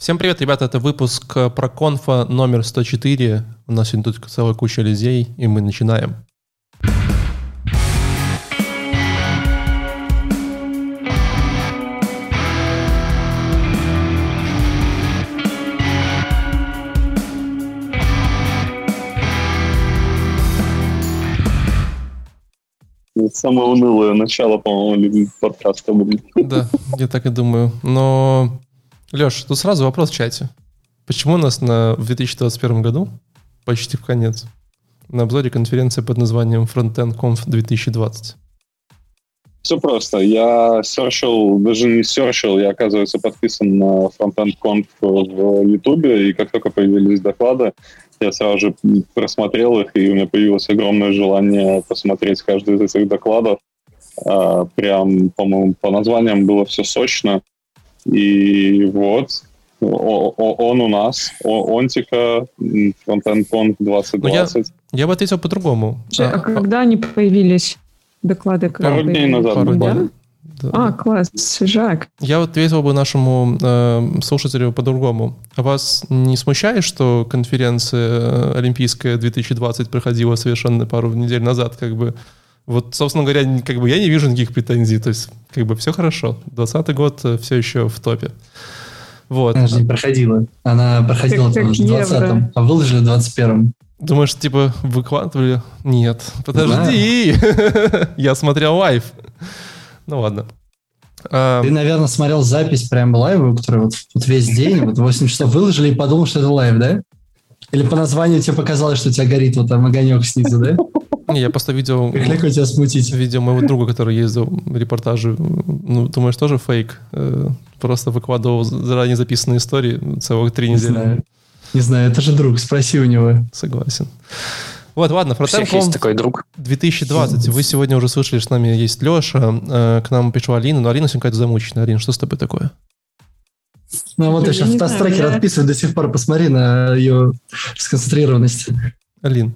Всем привет, ребята, это выпуск про конфа номер 104. У нас сегодня тут целая куча людей, и мы начинаем. Самое унылое начало, по-моему, подкаста будет. Да, я так и думаю. Но, Леш, тут сразу вопрос в чате. Почему у нас на, в 2021 году, почти в конец, на обзоре конференция под названием Frontend Conf 2020? Все просто. Я серчил, даже не серчил, я, оказывается, подписан на Frontend Conf в YouTube, и как только появились доклады, я сразу же просмотрел их, и у меня появилось огромное желание посмотреть каждый из этих докладов. А, прям, по-моему, по названиям было все сочно. И вот, он у нас, Онтика, Frontend Conf 2020. Ну, я, я бы ответил по-другому. А, а когда они появились? Доклады? Пару дней назад. Пару дней. Да. А, класс, свежак. Я вот ответил бы нашему э, слушателю по-другому. А вас не смущает, что конференция э, Олимпийская 2020 проходила совершенно пару недель назад, как бы? Вот, собственно говоря, как бы я не вижу никаких претензий. То есть, как бы все хорошо. 2020 год э, все еще в топе. Вот. Она же не проходила. Она проходила как, там, в 20-м, а выложили в 21-м. Думаешь, типа, выкладывали? Нет. Подожди! я смотрел лайв. Ну ладно. Ты, наверное, смотрел запись прям лайва, который вот, вот весь день, вот 8 часов выложили и подумал, что это лайв, да? Или по названию тебе показалось, что у тебя горит вот там огонек снизу, да? Не, я просто видел... Как легко тебя смутить. Видел моего друга, который ездил репортажи. Ну, думаешь, тоже фейк? Э, просто выкладывал заранее записанные истории целых три недели. Не знаю. Не знаю, это же друг, спроси у него. Согласен. Вот, ладно, Фронтенком есть такой друг. 2020. Вы сегодня уже слышали, что с нами есть Леша. Э, к нам пришла Алина, но Алина сегодня какая-то замученная. Алина, что с тобой такое? Ну вот я сейчас тастрекер я... отписываю до сих пор. Посмотри на ее сконцентрированность. Алин,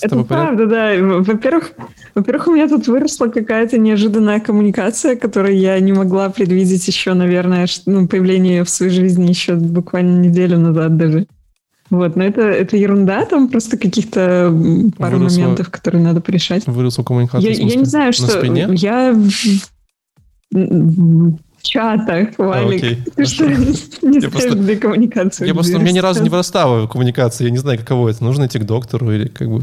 это правда, да. Во-первых, во-первых, у меня тут выросла какая-то неожиданная коммуникация, которую я не могла предвидеть еще, наверное, ну, появление в своей жизни еще буквально неделю назад даже. Вот, но это, это ерунда, там просто каких-то пару выросла, моментов, которые надо порешать. Выросла коммуникация, я, я не знаю, что... Спине? Я в чатах, Валик. А, Ты что, не я просто, для коммуникации? Я просто, у меня ни разу не вырастала коммуникация, я не знаю, каково это. Нужно идти к доктору или как бы...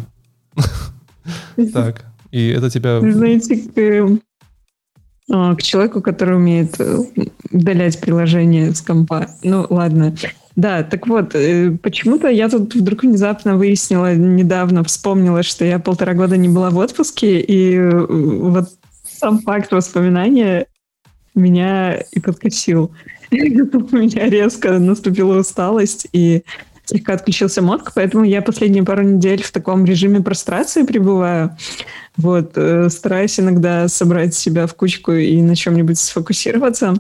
Так, и это тебя... Знаете, к, а, к человеку, который умеет э, удалять приложение с компа. Ну, ладно. Да, так вот, э, почему-то я тут вдруг внезапно выяснила, недавно вспомнила, что я полтора года не была в отпуске, и э, вот сам факт воспоминания меня и подкосил. У меня резко наступила усталость, и слегка отключился мозг, поэтому я последние пару недель в таком режиме прострации пребываю. Вот, э, стараюсь иногда собрать себя в кучку и на чем-нибудь сфокусироваться.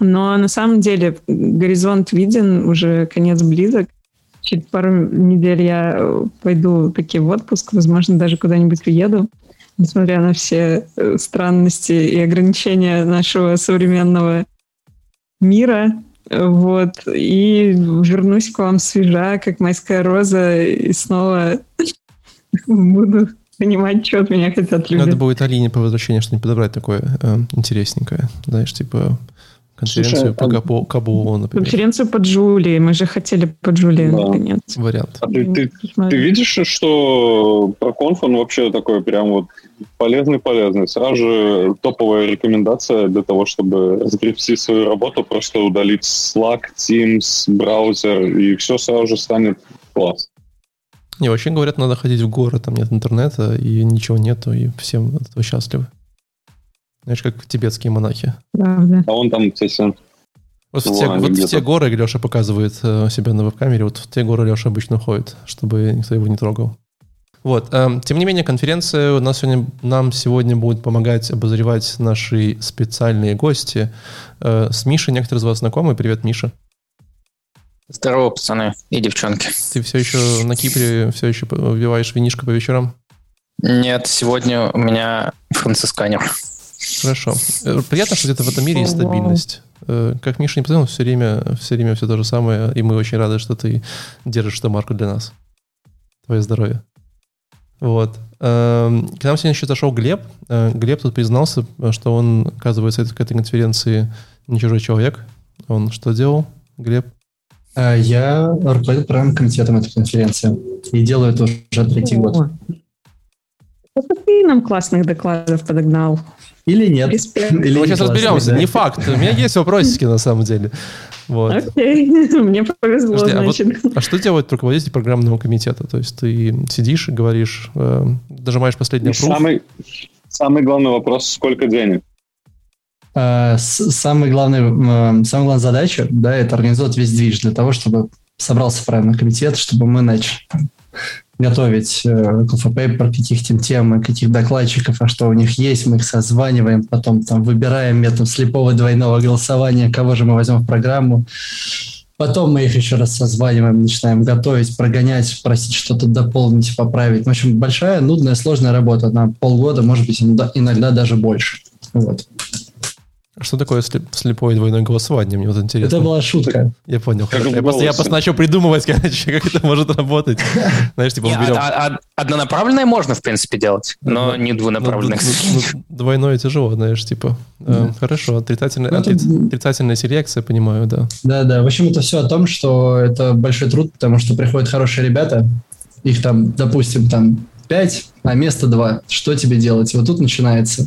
Но на самом деле горизонт виден, уже конец близок. Через пару недель я пойду таки в отпуск, возможно, даже куда-нибудь уеду, несмотря на все э, странности и ограничения нашего современного мира. Вот. И вернусь к вам свежа, как майская роза, и снова буду понимать, что от меня хотят люди. Надо будет Алине по возвращению что-нибудь подобрать такое э, интересненькое. Знаешь, типа Конференцию Слушай, по Кабу, Кабулу, например. Конференцию по Джулии. Мы же хотели по Джулии, да. наконец. Вариант. А ты, ты, ты видишь, что про конф он вообще такой прям вот полезный-полезный. Сразу же топовая рекомендация для того, чтобы разгребсти свою работу, просто удалить Slack, Teams, браузер, и все сразу же станет класс. Не, вообще говорят, надо ходить в горы, там нет интернета, и ничего нету, и всем от этого счастливы. Знаешь, как тибетские монахи. Правда. А он там, кстати, вот, в те, вот в те горы Леша показывает э, себя на веб-камере, вот в те горы Леша обычно ходит, чтобы никто его не трогал. Вот. Э, тем не менее, конференция у нас сегодня, нам сегодня будет помогать обозревать наши специальные гости. Э, с Мишей некоторые из вас знакомы. Привет, Миша. Здорово, пацаны и девчонки. Ты все еще на Кипре, все еще вбиваешь винишко по вечерам? Нет, сегодня у меня францисканер. Хорошо. Э, приятно, что где-то в этом мире есть стабильность. Э, как Миша не позвонил, все время, все время все то же самое, и мы очень рады, что ты держишь эту марку для нас. Твое здоровье. Вот. Эм, к нам сегодня еще зашел Глеб. Э, Глеб тут признался, что он, оказывается, к этой конференции не чужой человек. Он что делал, Глеб? А, Я руководил программным комитетом этой конференции и делаю это уже третий год. Вот ты нам классных докладов подогнал. Или нет. Респект. Или Мы не сейчас классный, разберемся. да. Не факт. У меня есть вопросики на самом деле. Вот. Окей, мне повезло, Подожди, а, вот- значит. а что делает руководитель программного комитета? То есть ты сидишь и говоришь, э, дожимаешь последний approve, самый, самый главный вопрос, сколько денег? А, с- Самый главный, м, самая главная задача, да, это организовать весь движ для того, чтобы собрался правильный комитет, чтобы мы начали готовить э, пейпер, каких тем тем, каких докладчиков, а что у них есть, мы их созваниваем, потом там выбираем методом слепого двойного голосования, кого же мы возьмем в программу. Потом мы их еще раз созваниваем, начинаем готовить, прогонять, просить что-то дополнить, поправить. В общем, большая, нудная, сложная работа на полгода, может быть, иногда даже больше. Вот. Что такое слеп- слепое двойное голосование? Мне вот интересно. Это была шутка. Я понял. Как Я просто, я просто начал придумывать, короче, как это может работать. Знаешь, типа Не, мы берем... а- а- а- однонаправленное можно, в принципе, делать, но не двунаправленное. Ну, ну, ну, Двойное тяжело, знаешь, типа. Э, Хорошо, отрицательная, Ну, это- отриц- отрицательная селекция, понимаю, да. Да, да. В общем, это все о том, что это большой труд, потому что приходят хорошие ребята, их там, допустим, там 5, а место 2. Что тебе делать? И вот тут начинается.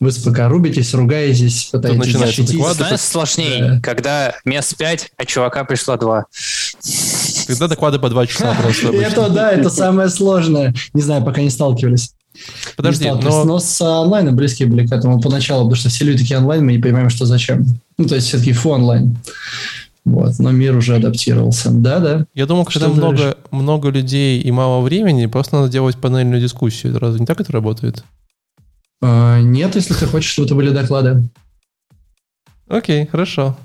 Вы пока рубитесь, ругаетесь, пытаетесь начинается защитить. доклад. Знаешь, сложнее, Да. когда мест 5, а чувака пришло 2. Когда доклады по два часа просто Это, да, это самое сложное. Не знаю, пока не сталкивались. Подожди, но... но с онлайном близкие были к этому поначалу, потому что все люди такие онлайн, мы не понимаем, что зачем. Ну, то есть все-таки фу онлайн. Вот, но мир уже адаптировался. Да, да. Я думал, когда Что ты много, много людей и мало времени, просто надо делать панельную дискуссию. Это Разве не так это работает? А, нет, если ты хочешь, чтобы это были доклады. Окей, хорошо.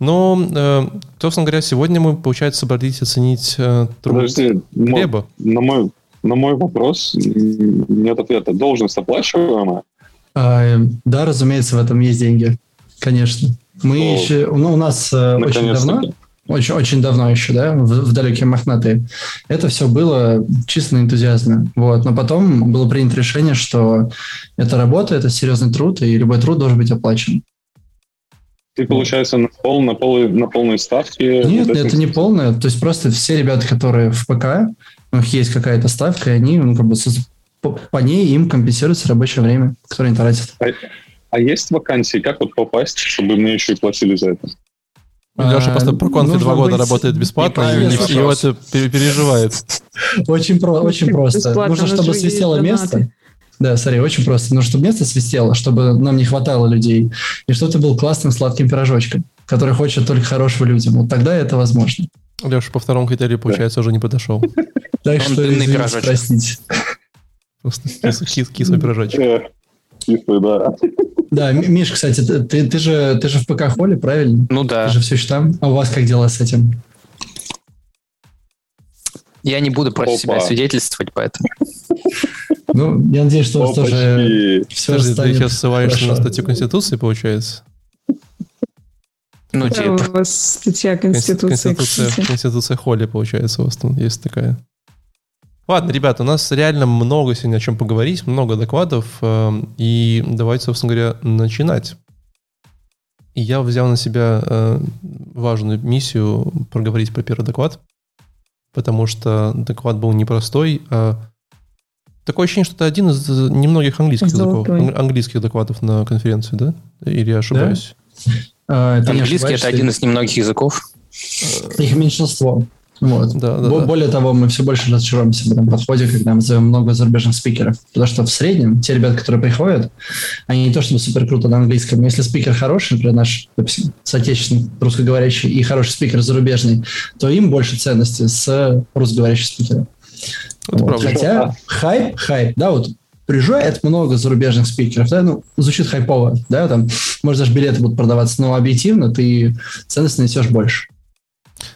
Ну, э, собственно говоря, сегодня мы, получается, собрались оценить э, труд Подожди, Глеба. на мой, на мой вопрос нет ответа. Должность оплачиваемая? А, да, разумеется, в этом есть деньги. Конечно. Мы О. еще, ну, у нас э, очень давно. Очень, очень давно еще, да, в, в далекие мохнатые, это все было чисто на энтузиазме. Вот. Но потом было принято решение, что это работа, это серьезный труд, и любой труд должен быть оплачен. Ты, получается, на, пол, на, полной, на полной ставке... Нет, вот это не полное. То есть просто все ребята, которые в ПК, у них есть какая-то ставка, и они ну, как бы по, ней им компенсируется рабочее время, которое они тратят. А есть вакансии? Как вот попасть, чтобы мне еще и платили за это? Леша А, просто про конфи два года быть- работает бесплатно, и, его это пере- переживает. Очень, про, очень просто. Бесплатно, Нужно, чтобы свистело место. Да, смотри, очень просто. Нужно, чтобы место свистело, чтобы нам не хватало людей. И чтобы ты был классным сладким пирожочком, который хочет только хорошего людям. Вот тогда это возможно. Леша по второму критерию, получается, уже не подошел. Так что, извините, простите. Просто кис- кис- кислый пирожочек. Э, Кислый, да. Да, Миш, кстати, ты, ты, же, ты же в ПК-холле, правильно? Ну да. Ты же все еще там. А у вас как дела с этим? Я не буду против Опа. себя свидетельствовать, поэтому. Ну, я надеюсь, что у вас тоже все Подожди, ты сейчас ссылаешься на статью Конституции, получается? Ну, Да, типа. у вас статья Конституция, Конституции. Конституция. Конституция Холли, получается, у вас там есть такая. Ладно, ребята, у нас реально много сегодня о чем поговорить, много докладов, э, и давайте, собственно говоря, начинать. И я взял на себя э, важную миссию проговорить про первый доклад, потому что доклад был непростой, а такое ощущение, что это один из немногих английских языков, Золотой. ан- английских докладов на конференции, да? Или я ошибаюсь? А, ты не Английский это один из немногих языков. Их меньшинство. Вот. Да, да, Бо- да. Более того, мы все больше разочаровываемся в этом подходе, когда мы зовем много зарубежных спикеров. Потому что в среднем те ребята, которые приходят, они не то чтобы супер круто на английском, но если спикер хороший, например, наш допустим, соотечественный русскоговорящий и хороший спикер зарубежный, то им больше ценности с русскоговорящим спикером. Это Вот. правда. Хотя хайп, хайп, да, вот приезжает много зарубежных спикеров, да, ну, звучит хайпово, да, там, может, даже билеты будут продаваться, но объективно ты ценности несешь больше.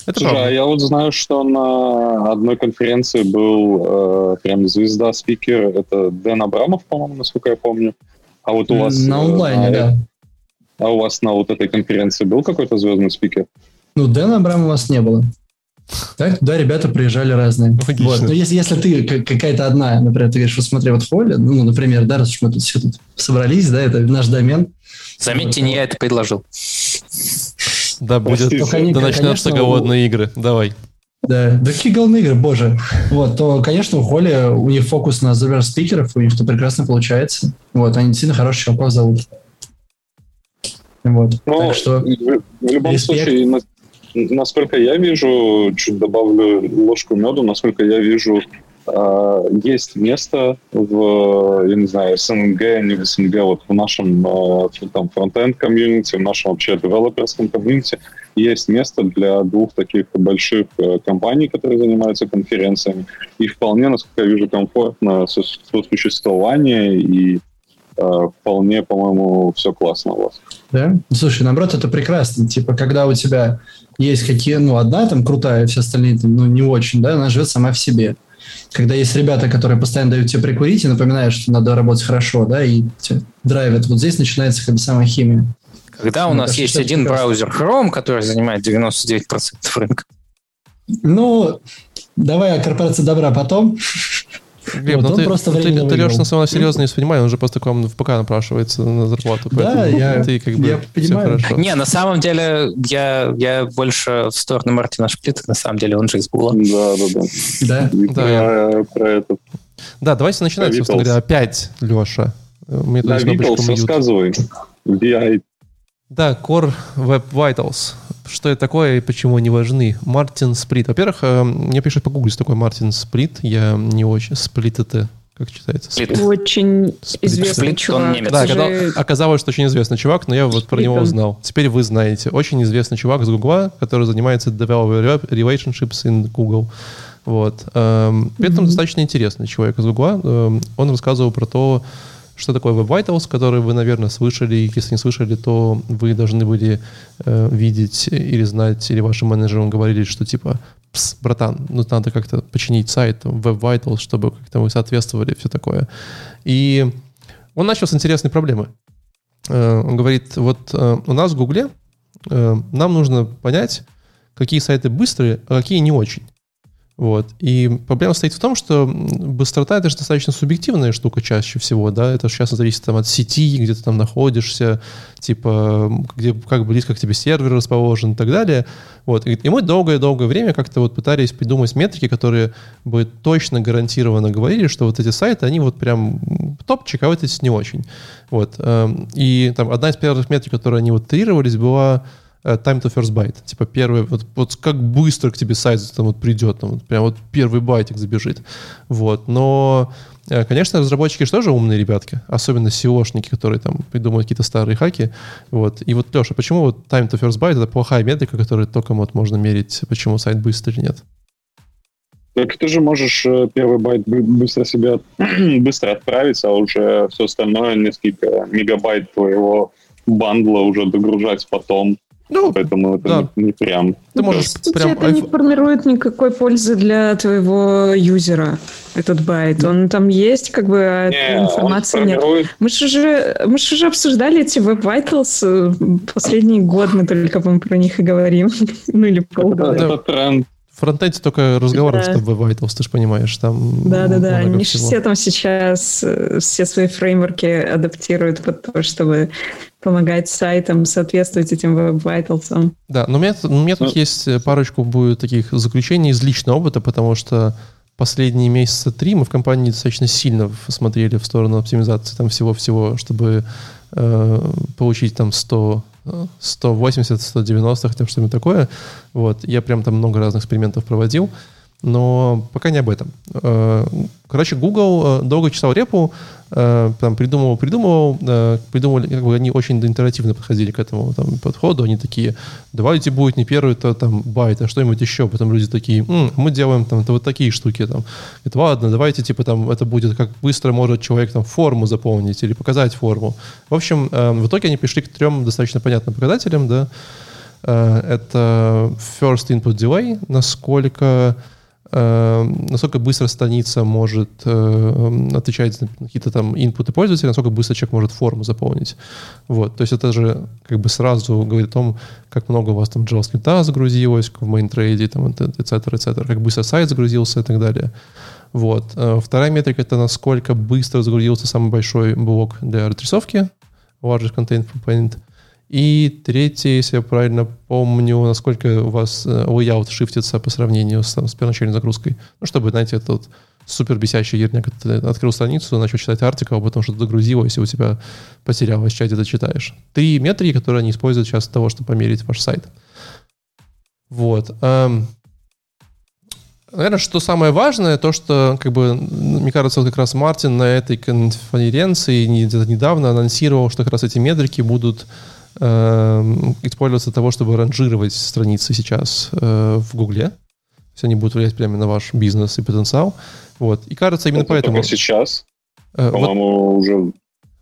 Это Слушай, а я вот знаю, что на одной конференции был э, прям звезда спикер, это Дэн Абрамов, по-моему, насколько я помню. А вот у вас... На э, онлайне, на- да. А у вас на вот этой конференции был какой-то звездный спикер? Ну, Дэна Абрама у вас не было. Так, да, ребята приезжали разные. Логично. Вот. Но если, если ты какая-то одна, например, ты говоришь, вот смотри, вот в холле, ну, например, да, раз уж мы тут все тут собрались, да, это наш домен. Заметьте, не я это предложил. Да, будет. Простите. То, кони- Да начнется конечно, голодные игры. Давай. Да, да какие голодные игры, боже. Вот, то, конечно, у Холли, у них фокус на зубер спикеров, у них это прекрасно получается. Вот, они действительно хороших чуваков зовут. Вот, Ну, так что... в, в любом респект. случае, на- насколько я вижу, чуть добавлю ложку меду, насколько я вижу, есть место в, я не знаю, СНГ, не в СНГ, вот в нашем а, там фронтенд комьюнити, в нашем вообще девелоперском комьюнити есть место для двух таких больших э, компаний, которые занимаются конференциями. И вполне, насколько я вижу, комфортно со- сосуществование и э, вполне, по-моему, все классно у вас. Да? Слушай, наоборот, это прекрасно. Типа, когда у тебя есть какие, ну, одна там крутая, все остальные ну, не очень, да, она живет сама в себе. Когда есть ребята, которые постоянно дают тебе прикурить и напоминают, что надо работать хорошо, да, и тебя драйвят, вот здесь начинается как бы самая химия. Когда у Мне нас кажется, есть один прекрасно. браузер Chrome, который занимает 99% рынка. Ну, давай о корпорации добра потом. Глеб, Вот, ну он ты, просто ты, временно ты, Леша, на самом деле серьезно не воспринимай, он же просто к вам в ПК напрашивается на зарплату. Да, поэтому я- ты как бы я все понимаю. хорошо. Не, на самом деле, я, я больше в сторону Мартина Шплита, на самом деле, он же из Гугла. Да, да, да. Да. Да, про, про это. Да, давайте начинать, собственно говоря, опять, Леша. Мне тут Да, mute. рассказывай. VI. Да, Core Web Vitals. Что это такое и почему они важны? Мартин Сплит. Во-первых, мне пишут погуглить, что такое Мартин Сплит. Я не очень... Сплит это... Как читается? Сплит. Очень Сплит. известный Сплит, он чувак. немец. Да, когда оказалось, что очень известный чувак, но я вот про него узнал. Теперь вы знаете. Очень известный чувак с Гугла, который занимается developer relationships in Google. Вот. Эм, При этом Мгм. достаточно интересный человек из Гугла. Эм, Он рассказывал про то, что такое Web Vitals, который вы, наверное, слышали. И Если не слышали, то вы должны были э, видеть или знать, или вашим менеджерам говорили, что типа, «Пс, братан, ну надо как-то починить сайт Web Vitals, чтобы как-то мы соответствовали, все такое. И он начал с интересной проблемы. Э, Он говорит, вот э, у нас в Гугле э, нам нужно понять, какие сайты быстрые, а какие не очень. Вот. И проблема стоит в том, что быстрота это же достаточно субъективная штука чаще всего, да, это сейчас зависит там, от сети, где ты там находишься, типа, где, как близко к тебе сервер расположен и так далее. Вот. И, мы долгое-долгое время как-то вот пытались придумать метрики, которые бы точно гарантированно говорили, что вот эти сайты, они вот прям топчик, а вот эти не очень. Вот. эм, И там одна из первых метрик, которые они вот трировались, была time to first byte. Типа первый, вот, вот как быстро к тебе сайт там вот придет, там вот прям вот первый байтик забежит. Вот. Но, э, конечно, разработчики же тоже умные ребятки, особенно SEOшники, которые там придумывают какие-то старые хаки. Вот. И вот, Леша, почему вот time to first byte это плохая метрика, которую только вот можно мерить, почему сайт быстрый или нет? Так ты же можешь э, первый байт бы- быстро себя быстро отправить, а уже все остальное, несколько мегабайт твоего бандла уже догружать потом. Ну, Поэтому это да. не, не прям. ты Ну, можешь по сути, прям... это не формирует никакой пользы для твоего юзера, этот байт. Он там есть, как бы, а Не, информации нет. формирует Мы же уже, мы же уже обсуждали эти Web Vitals э, последний год, мы только по-моему, про них и говорим. ну или полгода. это тренд. Фронтенде только разговоров, Да. Web Vitals, ты же понимаешь, там Да-да-да, они же всего. все там сейчас э, все свои фреймворки адаптируют под то, чтобы помогать сайтам соответствовать этим Vitals. Да, но у меня, у меня тут Ну- есть э, парочку будет таких заключений из личного опыта, потому что последние месяца три мы в компании достаточно сильно смотрели в сторону оптимизации там всего-всего, чтобы э, получить там 100, э, 180, 190, хотя что-нибудь такое. Вот. Я прям там много разных экспериментов проводил, но пока не об этом. Э, Короче, Google э, долго читал репу, э, там придумывал, придумывал, придумывали, как бы они очень интерактивно подходили к этому там, подходу. Они такие, давайте будет не первый, то там байт, а что-нибудь еще. Потом люди такие, «М, мы делаем там вот такие штуки. Там. Говорит, ладно, давайте типа там это будет, как быстро может человек там форму заполнить или показать форму. В общем, в итоге они пришли к трем достаточно понятным показателям, да. Это first input delay, насколько насколько быстро страница может э, отвечать на какие-то там инпуты пользователя, насколько быстро человек может форму заполнить. Вот. То есть это же как бы сразу говорит о том, как много у вас там JavaScript загрузилось в мейнтрейде, там, и цетера, как быстро сайт загрузился и так далее. Вот. Э, вторая метрика — это насколько быстро загрузился самый большой блок для отрисовки, largest content component — и третье, если я правильно помню, насколько у вас э, layout шифтится по сравнению с, там, с первоначальной загрузкой. Ну, чтобы, знаете, этот супер бесящий ерняк, ты открыл страницу, начал читать артикл, а потом что-то загрузилось, и у тебя потерялось, чат где-то читаешь. Три метрики, которые они используют сейчас для того, чтобы померить ваш сайт. Вот. Эм, наверное, что самое важное, то, что, как бы, мне кажется, как раз Мартин на этой конференции недавно анонсировал, что как раз эти метрики будут Эм, использоваться для того, чтобы ранжировать страницы сейчас э, в Гугле. То есть они будут влиять прямо на ваш бизнес и потенциал. Вот. И кажется, именно это поэтому... Только сейчас? Э, по-моему, вот уже...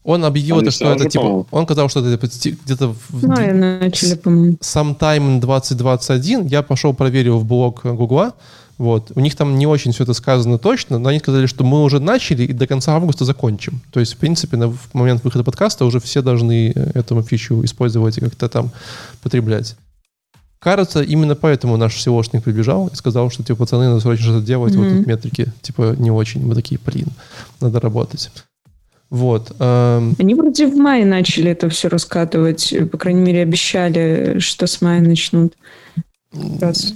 Он объявил это, что это типа... Он сказал, что это где-то... В... Ну, и начали, по-моему. Sometime 2021 я пошел проверил в блог Гугла, вот. У них там не очень все это сказано точно, но они сказали, что мы уже начали и до конца августа закончим. То есть, в принципе, на в момент выхода подкаста уже все должны э, эту фичу использовать и как-то там потреблять. Кажется, именно поэтому наш SEOшник прибежал и сказал, что, типа, пацаны, надо срочно что-то делать, mm-hmm. вот тут метрики, типа, не очень. Мы такие, блин, надо работать. Вот. Эм... Они вроде в мае начали это все раскатывать, по крайней мере, обещали, что с мая начнут. Раз.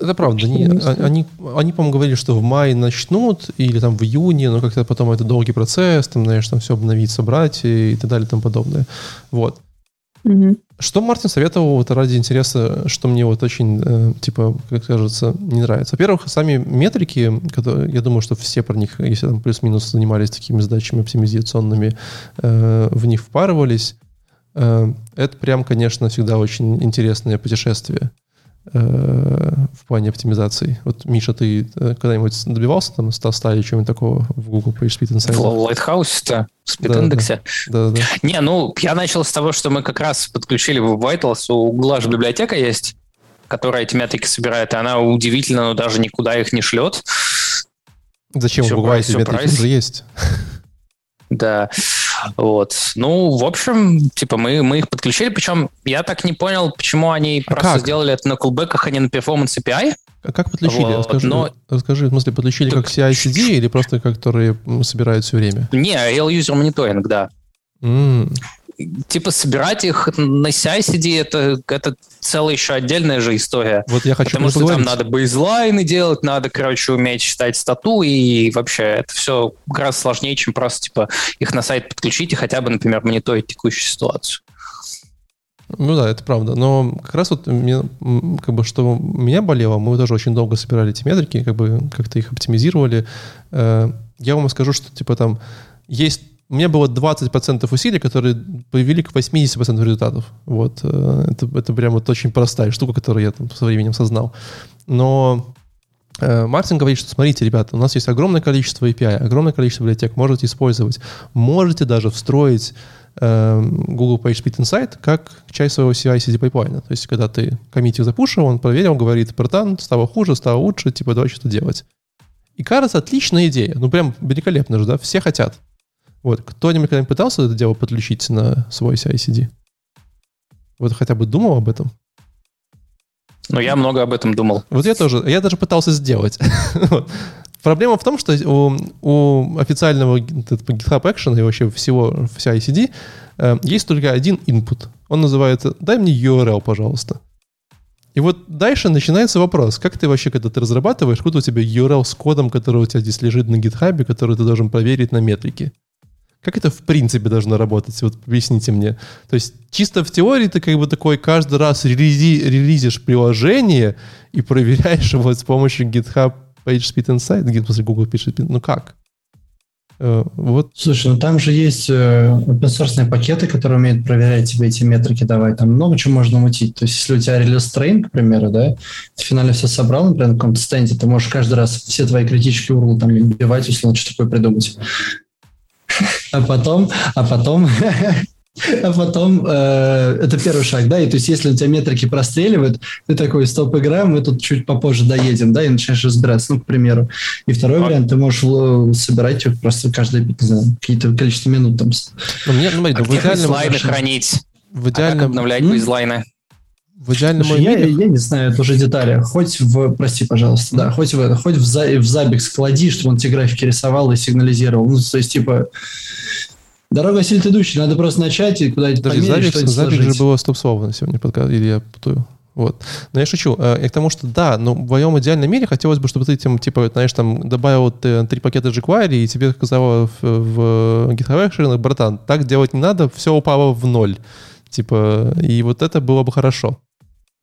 Это правда. Они, они, они, по-моему, говорили, что в мае начнут, или там в июне, но как-то потом это долгий процесс, там, знаешь, там все обновить, собрать и, и так далее и тому подобное. Вот. Угу. Что Мартин советовал вот ради интереса, что мне вот очень, э, типа, как кажется, не нравится? Во-первых, сами метрики, которые, я думаю, что все про них, если там плюс-минус занимались такими задачами оптимизационными, э, в них впарывались. Э, это прям, конечно, всегда очень интересное путешествие. Э, в плане оптимизации. Вот, Миша, ты э, когда-нибудь добивался там 100 стадий чего-нибудь такого в Google PageSpeed Insight? В Lighthouse-то? В Speed Да, да, да. Не, ну, я начал с того, что мы как раз подключили в Vitals, у Google же библиотека есть, которая эти метрики собирает, и она удивительно, но даже никуда их не шлет. Зачем все в Google эти метрики уже есть? Да. Вот. Ну, в общем, типа, мы, мы их подключили, причем я так не понял, почему они а просто как? сделали это на кулбеках, а не на Performance API. А как подключили? Вот, расскажи, но... расскажи, в смысле, подключили так... как CI-CD или просто которые собирают все время? Не, Real User Monitoring, да. Mm типа собирать их на CI-CD это, это целая еще отдельная же история. Вот я хочу Потому что поговорить. там надо бейзлайны делать, надо, короче, уметь читать стату, и вообще это все гораздо сложнее, чем просто типа их на сайт подключить и хотя бы, например, мониторить текущую ситуацию. Ну да, это правда. Но как раз вот мне, как бы, что меня болело, мы тоже очень долго собирали эти метрики, как бы как-то их оптимизировали. Э, я вам скажу, что типа там есть у меня было 20% усилий, которые привели к 80% результатов. Вот. Э, это, это прям вот очень простая штука, которую я там со временем сознал. Но э, Мартин говорит, что смотрите, ребята, у нас есть огромное количество API, огромное количество библиотек, можете использовать. Можете даже встроить э, Google PageSpeed Insight как часть своего CI-CD пайплайна. То есть, когда ты коммит запушил, он проверил, говорит, братан, стало хуже, стало лучше, типа, давай что-то делать. И кажется, отличная идея. Ну, прям великолепно же, да? Все хотят. Вот. Кто-нибудь когда-нибудь пытался это дело подключить на свой CI-CD? Вот хотя бы думал об этом? Ну, я много об этом думал. Вот я тоже. Я даже пытался сделать. Проблема в том, что у, у официального GitHub Action и вообще всего в CI-CD э, есть только один input. Он называется «дай мне URL, пожалуйста». И вот дальше начинается вопрос, как ты вообще, когда ты разрабатываешь, откуда у тебя URL с кодом, который у тебя здесь лежит на GitHub, который ты должен проверить на метрике? Как это в принципе должно работать? Вот объясните мне. То есть чисто в теории ты как бы такой каждый раз релизи, релизишь приложение и проверяешь его с помощью GitHub PageSpeed Insight, смысле Google PageSpeed. Ну как? Uh, вот. Слушай, ну там же есть э, open пакеты, которые умеют проверять тебе эти метрики давать. Там много чего можно мутить. То есть, если у тебя релиз train, к примеру, да, ты финале все собрал, например, на каком-то стенде, ты можешь каждый раз все твои критические URL там убивать, условно, что такое придумать. А потом, а потом, А потом э, это первый шаг, да, и то есть если у тебя метрики простреливают, ты такой, стоп, игра, мы тут чуть попозже доедем, да, и начинаешь разбираться, ну, к примеру. И второй а... вариант, ты можешь собирать их просто каждые, не знаю, какие-то количество минут там. Ну, мне, ну, а ну, в идеальном... Слайды хранить? В идеальном... А как обновлять mm-hmm. бейзлайны? В идеальном Слушай, я, я не знаю, это уже детали. Хоть в, прости, пожалуйста, да, хоть в, хоть в, за, в Zabbix склади, чтобы он тебе графики рисовал и сигнализировал. Ну, то есть, типа, Дорога сильно идущая, надо просто начать и куда-нибудь померить, запись же было стоп-слово на сегодня, подкаст, или я путаю? Вот. Но я шучу. Э, и к тому, что да, но в твоем идеальном мире хотелось бы, чтобы ты, тем, типа, знаешь, там, добавил три пакета jQuery, и тебе сказала в, в GitHub Action, братан, так делать не надо, все упало в ноль. Типа, и вот это было бы хорошо.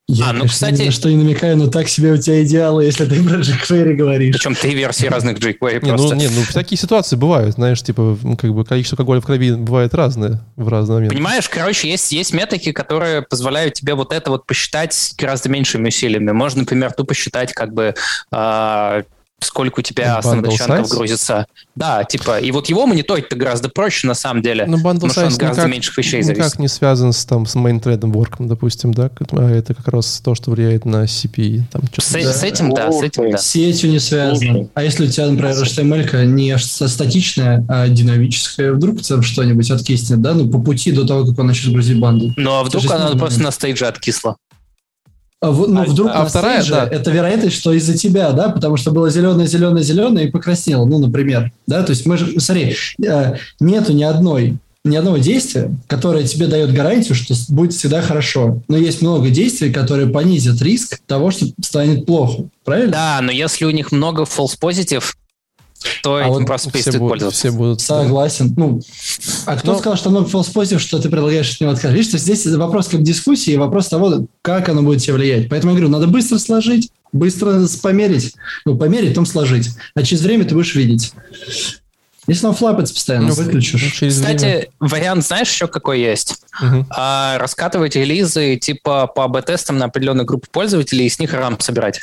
Я, а, ну, конечно, кстати... ни на что не намекаю, но так себе у тебя идеалы, если ты про jQuery говоришь. Причем три версии разных jQuery не, просто. Ну, не, ну, такие ситуации бывают, знаешь, типа, как бы количество алкоголя в крови бывает разное в разные моменты. Понимаешь, короче, есть, есть метрики, которые позволяют тебе вот это вот посчитать гораздо меньшими усилиями. Можно, например, тупо считать как бы э, сколько у тебя основных грузится. Да, типа, и вот его мониторить-то гораздо проще на самом деле. Но bundle size он гораздо никак, меньших вещей никак зависит. не связан с, там, с main thread work, допустим, да? А это как раз то, что влияет на CPI. Там, с, да. с этим, да, с этим, да. С сетью не связано. А если у тебя, например, HTML не статичная, а динамическая, вдруг там что-нибудь откиснет, да? Ну, по пути до того, как он начнет грузить банду. Ну, а вдруг она просто на стейдже откисла? А ну, а, вдруг а вторая, стейдже, да. это вероятность, что из-за тебя, да, потому что было зеленое, зеленое, зеленое и покраснело, ну, например, да, то есть мы же, смотри, э, нету ни одной ни одного действия, которое тебе дает гарантию, что будет всегда хорошо. Но есть много действий, которые понизят риск того, что станет плохо. Правильно? Да, но если у них много false positive, то а вот просто все будут, пользоваться. Все будут. Согласен. Ну, а кто Но... сказал, что много false что ты предлагаешь от него отказать? Видишь, здесь вопрос как дискуссии, вопрос того, как оно будет тебе влиять. Поэтому я говорю, надо быстро сложить, быстро померить. Ну, померить, потом сложить. А через время ты будешь видеть. Если он флапается постоянно, ну, выключишь. Через Кстати, время. вариант знаешь еще какой есть? Угу. А, раскатывать релизы типа по АБ-тестам на определенную группу пользователей и с них рамп собирать.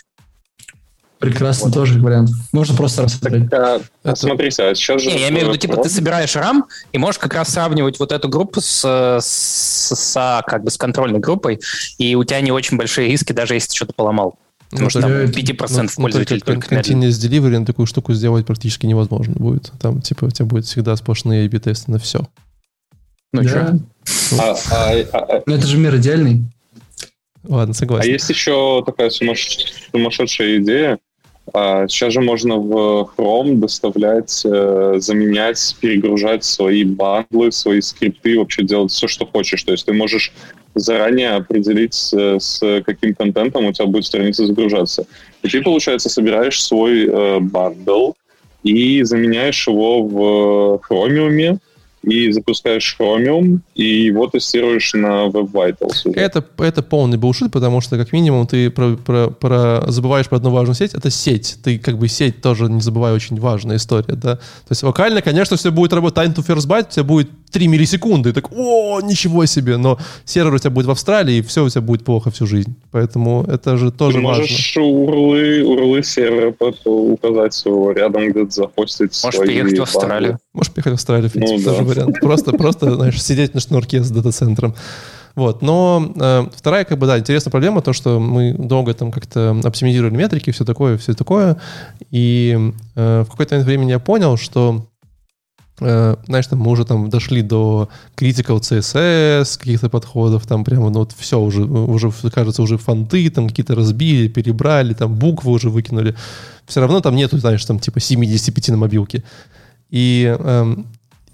Прекрасно, вот. тоже вариант. Можно просто рассмотреть. Так, а, смотрите, а сейчас же... Не, я имею в виду, типа, ты собираешь RAM и можешь как раз сравнивать вот эту группу с, с, с, как бы, с контрольной группой, и у тебя не очень большие риски, даже если ты что-то поломал. Потому ну, что там 5% ну, пользователей ну, только Continuous Delivery на такую штуку сделать практически невозможно будет. Там, типа, у тебя будет всегда сплошные A-B-тесты на все. Ну, да. что? А, а, а, а, ну, это же мир идеальный. Ладно, согласен. А есть еще такая сумасшедшая идея, а сейчас же можно в Chrome доставлять, э, заменять, перегружать свои бандлы, свои скрипты, вообще делать все, что хочешь. То есть ты можешь заранее определить, э, с каким контентом у тебя будет страница загружаться. И ты, получается, собираешь свой э, бандл и заменяешь его в Chromium, и запускаешь Chromium, и его тестируешь на Web Vitals. Это, это полный булшит, потому что, как минимум, ты про, про, про, забываешь про одну важную сеть, это сеть. Ты как бы сеть тоже, не забывай, очень важная история, да. То есть локально, конечно, все будет работать time to first byte, тебя будет 3 миллисекунды, и так, о, ничего себе, но сервер у тебя будет в Австралии, и все у тебя будет плохо всю жизнь. Поэтому это же тоже Ты важно. можешь урлы, урлы сервера указать рядом где-то запостить Можешь приехать в Австралию. Можешь приехать в Австралию, в принципе, ну, тоже да. вариант. Просто, просто, знаешь, сидеть на шнурке с дата-центром. Вот. Но э, вторая, как бы, да, интересная проблема, то, что мы долго там как-то оптимизировали метрики, все такое, все такое. И э, в какой-то момент времени я понял, что знаешь, там мы уже там дошли до critical CSS, каких-то подходов, там прямо, ну вот все уже, уже кажется, уже фонты там какие-то разбили, перебрали, там буквы уже выкинули. Все равно там нету, знаешь, там типа 75 на мобилке. И эм,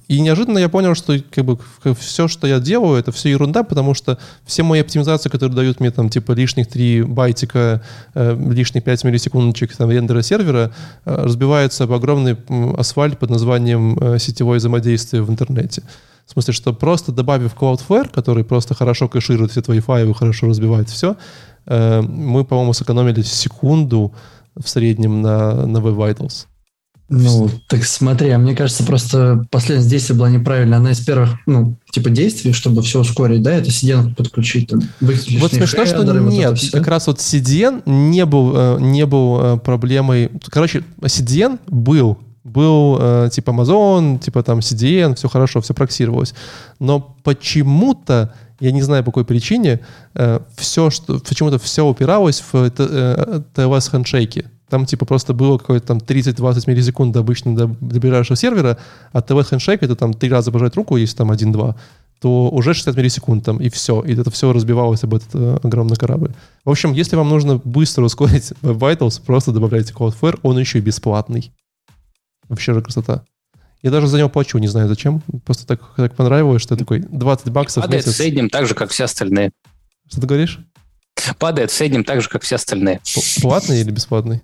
и неожиданно я понял, что как бы все, что я делаю, это все ерунда, потому что все мои оптимизации, которые дают мне там типа лишних 3 байтика, э, лишних 5 миллисекундочек там рендера сервера, э, разбиваются об огромный асфальт под названием э, сетевое взаимодействие в интернете. В смысле, что просто добавив Cloudflare, который просто хорошо кэширует все твои файлы, хорошо разбивает все, э, мы, по-моему, сэкономили секунду в среднем на, на Web Vitals. Ну, так смотри, а мне кажется, просто последовательность действия была неправильная. Она из первых, ну, типа действий, чтобы все ускорить, да, это CDN подключить, там, выключить Вот смешно, что нет, вот как раз вот CDN не был, э, не был э, проблемой. Короче, CDN был был э, типа Amazon, типа там CDN, все хорошо, все проксировалось. Но почему-то, я не знаю по какой причине, э, все, что, почему-то все упиралось в э, TLS хендшейки. Там типа просто было какое-то там 30-20 миллисекунд обычно до, до ближайшего сервера, а TLS хендшейк это там три раза пожать руку, если там один-два, то уже 60 миллисекунд там, и все. И это все разбивалось об этот э, огромный корабль. В общем, если вам нужно быстро ускорить Web Vitals, просто добавляйте Cloudflare, он еще и бесплатный. Вообще же красота. Я даже за него плачу, не знаю зачем. Просто так, так понравилось, что я такой 20 баксов Падает в месяц. в среднем так же, как все остальные. Что ты говоришь? Падает в среднем так же, как все остальные. Платный или бесплатный?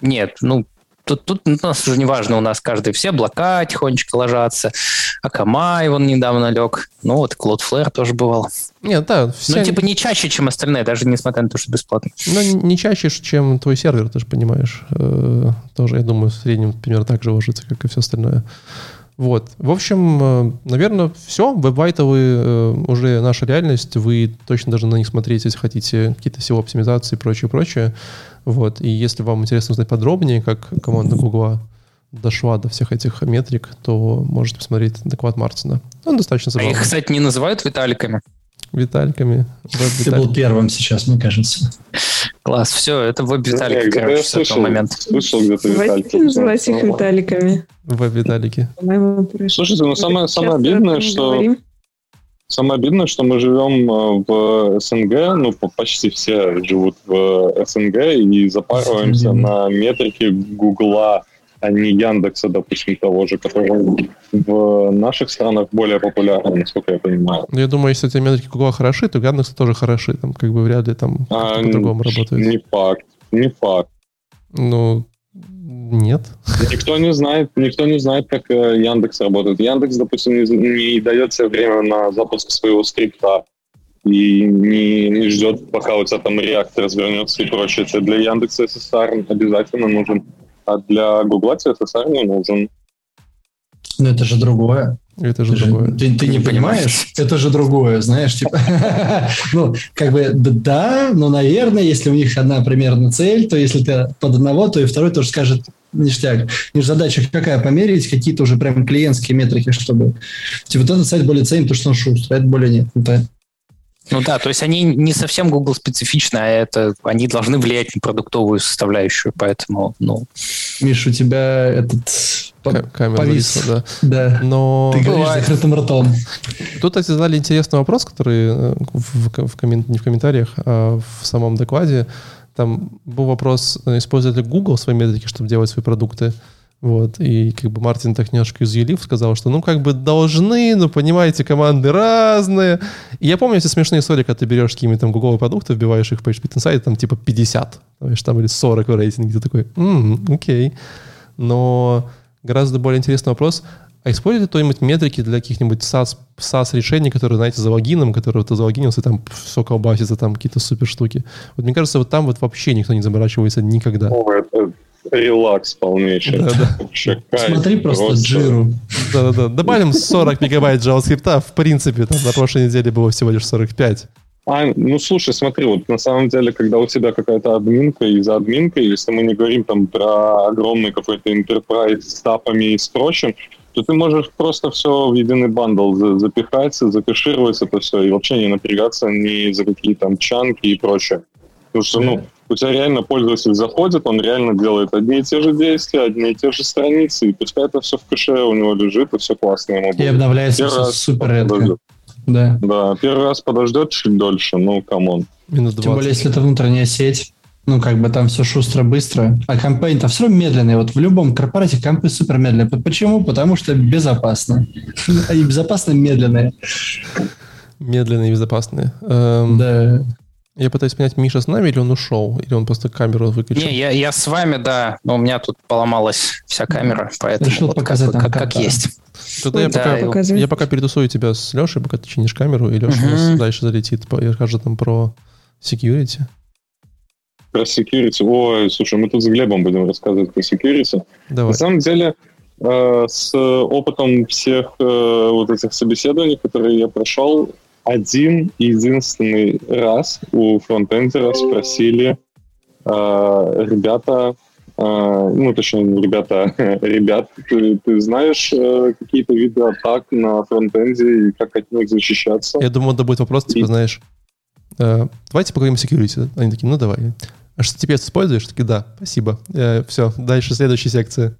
Нет, ну, Тут, тут у нас уже не важно, у нас каждый все облака тихонечко ложатся. Акамай вон недавно лег. Ну вот Cloudflare тоже бывал. Нет, да. Все... Ну, типа не чаще, чем остальные, даже несмотря на то, что бесплатно. Ну, не чаще, чем твой сервер, ты же понимаешь. Э, тоже, я думаю, в среднем примерно так же ложится, как и все остальное. Вот. В общем, э, наверное, все. Веб-вайтовы э, уже наша реальность. Вы точно должны на них смотреть, если хотите какие-то SEO-оптимизации и прочее, прочее. Вот. И если вам интересно узнать подробнее, как команда Гугла дошла до всех этих метрик, то можете посмотреть доклад Мартина. Он достаточно забавный. А их, кстати, не называют Виталиками? Виталиками. Ты был первым сейчас, мне кажется. Класс, все, это веб-виталик, короче, я слышал, момент. Слышал где-то Виталики. называть их Виталиками. Веб-виталики. Слушайте, ну самое, самое обидное, что... Говорим. Самое обидное, что мы живем э, в СНГ, ну, почти все живут в СНГ и запарываемся на метрике Гугла, а не Яндекса, допустим, того же, который в наших странах более популярный, насколько я понимаю. Ну, я думаю, если эти метрики Гугла хороши, то Яндекса тоже хороши, там как бы вряд ли там а, по-другому работает. Не факт, не факт. Ну, нет. Никто не знает, никто не знает, как э, Яндекс работает. Яндекс, допустим, не, не дает себе время на запуск своего скрипта и не, не ждет, пока у тебя там реактор развернется и прочее. Это для Яндекса SSR обязательно нужен, а для Гугла SSR не нужен. Но это же другое. Это же ты другое. Ты, ты не понимаешь? Это же другое, знаешь, типа. ну, как бы, да, но, наверное, если у них одна примерно цель, то если ты под одного, то и второй тоже скажет ништяк. И задача какая? Померить какие-то уже прям клиентские метрики, чтобы... Типа, вот этот сайт более ценен, потому что он шустрый, а это более нет. Это ну да, то есть они не совсем Google специфичны, а это они должны влиять на продуктовую составляющую, поэтому, ну... Миш, у тебя этот камера повис. Зависла, да. да. Но... Ты говоришь Бывает. закрытым ртом. Тут, кстати, задали интересный вопрос, который э, в, в, коммен... не в комментариях, а в самом докладе. Там был вопрос, использует ли Google свои метрики, чтобы делать свои продукты. Вот, и как бы Мартин так немножко изъелив, сказал, что ну как бы должны, но понимаете, команды разные. И я помню эти смешные истории, когда ты берешь какие-нибудь там гугловые продукты, вбиваешь их в PageSpeed Insight, там типа 50, знаешь, там или 40 в рейтинге, ты такой, м-м, окей. Но гораздо более интересный вопрос, а используете кто-нибудь метрики для каких-нибудь SaaS, SaaS решений, которые, знаете, за логином, которые ты залогинился, там все колбасится, там какие-то супер штуки. Вот мне кажется, вот там вот вообще никто не заморачивается никогда. О, это, релакс полнейший. Да, да. Смотри просто, просто джиру. Да-да-да. Добавим 40 мегабайт JavaScript. В принципе, там на прошлой неделе было всего лишь 45. А, ну слушай, смотри, вот на самом деле, когда у тебя какая-то админка и за админкой, если мы не говорим там про огромный какой-то enterprise с тапами и с прочим, то ты можешь просто все в единый бандл запихать, закэшировать это все и вообще не напрягаться ни за какие там чанки и прочее. Потому что, ну, у тебя реально пользователь заходит, он реально делает одни и те же действия, одни и те же страницы, и пускай это все в кэше у него лежит, и все классно ему будет. И обновляется Первый все супер редко. Да. да, первый раз подождет чуть дольше, ну, come on. Минут 20. Тем более, если это внутренняя сеть, ну, как бы там все шустро, быстро. А комп там все равно медленный. Вот в любом корпорате компы супер медленные. Почему? Потому что безопасно. Они безопасно медленные. Медленные и безопасные. Эм, да. Я пытаюсь понять, Миша с нами или он ушел? Или он просто камеру выключил? Не, я, я с вами, да. Но у меня тут поломалась вся камера, поэтому Решил вот показать как, как, как есть. Тогда я, да, пока, я пока перетусую тебя с Лешей, пока ты чинишь камеру, и Леша угу. у нас дальше залетит и расскажет там про security. Про security? Ой, слушай, мы тут с Глебом будем рассказывать про security. Давай. На самом деле, э, с опытом всех э, вот этих собеседований, которые я прошел, один единственный раз у фронтендера спросили, э, ребята, А, ну, точнее, ребята, ребят, ты, ты знаешь э, какие-то виды атак на фронтенде и как от них защищаться? Я думаю, это будет вопрос, типа, и... знаешь, э, давайте поговорим о security. Они такие, ну давай. А что теперь используешь? Такие, да, спасибо. Э, все, дальше следующая секция.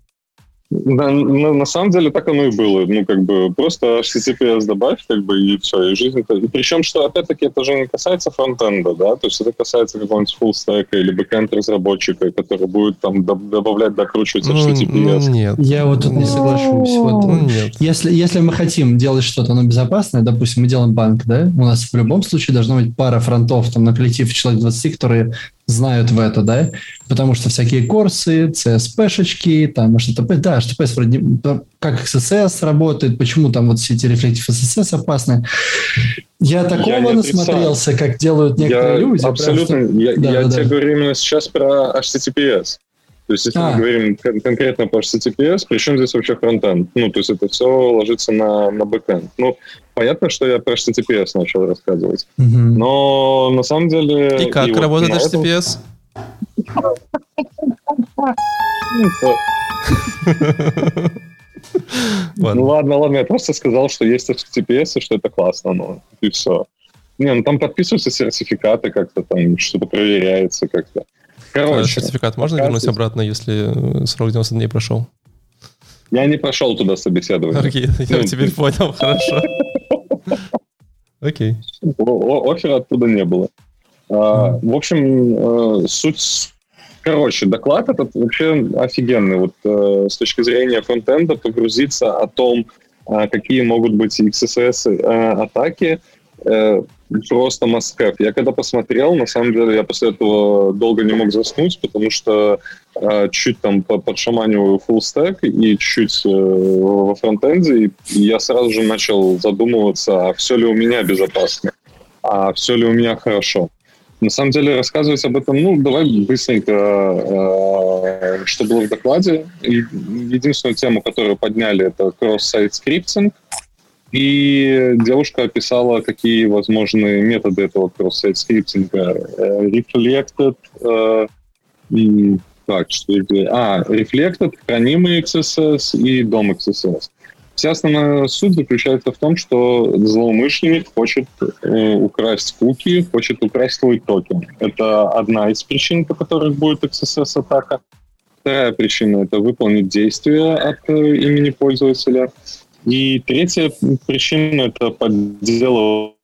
Да, на, на самом деле так оно и было. Ну, как бы, просто HTTPS добавь, как бы, и все, и жизнь... И причем, что, опять-таки, это же не касается фронтенда, да, то есть это касается какого-нибудь фуллстека или бэкэнд-разработчика, который будет там добавлять, докручивать HTTPS. Ну, нет. Я вот тут не соглашусь. Вот, ну, нет. Если, если мы хотим делать что-то, оно безопасное, допустим, мы делаем банк, да, у нас в любом случае должна быть пара фронтов, там, на коллектив человек 20, которые знают в это, да, потому что всякие CORS ы, CSP-шечки, там, HTTP, да, HTTP вроде, как XSS работает, почему там вот все эти Reflective XSS опасны. Я такого я насмотрелся, как делают некоторые я люди. Абсолютно, что... я, да, я да, тебе да. говорю именно сейчас про HTTPS. То есть, если а. мы говорим кон- конкретно по HTTPS, причем здесь вообще фронтенд? Ну, то есть это все ложится на, на бэкенд. Ну, понятно, что я про HTTPS начал рассказывать. Угу. Но на самом деле... И как и работает вот HTTPS? Ну ладно, ладно, я просто сказал, что есть HTTPS и что это классно, ну и все. Не, ну там подписываются сертификаты как-то, там что-то проверяется как-то. Короче, сертификат можно вернуть обратно, если срок 90 дней прошел? Я не прошел туда собеседование. Окей, я ну, теперь понял, хорошо. Окей. Оффера оттуда не было. А, в общем, э, суть... Короче, доклад этот вообще офигенный. Вот э, с точки зрения фронтенда погрузиться о том, а, какие могут быть XSS-атаки, э, просто must Я когда посмотрел, на самом деле, я после этого долго не мог заснуть, потому что э, чуть там подшаманиваю full stack и чуть э, во фронтенде, и я сразу же начал задумываться, а все ли у меня безопасно, а все ли у меня хорошо. На самом деле рассказывать об этом, ну, давай быстренько, э, что было в докладе. Единственную тему, которую подняли, это cross-site scripting – и девушка описала, какие возможные методы этого кросс-сайт скриптинга. Э, reflected, э, так, что это? А, Reflected, хранимый XSS и дом XSS. Вся основная суть заключается в том, что злоумышленник хочет э, украсть куки, хочет украсть твой токен. Это одна из причин, по которых будет XSS-атака. Вторая причина — это выполнить действие от э, имени пользователя. И третья причина — это подделывать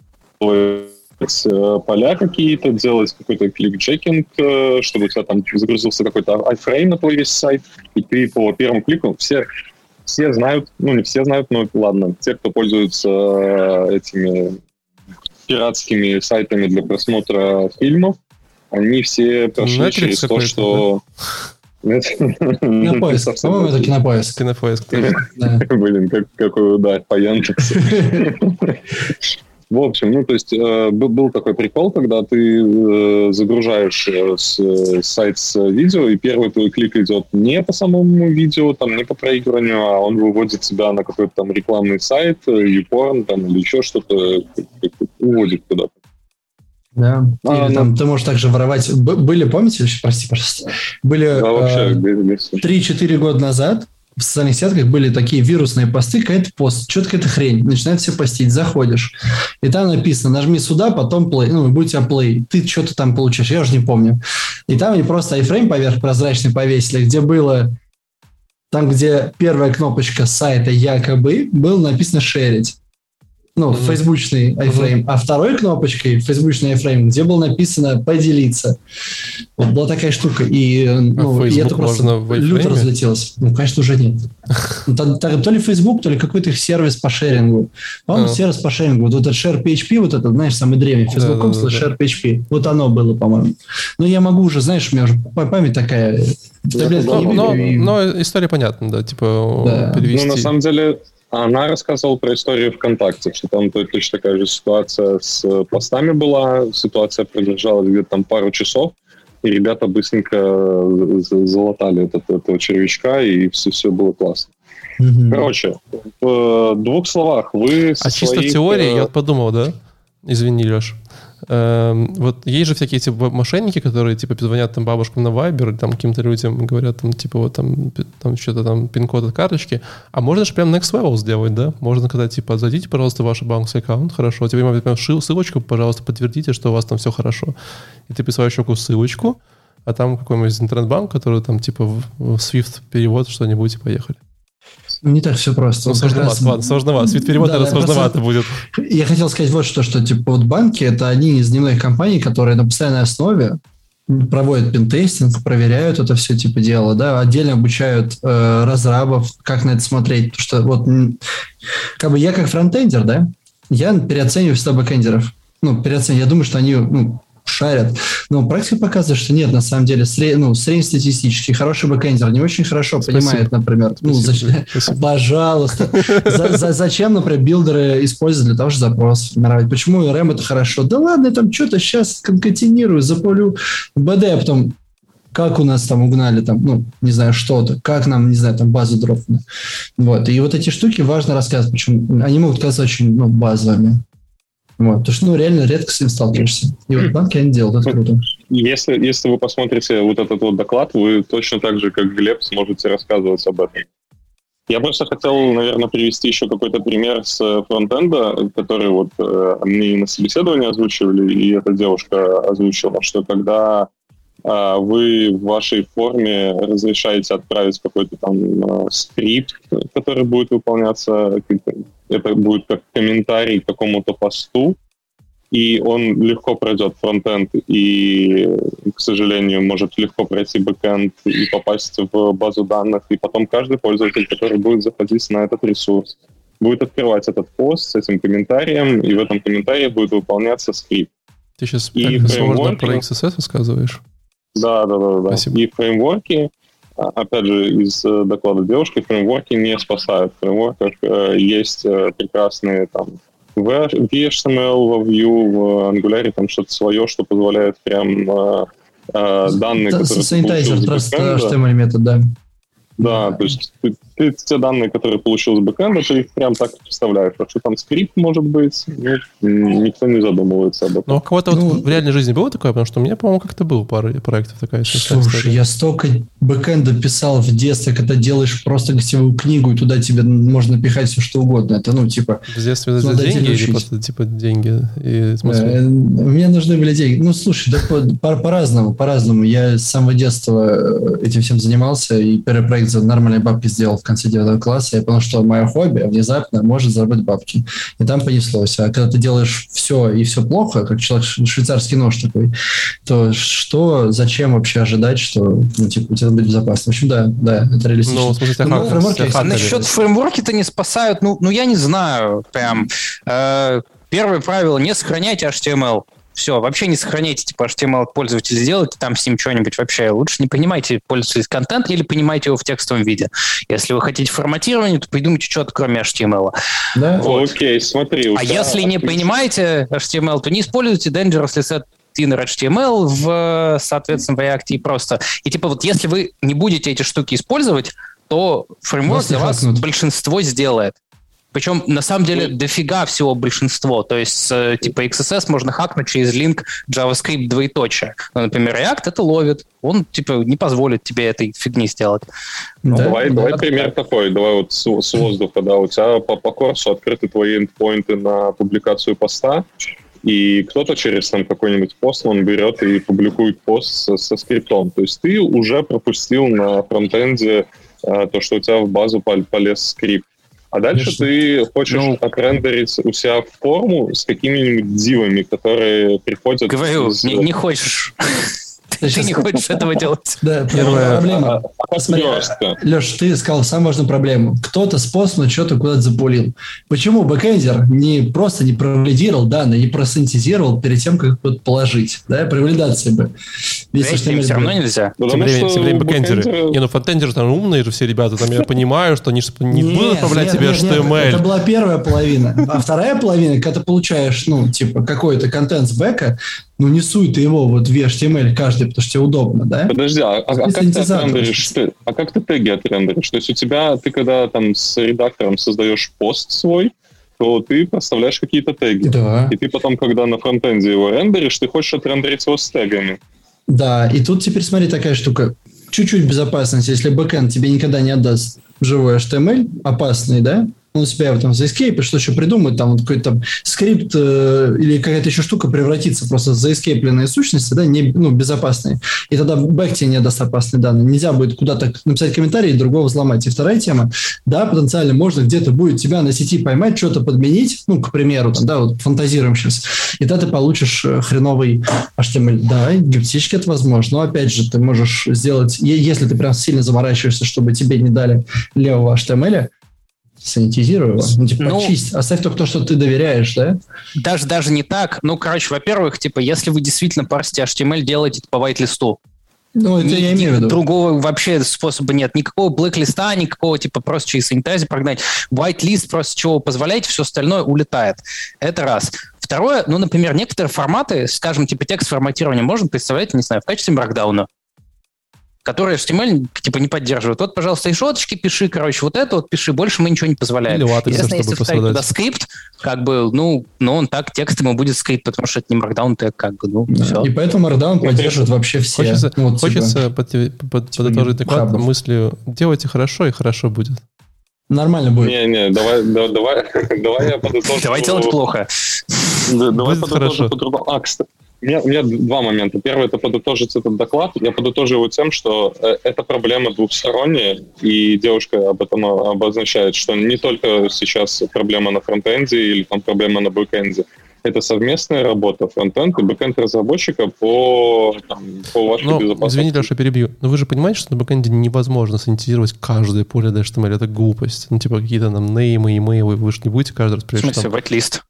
э, поля какие-то, делать какой-то клик-чекинг, э, чтобы у тебя там загрузился какой-то iFrame на твой весь сайт, и ты по первому клику все, все знают, ну не все знают, но ладно, те, кто пользуются э, этими пиратскими сайтами для просмотра фильмов, они все прошли Netflix через то, что... Да? Кинопоиск. По-моему, это кинопоиск. Кинопоиск. Блин, какой удар по Яндексу. В общем, ну, то есть э, был такой прикол, когда ты э, загружаешь э, с, э, сайт с видео, и первый твой клик идет не по самому видео, там, не по проигрыванию, а он выводит тебя на какой-то там рекламный сайт, YouPorn, там, или еще что-то, уводит куда-то. Да. А, Или, там, ну... ты можешь также воровать. Были, помните, прости, пожалуйста, были да, э, 3-4 года назад в социальных сетках были такие вирусные посты, какая-то пост, что-то какая-то хрень, начинают все постить, заходишь, и там написано, нажми сюда, потом play, ну, будет у тебя play, ты что-то там получишь, я уже не помню. И там они просто iFrame поверх прозрачный повесили, где было, там, где первая кнопочка сайта якобы, было написано шерить ну, mm-hmm. фейсбучный iFrame, mm-hmm. а второй кнопочкой фейсбучный iFrame, где было написано «поделиться». Вот была такая штука, и, а ну, и это просто люто разлетелось. Ну, конечно, уже нет. Ну, то, то, то ли Facebook, то ли какой-то их сервис по шерингу. По-моему, uh-huh. сервис по шерингу. Вот этот Share PHP, вот этот, знаешь, самый древний, Facebook.com да, Share PHP. Вот оно было, по-моему. Но я могу уже, знаешь, у меня уже память такая... Но, но, но история понятна, да, типа да. перевести. Ну, на самом деле, она рассказывала про историю ВКонтакте, что там точно такая же ситуация с постами была. Ситуация продолжалась где-то там пару часов, и ребята быстренько залатали этот, этого червячка, и все, все было классно. Mm-hmm. Короче, в двух словах, вы... А своих... чисто в теории, э, я подумал, да? Извини, Леш. Эм, вот есть же всякие типа мошенники, которые типа звонят там бабушкам на Viber, там каким-то людям говорят там типа вот там, там что-то там пин-код от карточки. А можно же прям next level сделать, да? Можно сказать типа зайдите, пожалуйста, в ваш банковский аккаунт, хорошо. Тебе можно прям ссылочку, пожалуйста, подтвердите, что у вас там все хорошо. И ты присылаешь человеку ссылочку, а там какой-нибудь интернет-банк, который там типа в Swift перевод что-нибудь и поехали. Не так все просто. Ну, сложновато, раз... ладно, сложновато. Свит перевод, да, сложновато будет. Я хотел сказать вот что, что типа вот банки это одни из дневных компаний, которые на постоянной основе проводят пентестинг, проверяют это все типа дело, да, отдельно обучают э, разрабов, как на это смотреть, потому что вот как бы я как фронтендер, да, я переоцениваю всегда бэкендеров. Ну, переоцениваю. Я думаю, что они ну, шарят. Но практика показывает, что нет, на самом деле, сред, ну, среднестатистический, хороший бэкэндер не очень хорошо Спасибо. понимает, например, ну, Спасибо. ну, зачем, пожалуйста, за, за, зачем, например, билдеры используют для того, чтобы запрос формировать? Почему ORM это хорошо? Да ладно, я там что-то сейчас конкатинирую, запулю БД, а потом как у нас там угнали там, ну, не знаю, что-то, как нам, не знаю, там базу дропнули. Вот. И вот эти штуки важно рассказывать, почему они могут казаться очень ну, базовыми. Вот, потому что, ну, реально редко с ним сталкиваешься. И вот банки они делают, это круто. Если, если вы посмотрите вот этот вот доклад, вы точно так же, как Глеб, сможете рассказывать об этом. Я просто хотел, наверное, привести еще какой-то пример с фронтенда, который вот э, мне на собеседовании озвучивали, и эта девушка озвучила, что когда э, вы в вашей форме разрешаете отправить какой-то там э, скрипт, который будет выполняться это будет как комментарий к какому-то посту, и он легко пройдет фронтенд и, к сожалению, может легко пройти бэкенд и попасть в базу данных, и потом каждый пользователь, который будет заходить на этот ресурс, будет открывать этот пост с этим комментарием, и в этом комментарии будет выполняться скрипт. Ты сейчас и сложно про XSS рассказываешь? Да, да, да, да. Спасибо. И фреймворки опять же, из э, доклада девушки, фреймворки не спасают. В фреймворках э, есть э, прекрасные там в HTML, во Vue, в Angular там что-то свое, что позволяет прям э, данные, да, которые... Sanitizer, просто HTML метод, да. Да, то есть ты, ты те данные, которые получил с бэкэнда, ты их прям так представляешь. А что там скрипт может быть, ну, никто не задумывается об этом. Ну, а у кого-то ну, вот в реальной жизни было такое? Потому что у меня, по-моему, как-то было пара проектов такая. Слушай, история. я столько бэкэнда писал в детстве, когда делаешь просто гостевую книгу, и туда тебе можно пихать все, что угодно. Это, ну, типа... В детстве за деньги или просто, типа, деньги? И, э, мне нужны были деньги. Ну, слушай, да по- по-разному, по-разному. Я с самого детства э, этим всем занимался, и первый проект за нормальные бабки сделал в конце девятого класса, я понял, что мое хобби внезапно может заработать бабки. И там понеслось. А когда ты делаешь все и все плохо, как человек швейцарский нож такой, то что, зачем вообще ожидать, что ну, типа, у тебя будет безопасно? В общем, да, да, это реалистично. Ну, смысле, ну, фреймворки... А насчет фреймворки-то не спасают, ну, ну я не знаю, прям. Э, первое правило, не сохраняйте HTML. Все, вообще не сохраняйте типа HTML пользователя, сделайте там с ним что-нибудь вообще. Лучше не понимайте пользовательский контент или понимайте его в текстовом виде. Если вы хотите форматирование, то придумайте что-то кроме HTML. Да? Вот. Окей, смотри. А если не понимаете HTML, то не используйте Dangerously Set inner HTML в, соответственно, в React и просто. И типа вот если вы не будете эти штуки использовать, то фреймворк для вас большинство сделает. Причем, на самом деле, дофига всего большинство. То есть, э, типа, XSS можно хакнуть через линк JavaScript двоеточие. Ну, например, React это ловит. Он, типа, не позволит тебе этой фигни сделать. Ну, да, давай, да, давай да, пример да. такой. Давай вот с, с воздуха. Да, у тебя по, по курсу открыты твои эндпоинты на публикацию поста, и кто-то через там какой-нибудь пост, он берет и публикует пост со, со скриптом. То есть ты уже пропустил на фронтенде а, то, что у тебя в базу полез скрипт. А дальше Конечно. ты хочешь ну, отрендерить у себя форму с какими-нибудь дивами, которые приходят... Говорю, из... не, не хочешь. Ты, ты не хочешь этого делать. Да, первая проблема. А, а Смотри, Леш, ты сказал самую важную проблему. Кто-то с постно что-то куда-то запулил. Почему бэкэндер не просто не провалидировал данные, не просанитайзил перед тем, как их положить? Да, при валидации бы. Если что все равно нельзя. Тем время, тем время бэкэндеры. Не, ну фронтендеры там умные же все ребята. Там я понимаю, что они не будут отправлять тебе HTML. Это была первая половина. А вторая половина, когда ты получаешь, ну, типа, какой-то контент с бэка, ну не суй ты его вот в HTML каждый, потому что тебе удобно, да? Подожди, а, а, как ты отрендеришь? Ты, а как ты теги отрендеришь? То есть у тебя, ты когда там с редактором создаешь пост свой, то ты поставляешь какие-то теги. Да. И ты потом, когда на фронтенде его рендеришь, ты хочешь отрендерить его с тегами. Да, и тут теперь смотри такая штука. Чуть-чуть безопасность, если бэкэнд тебе никогда не отдаст живой HTML, опасный, да, он себя там за escape, что еще придумает, там вот какой-то скрипт э, или какая-то еще штука превратится просто за escape сущности, да, не, ну, безопасные. И тогда бэк тебе не даст опасные данные. Нельзя будет куда-то написать комментарий и другого взломать. И вторая тема, да, потенциально можно где-то будет тебя на сети поймать, что-то подменить, ну, к примеру, там, да, вот фантазируем сейчас, и тогда ты получишь э, хреновый HTML. Да, гипотетически это возможно, но опять же, ты можешь сделать, если ты прям сильно заморачиваешься, чтобы тебе не дали левого HTML, санитизируй его, ну, типа, ну, почисть, оставь только то, что ты доверяешь, да? Даже, даже не так. Ну, короче, во-первых, типа, если вы действительно парсите HTML, делайте это по white-листу. Ну, это Ни, я имею в виду. Другого вообще способа нет. Никакого блэк-листа, никакого, типа, просто через санитайзер прогнать. White-лист просто чего вы позволяете, все остальное улетает. Это раз. Второе, ну, например, некоторые форматы, скажем, типа текст форматирования можно представлять, не знаю, в качестве маркдауна которые HTML типа не поддерживают. Вот, пожалуйста, и шоточки пиши, короче, вот это вот пиши, больше мы ничего не позволяем. Или латекса, чтобы если вставить туда скрипт, как бы, ну, ну, он так текст ему будет скрипт, потому что это не Markdown тег, как бы, ну, да. все. И поэтому Markdown поддерживает вообще все. Хочется, ну, вот, хочется типа, под, под, типа подытожить доклад мыслью, делайте хорошо, и хорошо будет. Нормально будет. Не-не, давай, да, давай, давай я подытожу. Давай делать плохо. Давай подытожу по-другому. А, кстати, у меня, у меня два момента. Первый – это подытожить этот доклад. Я подытожу его тем, что э, эта проблема двухсторонняя, и девушка об этом обозначает, что не только сейчас проблема на фронтенде или там проблема на бэкенде. Это совместная работа фронтенд и бэкенд разработчика по, там, по вашей Но, безопасности. Извините, Леша, перебью. Но вы же понимаете, что на бэкенде невозможно санитизировать каждое поле HTML. Это глупость. Ну, типа какие-то там неймы, имейлы. Вы же не будете каждый раз... В смысле, whitelist?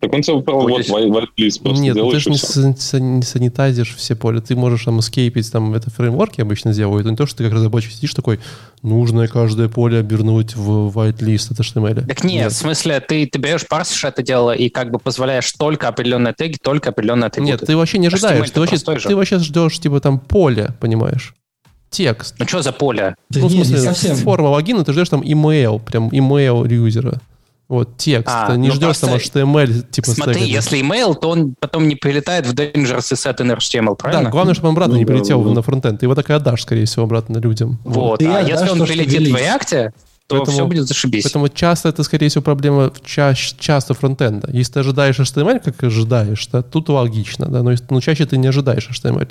Так он тебе вот whitelist просто Нет, ну ты же не, не санитайзишь все поля. Ты можешь там эскейпить, там это фреймворки обычно делают. Не то, что ты как разработчик сидишь такой, нужно каждое поле обернуть в whitelist от HTML. Так нет, нет. в смысле, ты, ты берешь, парсишь это дело и как бы позволяешь только определенные теги, только определенные атрибуты. Нет, ты вообще не ожидаешь. Ты вообще, ты вообще ждешь, типа, там поле, понимаешь? Текст. Ну что за поле? Да ну, в смысле, совсем. форма логина, ты ждешь там email, прям email юзера. Вот текст. А, не ну ждешь там HTML типа Смотри, стека. если email, то он потом не прилетает в dangerous set in HTML, правильно? Да, главное, чтобы он обратно ну, не прилетел да, на фронтенд. Ты его так и отдашь, скорее всего, обратно людям. Вот. А если он прилетит в React, то поэтому, все будет зашибись. Поэтому часто это, скорее всего, проблема ча- часто фронтенда. Если ты ожидаешь HTML, как ожидаешь, то тут логично, да, но, но чаще ты не ожидаешь HTML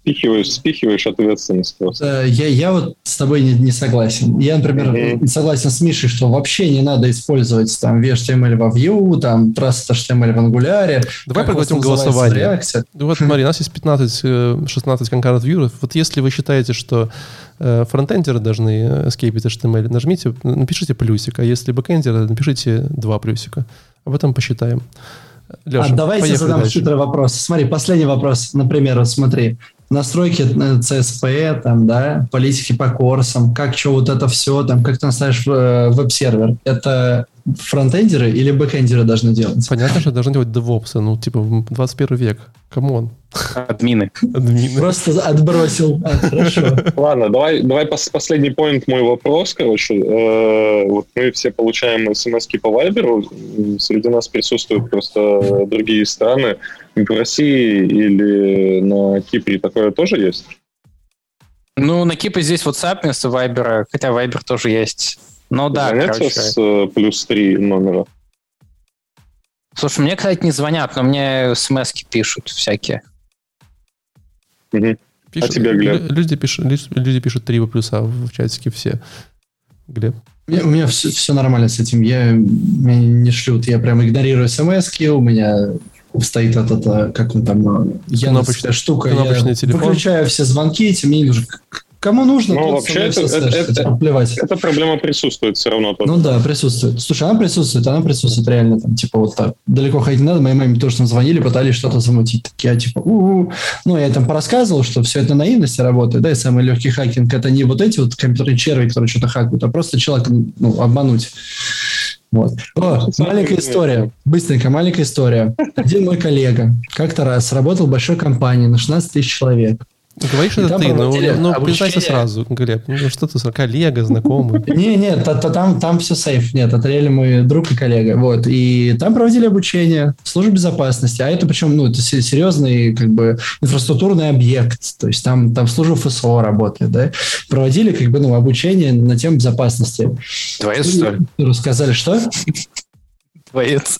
спихиваешь, спихиваешь ответственность просто. Я, я вот с тобой не, не согласен. Я, например, mm-hmm. согласен с Мишей, что вообще не надо использовать там VHTML во Vue, там Trust HTML в Angular. Давай поговорим голосование. Вот смотри, у нас есть 15-16 конкретных вьюров. Вот если вы считаете, что э, фронтендеры должны эскейпить HTML, нажмите, напишите плюсик, а если бэкендеры, напишите два плюсика. Об этом посчитаем. Леша, а давайте задам дальше. хитрый вопрос. Смотри, последний вопрос. Например, вот смотри, настройки CSP, э, там, да, политики по CORS ам, как что вот это все, там, как ты настроишь э, веб-сервер. Это фронтендеры или бэкендеры должны делать? Понятно, что должны делать DevOps, ну, типа, 21 век. Come on. Админы. Админы. Просто отбросил. А, хорошо. Ладно, давай, давай последний point мой вопрос, короче. Э, вот мы все получаем смс по Вайберу. Среди нас присутствуют просто другие страны. В России или на Кипре такое тоже есть? Ну, на Кипре здесь WhatsApp вместо Viber, хотя Viber тоже есть. Ну да, короче. с э, плюс три номера? Слушай, мне, кстати, не звонят, но мне смс пишут всякие. Угу. Пишут, а тебе, Глеб? Люди пишут, люди пишут три плюса в чатике все. Глеб? У меня, у меня все, все нормально с этим. Я, меня не шлют. Я прям игнорирую смс у меня стоит этот, э, как он там, яндексская штука. Я телефон. выключаю все звонки, эти мне нужно Кому нужно, ну, вообще это, это, это, плевать. Эта проблема присутствует все равно. Тут. Ну да, присутствует. Слушай, она присутствует, она присутствует реально там, типа вот так. Далеко ходить не надо. Моей маме тоже там звонили, пытались что-то замутить. Так я типа, у-у-у. ну я там порассказывал, что все это наивности работает, да, и самый легкий хакинг это не вот эти вот компьютерные черви, которые что-то хакают, а просто человека ну, обмануть. Вот. О, маленькая история. Быстренько, маленькая история. Один мой коллега как-то раз работал в большой компании на 16 тысяч человек Говоришь, это ты, ну, ну признайся сразу, Глеб. Ну, что ты, коллега, знакомый. Не, нет, там, там все сейф. Нет, это реально мой друг и коллега. Вот. И там проводили обучение в службе безопасности. А это причем, ну, это серьезный, как бы, инфраструктурный объект. То есть там, там служба ФСО работает, да. Проводили, как бы, ну, обучение на тему безопасности. Дворец, что ли? Рассказали, что? Дворец.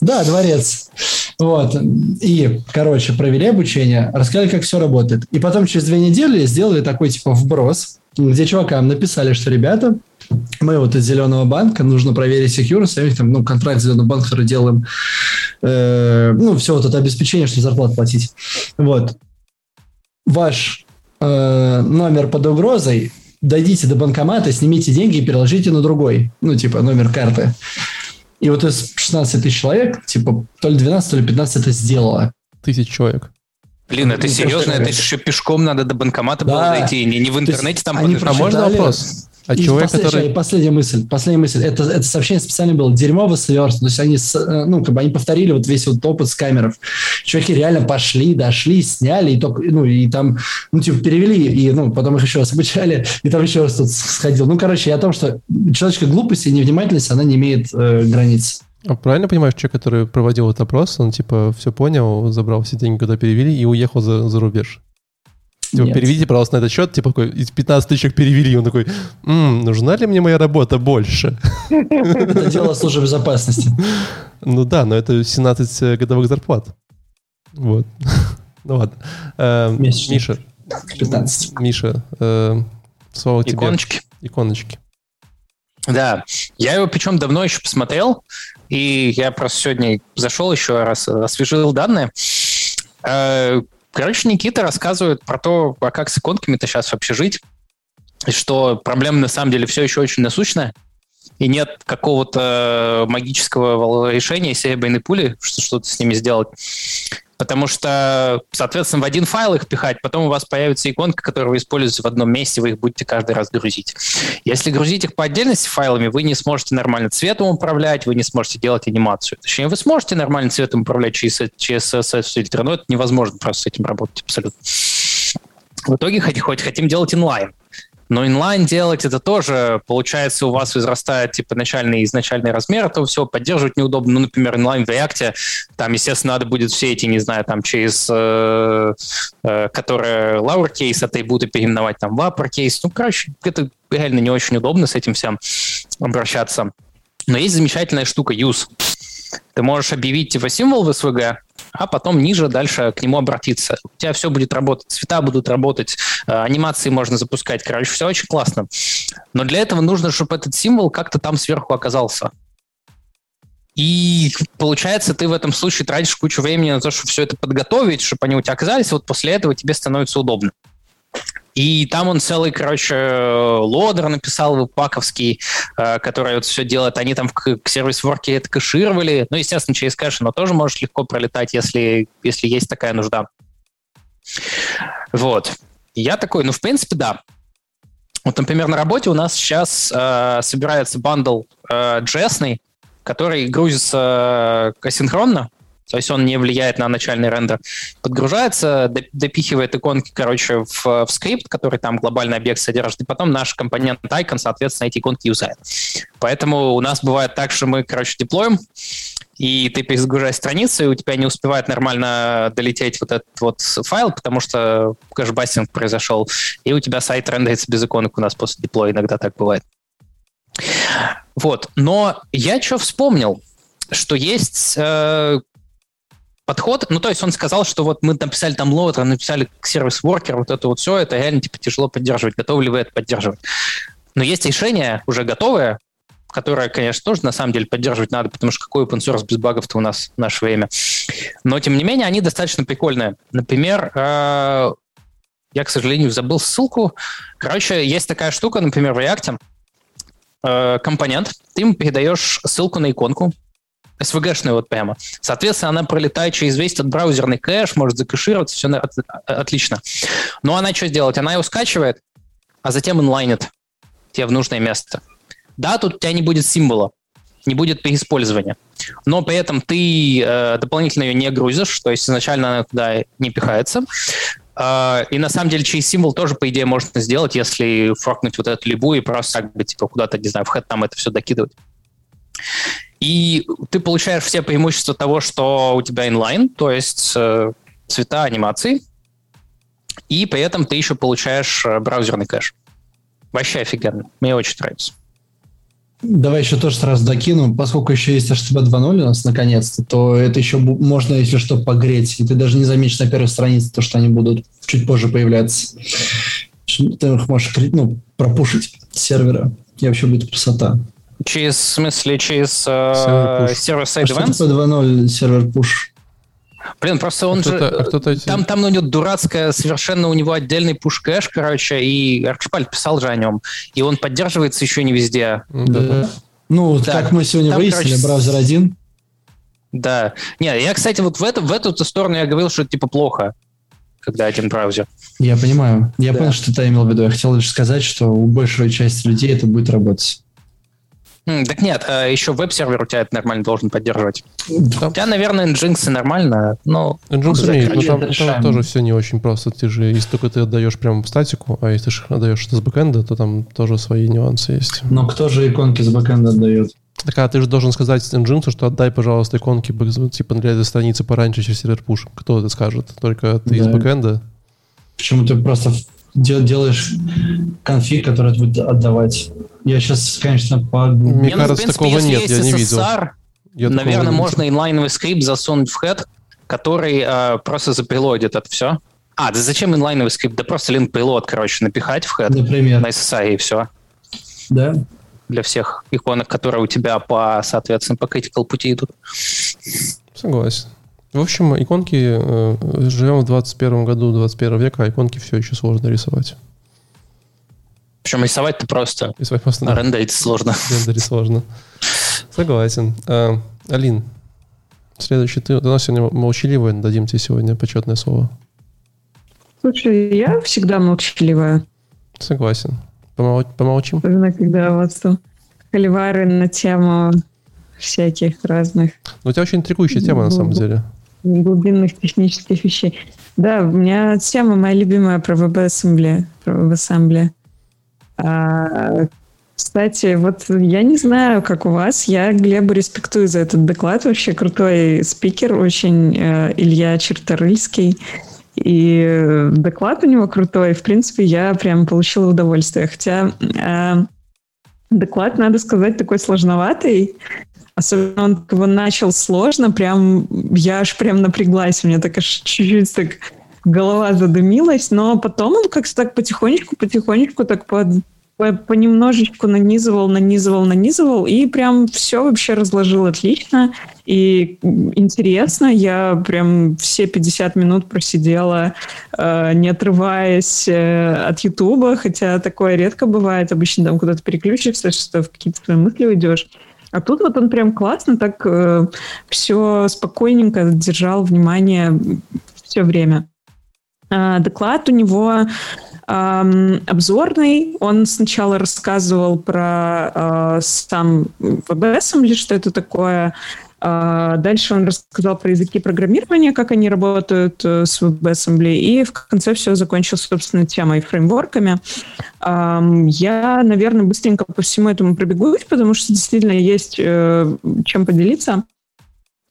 Да, дворец. Вот. И, короче, провели обучение, рассказали, как все работает. И потом через две недели сделали такой, типа, вброс, где чувакам написали, что, ребята, мы вот из Зеленого банка, нужно проверить security, а там, ну, контракт Зеленого банка, делаем, э, ну, все вот это обеспечение, чтобы зарплату платить. Вот. Ваш э, номер под угрозой, дойдите до банкомата, снимите деньги и переложите на другой, ну, типа, номер карты. И вот из 16 тысяч человек, типа, то ли 12, то ли 15 это сделало. Тысяч человек. Блин, это серьезно? Это еще пешком надо до банкомата да. было дойти, не, не в интернете там. Они а можно вопрос? А и человек, послед... который... последняя мысль, последняя мысль. Это, это сообщение специально было дерьмово сверстно. То есть они, э, ну, как бы они повторили вот весь вот опыт с камеров. Чуваки реально пошли, дошли, сняли, и только, ну, и там, ну, типа, перевели, и, ну, потом их еще раз обучали, и там еще раз тут сходил. Ну, короче, я о том, что человеческая глупость и невнимательность, она не имеет э, границ. А правильно понимаешь, человек, который проводил этот опрос, он, типа, все понял, забрал все деньги, куда перевели, и уехал за, за рубеж? Типа, Нет. переведите, пожалуйста, на этот счет. Типа, такой, из 15 тысяч перевели. Он такой, м-м, нужна ли мне моя работа больше? Это дело службы безопасности. Ну да, но это 17 э, годовых зарплат. Вот. Ну ладно. Э, Миша. 15. Миша, э, слово тебе. Иконочки. Иконочки. Да, я его причем давно еще посмотрел, и я просто сегодня зашел еще раз, освежил данные. Короче, Никита рассказывает про то, а как с иконками-то сейчас вообще жить, и что проблема на самом деле все еще очень насущная, и нет какого-то магического решения серебряной пули, что что-то с ними сделать потому что, соответственно, в один файл их пихать, потом у вас появится иконка, которую вы используете в одном месте, вы их будете каждый раз грузить. Если грузить их по отдельности файлами, вы не сможете нормально цветом управлять, вы не сможете делать анимацию. Точнее, вы сможете нормально цветом управлять через, через CSS-фильтр, но это невозможно просто с этим работать абсолютно. В итоге хоть, хоть хотим делать inline. Но inline делать это тоже, получается, у вас возрастает типа начальный изначальный размер этого всего, поддерживать неудобно. Ну, например, inline в React, там, естественно, надо будет все эти, не знаю, там, через э, э, которые lowercase атрибуты переименовать там в uppercase. Ну, короче, это реально не очень удобно с этим всем обращаться. Но есть замечательная штука use. Ты можешь объявить типа символ в SVG, а потом ниже дальше к нему обратиться. У тебя все будет работать, цвета будут работать, э, анимации можно запускать. Короче, все очень классно. Но для этого нужно, чтобы этот символ как-то там сверху оказался. И получается, ты в этом случае тратишь кучу времени на то, чтобы все это подготовить, чтобы они у тебя оказались, вот после этого тебе становится удобно. И там он целый, короче, loader написал webpack овский, э, который вот все делает. Они там к service worker е это кэшировали. Ну, естественно, через кэш, но тоже можешь легко пролетать, если, если есть такая нужда. Вот. Я такой, ну, в принципе, да. Вот, например, на работе у нас сейчас э, собирается бандл э, JS, который грузится э, асинхронно, то есть он не влияет на начальный рендер. Подгружается, допихивает иконки, короче, в, в скрипт, который там глобальный объект содержит, и потом наш компонент icon, соответственно, эти иконки юзает. Поэтому у нас бывает так, что мы, короче, деплоим, и ты перезагружаешь страницу, и у тебя не успевает нормально долететь вот этот вот файл, потому что кэшбастинг произошел, и у тебя сайт рендерится без иконок у нас после деплоя, иногда так бывает. Вот, но я что вспомнил, что есть э, подход. Ну, то есть он сказал, что вот мы написали там loader, написали service worker, вот это вот все, это реально типа тяжело поддерживать. Готовы ли вы это поддерживать? Но есть решение уже готовое, которое, конечно, тоже на самом деле поддерживать надо, потому что какой open source без багов-то у нас в наше время. Но, тем не менее, они достаточно прикольные. Например, э, я, к сожалению, забыл ссылку. Короче, есть такая штука, например, в React, э, компонент, ты ему передаешь ссылку на иконку, SVG-шная вот прямо. Соответственно, она пролетает через весь этот браузерный кэш, может закэшироваться, все от, отлично. Но она что сделать? Она его скачивает, а затем инлайнит тебе в нужное место. Да, тут у тебя не будет символа, не будет переиспользования. Но при этом ты э, дополнительно ее не грузишь, то есть изначально она туда не пихается. Uh, и на самом деле через символ тоже, по идее, можно сделать, если форкнуть вот эту либу и просто как бы типа куда-то, не знаю, в хэт там это все докидывать. И ты получаешь все преимущества того, что у тебя инлайн, то есть э, цвета анимации, и при этом ты еще получаешь э, браузерный кэш. Вообще офигенно. Мне очень нравится. Давай еще тоже сразу докину. Поскольку еще есть HTTP 2.0 у нас наконец-то, то это еще можно, если что, погреть. И ты даже не заметишь на первой странице то, что они будут чуть позже появляться. Ты их можешь ну, пропушить сервера. И вообще будет красота. Через, в смысле, через э, server-side events? HTTP 2.0 server push. Блин, просто он а же... А кто там, там у него дурацкая, совершенно у него отдельный push cache, короче, и Арчибальд писал же о нем. И он поддерживается еще не везде. Да. Ну, так, как мы сегодня там, выяснили, короче, браузер один. Да. Не, я, кстати, вот в эту, в эту сторону я говорил, что это типа плохо, когда один браузер. Я понимаю. Я да. понял, что ты имел в виду. Я хотел лишь сказать, что у большей части людей это будет работать. Так нет, а еще веб-сервер у тебя это нормально должен поддерживать. Да. У тебя, наверное, Nginx нормально, но... Nginx умеет, но там, там тоже все не очень просто. Ты же, если только ты отдаешь прямо в статику, а если ты отдаешь что-то с бэкэнда, то там тоже свои нюансы есть. Но кто же иконки с бэкэнда отдает? Так, а ты же должен сказать Nginx, что отдай, пожалуйста, иконки типа для этой страницы пораньше через сервер push. Кто это скажет? Только ты да. из бэкэнда? Почему ты просто делаешь конфиг, который будет отдавать. Я сейчас, конечно, по... Мне ну, кажется, такого нет, я не видел. Я наверное, можно инлайновый скрипт засунуть в head, который э, просто запилодит это все. А, да зачем инлайновый скрипт? Да просто link payload, короче, напихать в head Например. на SSI и все. Да. Для всех иконок, которые у тебя по, соответственно, по critical пути идут. Согласен. В общем, иконки, э, живем в 21 году 21 века, а иконки все еще сложно рисовать. Причем рисовать-то просто. Рисовать просто, да. Рендерить сложно. Рендерить сложно. Согласен. А, Алин, следующий ты. У нас сегодня молчаливая, дадим тебе сегодня почетное слово. Слушай, я всегда молчаливая. Согласен. Помол... Помолчим? Особенно, когда у вас там холивары на тему всяких разных. Ну, у тебя очень интригующая тема, на самом деле глубинных технических вещей. Да, у меня тема моя любимая про WebAssembly. Про WebAssembly. А, кстати, вот я не знаю, как у вас, я Глебу респектую за этот доклад. Вообще крутой спикер, очень э, Илья Черторыльский. И доклад у него крутой. В принципе, я прям получила удовольствие. Хотя э, доклад, надо сказать, такой сложноватый. Особенно он его начал сложно, прям я аж прям напряглась, у меня так аж чуть-чуть так голова задымилась, но потом он как-то так потихонечку, потихонечку так под, по, понемножечку нанизывал, нанизывал, нанизывал, и прям все вообще разложил отлично и интересно. Я прям все 50 минут просидела, э, не отрываясь э, от Ютуба, хотя такое редко бывает. Обычно там куда-то переключишься, что в какие-то свои мысли уйдешь. А тут вот он прям классно так э, все спокойненько держал внимание все время. Э, доклад у него э, обзорный. Он сначала рассказывал про э, сам WebAssembly, что это такое, а, дальше он рассказал про языки программирования, как они работают э, с WebAssembly, и в конце все закончил, собственно, темой фреймворками. Я, наверное, быстренько по всему этому пробегусь, потому что действительно есть э, чем поделиться.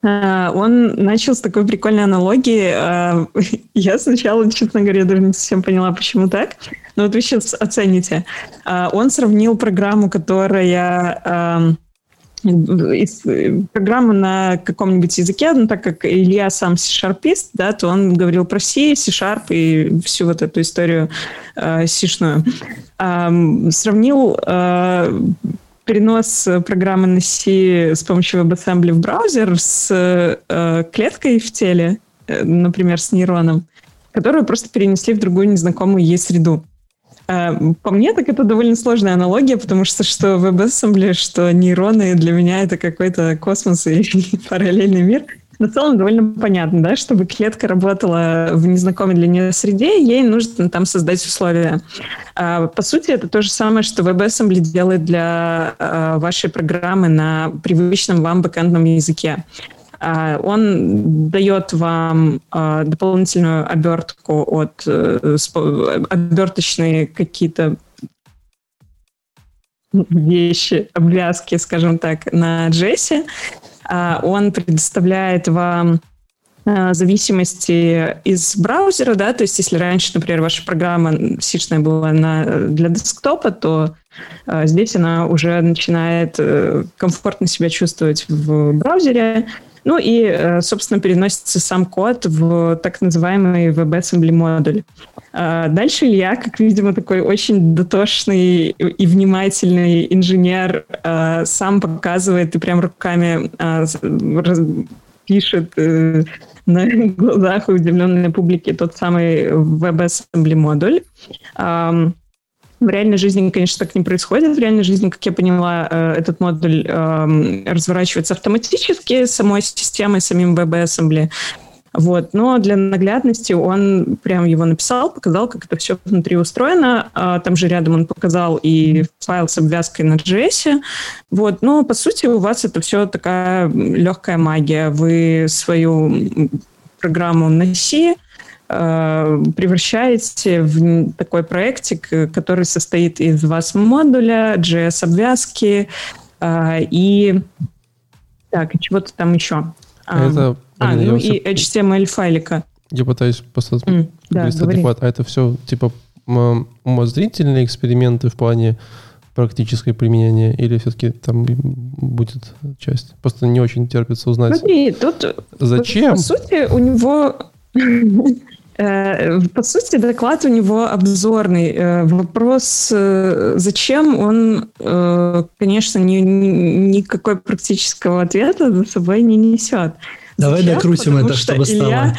А, он начал с такой прикольной аналогии. А, я сначала, честно говоря, даже не совсем поняла, почему так. Но вот вы сейчас оцените. Он сравнил программу, которая из программы на каком-нибудь языке, ну, так как Илья сам C-шарпист, да, то он говорил про C, C-Sharp и всю вот эту историю э, C-шную. Э, сравнил э, перенос программы на C с помощью WebAssembly в браузер с э, клеткой в теле, э, например, с нейроном, которую просто перенесли в другую незнакомую ей среду. А, по мне, так это довольно сложная аналогия, потому что что WebAssembly, что нейроны для меня это какой-то космос и параллельный мир. На целом довольно понятно, да, чтобы клетка работала в незнакомой для нее среде, ей нужно там создать условия. А, по сути, это то же самое, что WebAssembly делает для а, вашей программы на привычном вам бэкэндном языке. А, он дает вам дополнительную обертку от э, оберточные какие-то вещи, обвязки, скажем так, на Джесси. А, он предоставляет вам зависимости из браузера, да, то есть если раньше, например, ваша программа сишная была на, для десктопа, то э, здесь она уже начинает э, комфортно себя чувствовать в браузере, ну и, э, собственно, переносится сам код в так называемый WebAssembly модуль. А дальше Илья, как, видимо, такой очень дотошный и внимательный инженер, э, сам показывает и прям руками э, пишет на глазах удивленной публики тот самый WebAssembly модуль. В реальной жизни, конечно, так не происходит. В реальной жизни, как я поняла, э, этот модуль эм, разворачивается автоматически самой системой, самим WebAssembly. Вот. Но для наглядности он прям его написал, показал, как это все внутри устроено. А там же рядом он показал и файл с обвязкой на JS. Вот. Но, по сути, у вас это все такая легкая магия. Вы свою программу на C превращаете в такой проектик, который состоит из вас модуля, JS-обвязки э, и так, и чего-то там еще. А, это, а, ну и HTML-файлика. Я пытаюсь поставить mm, да, адекват. А это все типа умозрительные эксперименты в плане практическое применение, или все-таки там будет часть? Просто не очень терпится узнать. Смотри, тут Зачем? По сути, у него Э, по сути, доклад у него обзорный. Э, вопрос, э, зачем он, конечно, ни, никакой практического ответа за собой не несет. Давай зачем? докрутим Потому это, чтобы стало.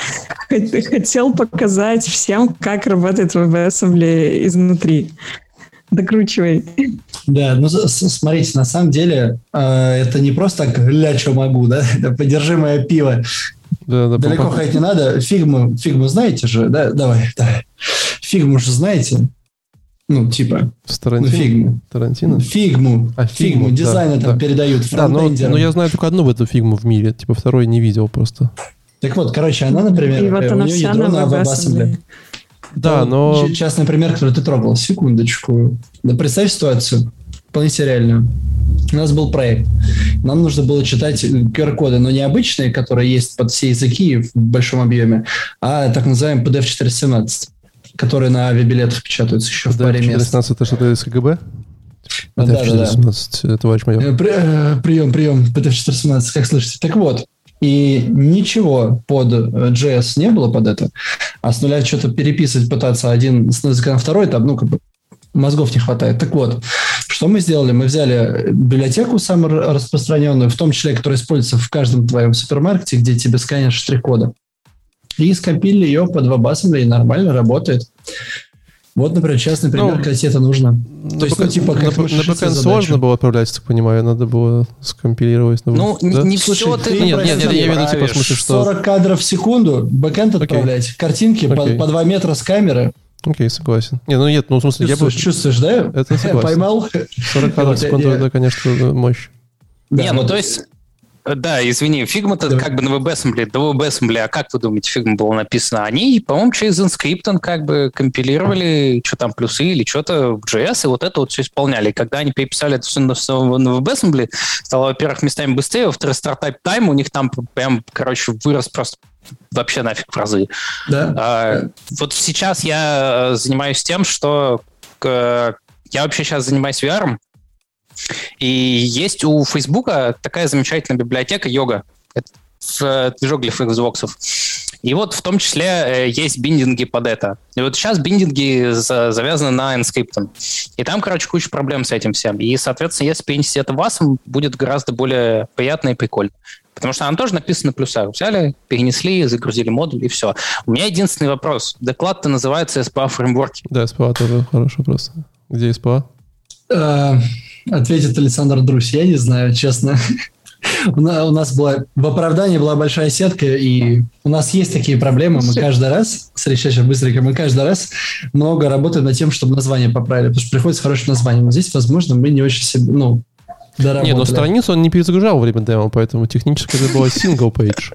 Илья хотел показать всем, как работает WebAssembly изнутри. Докручивай. Да, ну смотрите, на самом деле это не просто так, ля, что могу, да, это подержи мое пиво. Да, да, Далеко по... ходить не надо. Фигму, фигму знаете же, да? Давай, давай. Фигму же знаете? Ну, типа. С Тарантино? Ну, фигму. Тарантино? Фигму. А, фигму. фигму дизайны да, там да. передают Да, но, но я знаю только одну в эту фигму в мире. Типа второй не видел просто. Так вот, короче, она, например, И вот она у нее ядро на WebAssembly. Да, но... Частный пример, который ты трогал. Секундочку. Да представь ситуацию вполне себе реально. У нас был проект. Нам нужно было читать QR-коды, но не обычные, которые есть под все языки в большом объеме, а так называемый PDF 417, которые на авиабилетах печатаются еще в паре мест. 417 это что-то из КГБ? Да, да, 417, да. товарищ майор. Э, при, э, прием, прием, PDF 417, как слышите. Так вот, и ничего под JS не было под это. А с нуля что-то переписывать, пытаться один с языка на второй, там, ну, как бы мозгов не хватает. Так вот, что мы сделали? Мы взяли библиотеку самую распространенную, в том числе, которая используется в каждом твоем супермаркете, где тебе сканят штрих-кода, и скопили ее под WebAssembly, и нормально работает. Вот, например, частный пример, ну, когда тебе это нужно. То есть, ну, типа, как на, на бэкэнд сложно было отправлять, так понимаю, надо было скомпилировать. Ну, да? не Слушай, все ты... Нет, нет, нет, я имею в виду, типа, в смысле, что... 40 кадров в секунду, бэкэнд отправлять, okay. картинки okay. По, по 2 метра с камеры, Окей, okay, согласен. Не, ну нет, ну в смысле, чувствуешь, я бы... Чувствуешь, да? Это согласен. Поймал? 40 кадров в секунду, это, конечно, мощь. Да, не, ну то есть, да, извини, Figma-то да. как бы на WebAssembly, до WebAssembly, а как вы думаете, Figma было написано? Они, по-моему, через Emscripten как бы компилировали, что там, плюсы или что-то в JS, и вот это вот все исполняли. И когда они переписали это все на, на WebAssembly, стало, во-первых, местами быстрее, во-вторых, стартап тайм у них там прям, короче, вырос просто вообще нафиг в разы. Да. А, вот сейчас я занимаюсь тем, что э, я вообще сейчас занимаюсь VR, и есть у Фейсбука такая замечательная библиотека йога. Это в движок для Xbox. И вот в том числе э, есть биндинги под это. И вот сейчас биндинги завязаны на Inscription. И там, короче, куча проблем с этим всем. И, соответственно, если перенести это вас, будет гораздо более приятно и прикольно. Потому что она тоже написана на плюсах. Взяли, перенесли, загрузили модуль, и все. У меня единственный вопрос. Доклад-то называется SPA фреймворки. Да, SPA тоже хороший вопрос. Где SPA? Э, ответит Александр Друсь. Я не знаю, честно. у нас была в оправдании была большая сетка, и у нас есть такие проблемы. Мы каждый раз, с сейчас быстренько, мы каждый раз много работаем над тем, чтобы название поправили, потому что приходится хорошее название. Но здесь, возможно, мы не очень себе, ну, Не, но страницу он не перезагружал время демо, поэтому технически это была single page.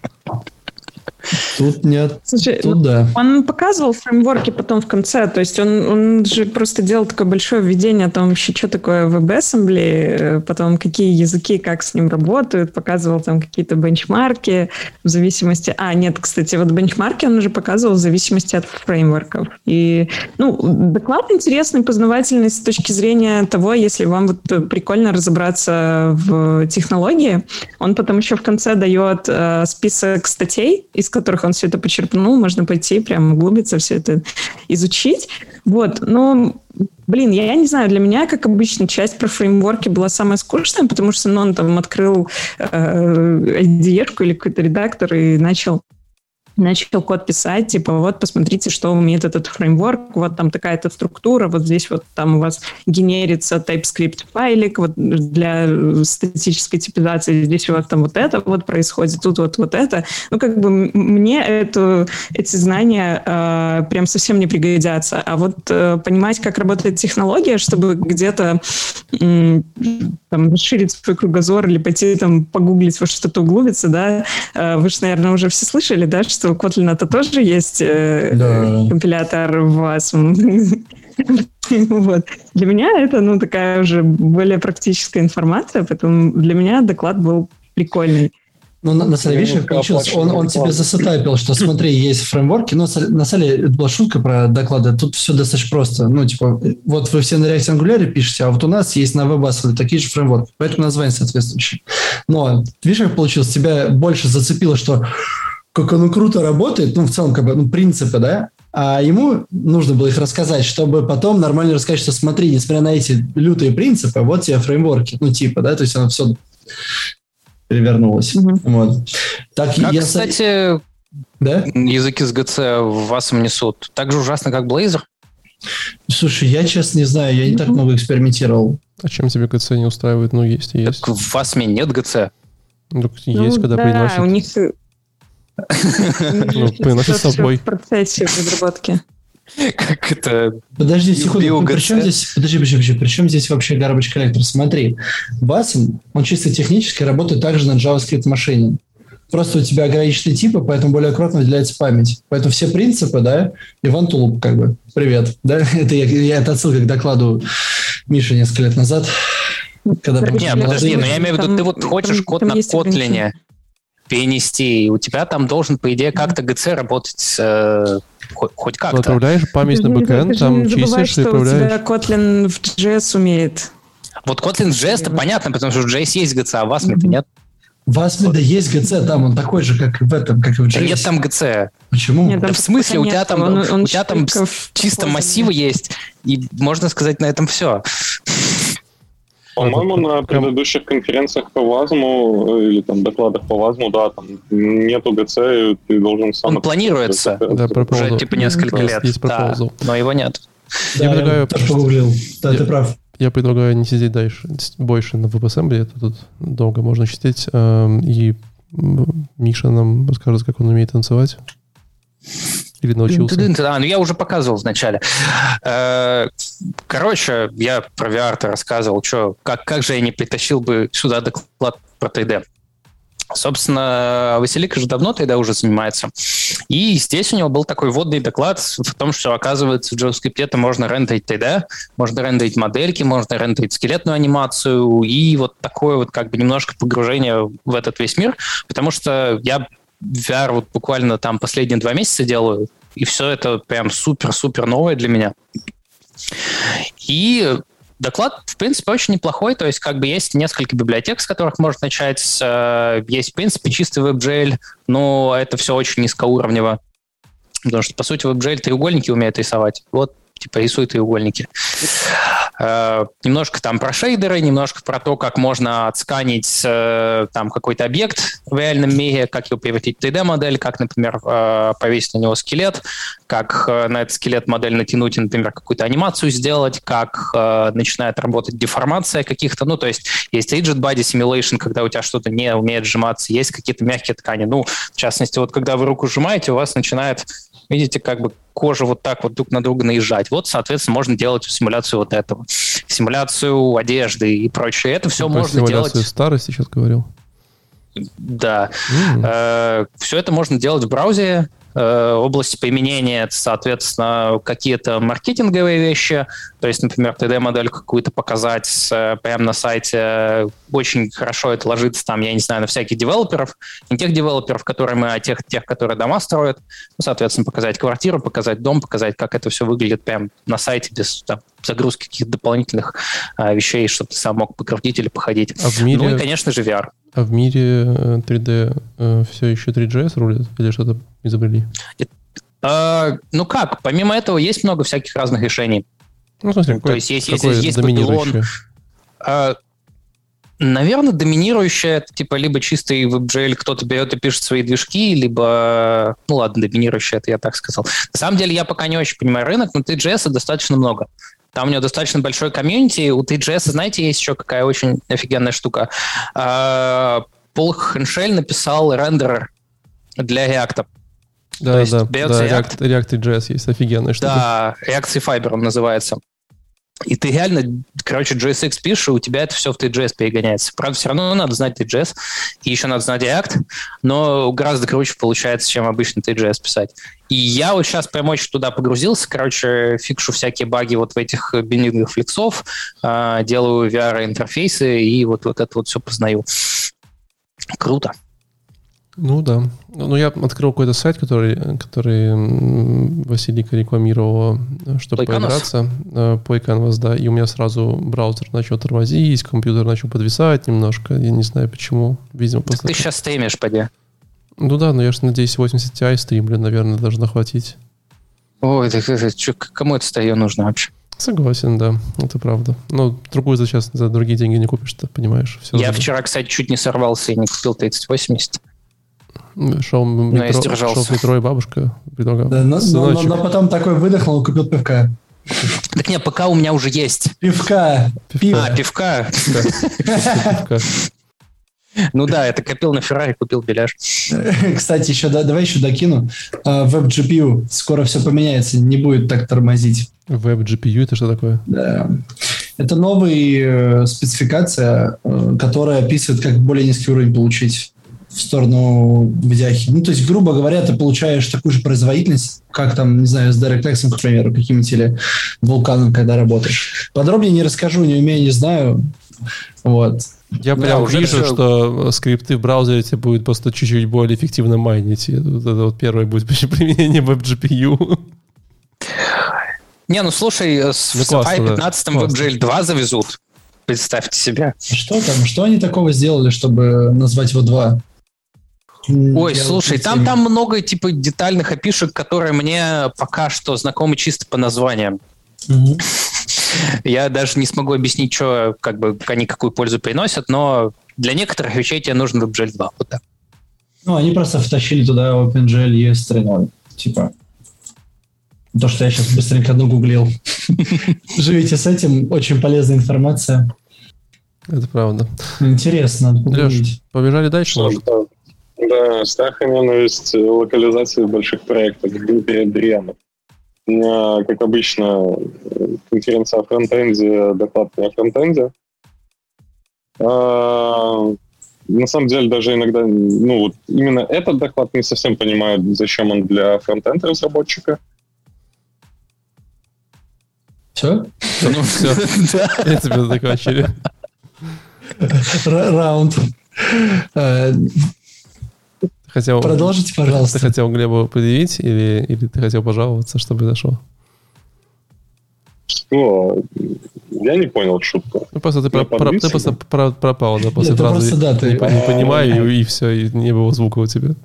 Тут нет. Слушай, Тут да. Он показывал фреймворки потом в конце. То есть он, он же просто делал такое большое введение о том, вообще, что такое WebAssembly, потом какие языки, как с ним работают, показывал там какие-то бенчмарки в зависимости... А, нет, кстати, вот бенчмарки он уже показывал в зависимости от фреймворков. И, ну, доклад интересный, познавательный с точки зрения того, если вам вот прикольно разобраться в технологии. Он потом еще в конце дает э, список статей, из которых он все это почерпнул, можно пойти прям углубиться, все это изучить. Вот, но, блин, я, я не знаю, для меня, как обычно, часть про фреймворки была самая скучная, потому что ну, он там открыл э, IDE или какой-то редактор и начал начал код писать, типа, вот, посмотрите, что умеет этот фреймворк, вот там такая-то структура, вот здесь вот там у вас генерится TypeScript файлик вот для статической типизации, здесь у вас там вот это вот происходит, тут вот вот это. Ну, как бы мне это, эти знания э, прям совсем не пригодятся. А вот э, понимать, как работает технология, чтобы где-то э, там расширить свой кругозор или пойти там погуглить во что-то углубиться, да, э, вы же, наверное, уже все слышали, да, что у Kotlin это тоже есть э, да. компилятор в WASM. вот. Для меня это, ну, такая уже более практическая информация, поэтому для меня доклад был прикольный. Ну, на, на самом деле, получилось, он, он тебе засетапил, что смотри, есть фреймворки, но на самом деле это была шутка про доклады, тут все достаточно просто. Ну, типа, вот вы все на React Angular пишете, а вот у нас есть на WebAssembly такие же фреймворки, поэтому название соответствующее. Но, видишь, как получилось, тебя больше зацепило, что как оно круто работает, ну, в целом, как бы, ну, принципы, да, а ему нужно было их рассказать, чтобы потом нормально рассказать, что смотри, несмотря на эти лютые принципы, вот тебе фреймворки, ну, типа, да, то есть оно все перевернулось. Mm-hmm. Вот. Так, как, я... кстати, да? языки с ГЦ в вас несут так же ужасно, как Blazor? Слушай, я честно не знаю, я не так много экспериментировал. А чем тебе ГЦ не устраивает? Ну, есть и есть. Так в ВАСМе нет ГЦ. Ну, есть, когда да, приносят. у них ну, приносит с собой. В процессе разработки. Как это? Подожди секунду, при чем здесь, подожди, подожди, подожди, при чем здесь вообще garbage коллектор? Смотри, Басин, он чисто технически работает также на JavaScript машине. Просто у тебя ограниченные типы, поэтому более аккуратно выделяется память. Поэтому все принципы, да, Иван Тулуп, как бы, привет. Да, это я, я это отсылка к докладу Миши несколько лет назад. Когда Не, подожди, но я имею в виду, ты вот хочешь код на Kotlin, перенести. И у тебя там должен, по идее, как-то ГЦ работать э, хоть, хоть как-то. Отправляешь память на бэкэнд, там чистишь и отправляешь. у тебя Kotlin в JS умеет. Вот Kotlin в JS-то понятно, потому что в JS есть GC, а в Asm mm-hmm. нет. В Asm да есть GC, там он такой же, как в этом, как и в JS. Да нет там GC. Почему? Нет, да в смысле, у тебя там, он, он у тебя там чисто массивы есть, и можно сказать на этом все. По-моему, на предыдущих конференциях по ВАЗМу или там докладах по ВАЗМу, да, там нету ГЦ, и ты должен сам... Он планируется да, уже типа несколько лет, да, но его нет. Да, я, предлагаю... я погуглил. Да, я, ты прав. Я предлагаю не сидеть дальше, больше на WebAssembly, это тут долго можно читать, эм, и Миша нам расскажет, как он умеет танцевать. Или научился? А, ну я уже показывал вначале. Э, короче, я про VR рассказывал, что, как, как же я не притащил бы сюда доклад про 3D. Собственно, Василик же давно тогда уже занимается. И здесь у него был такой вводный доклад в том, что, оказывается, в JavaScript это можно рендерить 3D, можно рендерить модельки, можно рендерить скелетную анимацию, и вот такое вот как бы немножко погружение в этот весь мир, потому что я VR вот буквально там последние два месяца делаю, и все это прям супер-супер новое для меня. И доклад, в принципе, очень неплохой, то есть как бы есть несколько библиотек, с которых можно начать, э, есть, в принципе, чистый WebGL, но это все очень низкоуровнево, потому что, по сути, WebGL треугольники умеет рисовать. Вот, типа, рисуй треугольники. Э, немножко там про шейдеры, немножко про то, как можно отсканить э, там какой-то объект в реальном мире, как его превратить в 3D-модель, как, например, э, повесить на него скелет, как на этот скелет модель натянуть например, какую-то анимацию сделать, как начинает работать деформация каких-то, ну, то есть есть rigid body simulation, когда у тебя что-то не умеет сжиматься, есть какие-то мягкие ткани. Ну, в частности, вот когда вы руку сжимаете, у вас начинает видите, как бы кожа вот так вот друг на друга наезжать. Вот, соответственно, можно делать симуляцию вот этого. Симуляцию одежды и прочее. Это все Про можно делать... старости сейчас говорил. Да. Mm. Все это можно делать в браузере, Э, области применения это, соответственно, какие-то маркетинговые вещи, то есть, например, 3D-модель какую-то показать э, прямо на сайте. Очень хорошо это ложится там, я не знаю, на всяких девелоперов, не тех девелоперов, которые мы, а тех, тех которые дома строят. Ну, соответственно, показать квартиру, показать дом, показать, как это все выглядит прямо на сайте без там, загрузки каких-то дополнительных а, вещей, чтобы ты сам мог покрутить или походить. А в мире... Ну и, конечно же, VR. А в мире 3D э, все еще 3GS рулит или что-то изобрели? А, ну как, помимо этого есть много всяких разных решений. Ну, смотри, какой, То есть есть, какой есть, есть Babylon. А, наверное, доминирующее это типа либо чистый WebGL, кто-то берет и пишет свои движки, либо, ну ладно, доминирующее, это я так сказал. На самом деле я пока не очень понимаю рынок, но 3GS достаточно много. Там у него достаточно большой комьюнити. У TGS, знаете, есть еще какая очень офигенная штука. А, Пол Хеншель написал рендерер для React. Да, да, да, React, React JS есть офигенная штука. Да, React Fiber он называется. И ты реально, короче, JSX пишешь, и у тебя это все в TJS перегоняется. Правда, все равно надо знать TJS, и еще надо знать React, но гораздо круче получается, чем обычно TJS писать. И я вот сейчас прям очень туда погрузился, короче, фикшу всякие баги вот в этих бинлингах флексов, э, делаю VR-интерфейсы, и вот, вот это вот все познаю. Круто. Ну да. Ну, я открыл какой-то сайт, который, который Василика рекламировал, чтобы Play поиграться. Play Canvas, да. И у меня сразу браузер начал тормозить, компьютер начал подвисать немножко. Я не знаю почему. Видимо, так просто... ты сейчас стримишь, поди. Ну да, но я же надеюсь 80 Ti стримлю, наверное, должно хватить. Ой, так, так, так, кому это стое нужно вообще? Согласен, да, это правда. Но другую за сейчас за другие деньги не купишь, ты понимаешь. Все я вчера, кстати, чуть не сорвался и не купил 3080. Шел, метро, шел в метро, и бабушка предлагала. Да, но, но, но, но потом такой выдохнул, купил пивка. Так нет, пока у меня уже есть. Пивка. Пиво. А, пивка. Ну да, это копил на Феррари, купил беляш. Кстати, еще да, давай еще докину. Веб-GPU а, скоро все поменяется, не будет так тормозить. Веб-GPU это что такое? Да. Это новая э, спецификация, э, которая описывает, как более низкий уровень получить в сторону видяхи. Ну, то есть, грубо говоря, ты получаешь такую же производительность, как там, не знаю, с DirectX, к примеру, каким-нибудь или вулканом, когда работаешь. Подробнее не расскажу, не умею, не знаю. Вот. Я прям уже вижу, все... что скрипты в браузере тебе будут просто чуть-чуть более эффективно майнить. Вот это вот первое будет применение WebGPU. Не, ну слушай, с ну, Safari 15 да. WebGL 2 завезут. Представьте себе. Что там? Что они такого сделали, чтобы назвать его 2? Ой, слушай, там, там много типа детальных опишек, которые мне пока что знакомы чисто по названиям. Угу. Я даже не смогу объяснить, что как бы они какую пользу приносят, но для некоторых вещей тебе нужен WebGL 2. Вот так. Ну, они просто втащили туда OpenGL ES 3.0. Типа, то, что я сейчас быстренько нагуглил. Живите с этим, очень полезная информация. Это правда. Интересно, Леш, побежали дальше? Может? Да, страх и ненависть локализации больших проектов. Дмитрий Андриянов. У меня, как обычно, конференция о фронтенде, доклад о фронтенде. А, на самом деле, даже иногда, ну, вот именно этот доклад не совсем понимают, зачем он для фронтенд разработчика. Все? Ну, все. Я тебе закончили. Раунд. Хотел, Продолжите, пожалуйста. Ты хотел Глебу предъявить или, или ты хотел пожаловаться, что произошло? Что? Я не понял шутку. Ну, просто ты, про, про, ты просто про, пропал, да, после Нет, фразы просто, да, ты... не, не понимаю, и, и все, и не было звука у тебя.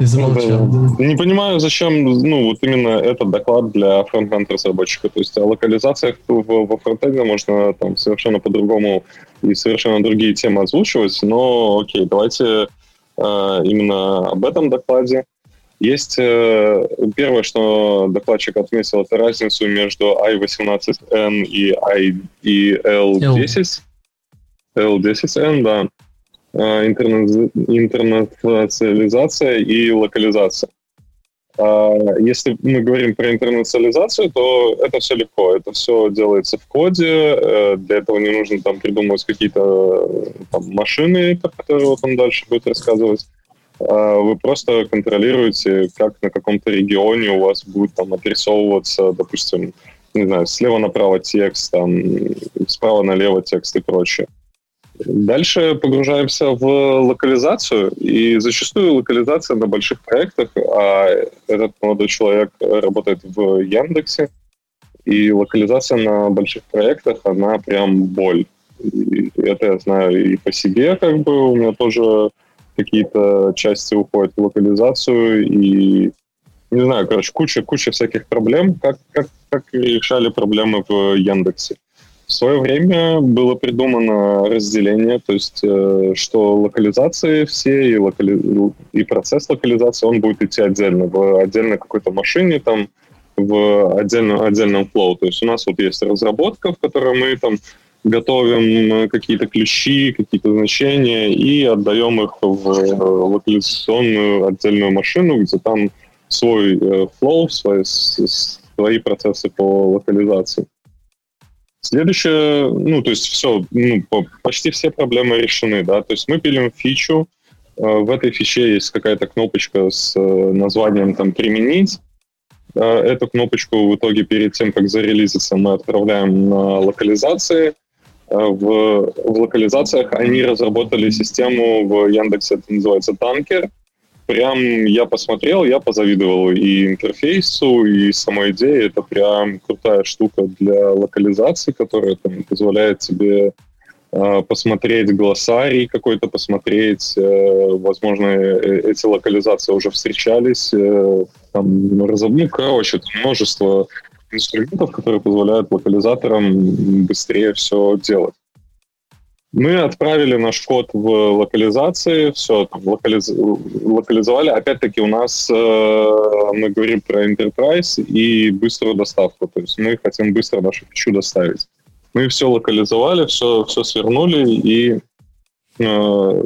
И замолчал. Ну, да. Не понимаю, зачем, ну, вот именно этот доклад для фронтенд разработчика. То есть о локализациях во фронтенде можно там совершенно по-другому и совершенно другие темы озвучивать, но окей, давайте именно об этом докладе. Есть э, первое, что докладчик отметил, это разницу между i18n и, I, и L10. L10n, да. Э, интернет, интернационализация и локализация. А, если мы говорим про интернационализацию, то это все легко. Это все делается в коде. Э, для этого не нужно там придумывать какие-то там, машины, про которые вот он дальше будет рассказывать. А, вы просто контролируете, как на каком-то регионе у вас будет там отрисовываться, допустим, не знаю, слева направо текст, там, справа налево текст и прочее. Дальше погружаемся в локализацию, и зачастую локализация на больших проектах, а этот молодой человек работает в Яндексе, и локализация на больших проектах, она прям боль. И это я знаю и по себе, как бы у меня тоже какие-то части уходят в локализацию, и не знаю, короче, куча, куча всяких проблем. Как, как, как решали проблемы в Яндексе? В свое время было придумано разделение, то есть э, что локализации все и, локали... и процесс локализации, он будет идти отдельно, в отдельной какой-то машине, там, в отдельном, отдельном флоу. То есть у нас вот есть разработка, в которой мы там готовим какие-то ключи, какие-то значения и отдаем их в локализационную отдельную машину, где там свой э, флоу, свои, свои процессы по локализации. Следующее, ну, то есть все, ну, почти все проблемы решены, да, то есть мы пилим фичу, э, в этой фиче есть какая-то кнопочка с э, названием там «применить», Эту кнопочку в итоге перед тем, как зарелизиться, мы отправляем на локализации. В, в локализациях они разработали систему в Яндексе, это называется «Танкер», прям я посмотрел, я позавидовал и интерфейсу, и самой идее. Это прям крутая штука для локализации, которая там, позволяет тебе э, посмотреть глоссарий какой-то, посмотреть, э, возможно, э, эти локализации уже встречались. Э, там, ну, короче, множество инструментов, которые позволяют локализаторам быстрее все делать. Мы отправили наш код в локализации, все там локализ... локализовали. Опять-таки у нас э, мы говорим про enterprise и быструю доставку. То есть мы хотим быстро нашу фичу доставить. Мы все локализовали, все, все свернули и э,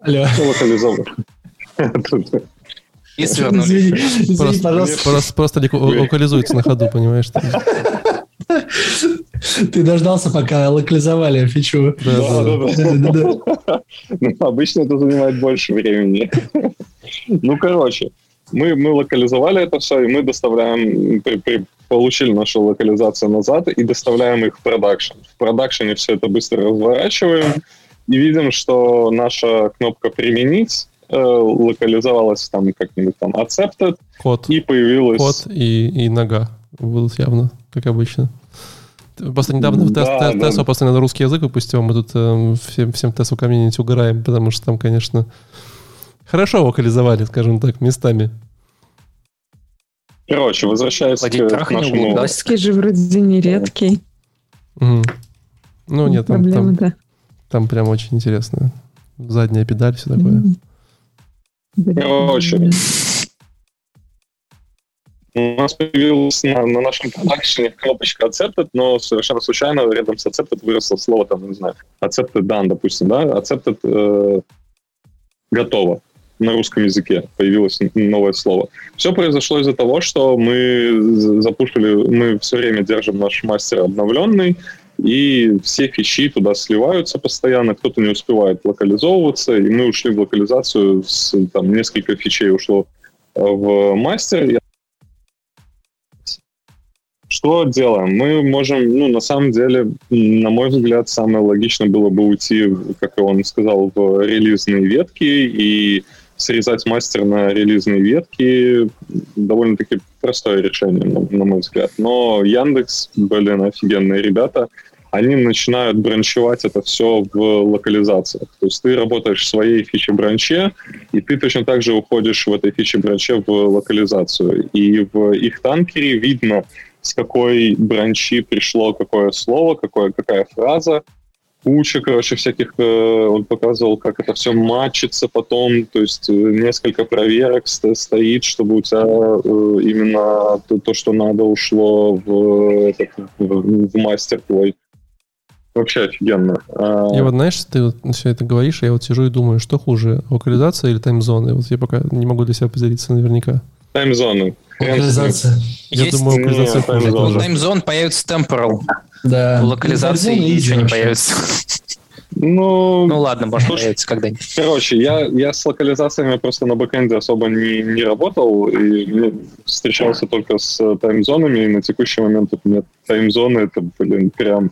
Алло. локализовали. И свернули. Просто, просто локализуется на ходу, понимаешь? Ты дождался, пока локализовали фичу. Да. Ну, обычно это занимает больше времени. Ну, короче, мы, мы локализовали это все, и мы доставляем, при, при, получили нашу локализацию назад и доставляем их в продакшн. В продакшене все это быстро разворачиваем и видим, что наша кнопка «Применить» э, локализовалась там как-нибудь там accepted, код, и появилась... Код и, и нога будут явно, как обычно. Просто недавно в тест, да, тест, да. просто на русский язык выпустил, мы тут э, всем, всем тесту комьюнити угораем, потому что там, конечно, хорошо локализовали, скажем так, местами. Короче, возвращаясь Владимир, к нашему... Классический же вроде не редкий. Угу. Ну, нет, там, там, да. там прям очень интересно. Задняя педаль, все такое. Короче, у нас появилась на, на нашем продакшене кнопочка accepted, но совершенно случайно рядом с accepted выросло слово, там, не знаю, accepted done, допустим, да, accepted э, готово на русском языке. Появилось новое слово. Все произошло из-за того, что мы запушили, мы все время держим наш мастер обновленный, и все фичи туда сливаются постоянно, кто-то не успевает локализовываться, и мы ушли в локализацию, с, там несколько фичей ушло в мастер, что делаем? Мы можем, ну, на самом деле, на мой взгляд, самое логично было бы уйти, как он сказал, в релизные ветки и срезать мастер на релизные ветки. Довольно-таки простое решение, на, мой взгляд. Но Яндекс, блин, офигенные ребята, они начинают бранчевать это все в локализациях. То есть ты работаешь в своей фиче-бранче, и ты точно так же уходишь в этой фиче-бранче в локализацию. И в их танкере видно, с какой бранчи пришло какое слово, какое, какая фраза. Куча, короче, всяких... Э, он показывал, как это все матчится потом, то есть э, несколько проверок стоит, чтобы у тебя э, именно то, то что надо, ушло в, в, в мастер твой. Вообще офигенно. А, я вот, знаешь, ты вот все это говоришь, я вот сижу и думаю, что хуже, локализация или таймзоны? Вот я пока не могу для себя определиться наверняка. Таймзоны. Локализация. Я Есть... думаю, локализация хуже. Ну, таймзон появится temporal. Да. В локализации ничего не появится. Ну, ну ладно, может появится когда-нибудь. Короче, я, я с локализациями просто на бэкэнде особо не, не работал, и встречался только с таймзонами, и на текущий момент у меня таймзоны, это, блин, прям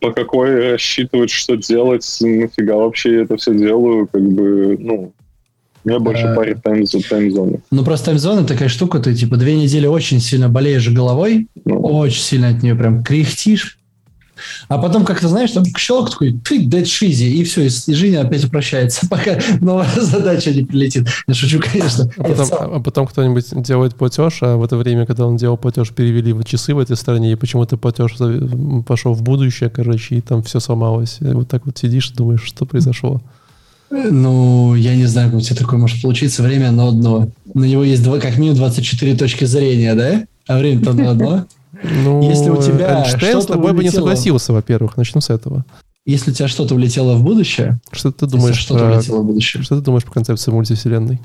по какой рассчитывать, что делать, нафига вообще я это все делаю, как бы, ну, меня больше а... парит таймзоны. Тайм ну, просто таймзоны такая штука, ты, типа, две недели очень сильно болеешь головой, ну. очень сильно от нее прям кряхтишь, а потом, как то знаешь, там щелк такой, ты, dead шизи, и все, и, и жизнь опять упрощается, пока новая задача не прилетит. Я шучу, конечно. А потом, а потом кто-нибудь делает платеж, а в это время, когда он делал платеж, перевели в часы в этой стране, и почему-то платеж пошел в будущее, короче, и там все сломалось. И вот так вот сидишь и думаешь, что произошло. Ну, я не знаю, как у тебя такое может получиться. Время одно одно. На него есть два, как минимум 24 точки зрения, да? А время-то одно одно. Ну, Если у тебя Эйнштейн с тобой бы не согласился, во-первых. Начну с этого. Если у тебя что-то улетело в будущее... Что ты думаешь что-то про... улетело в будущее? Что ты думаешь по концепции мультивселенной?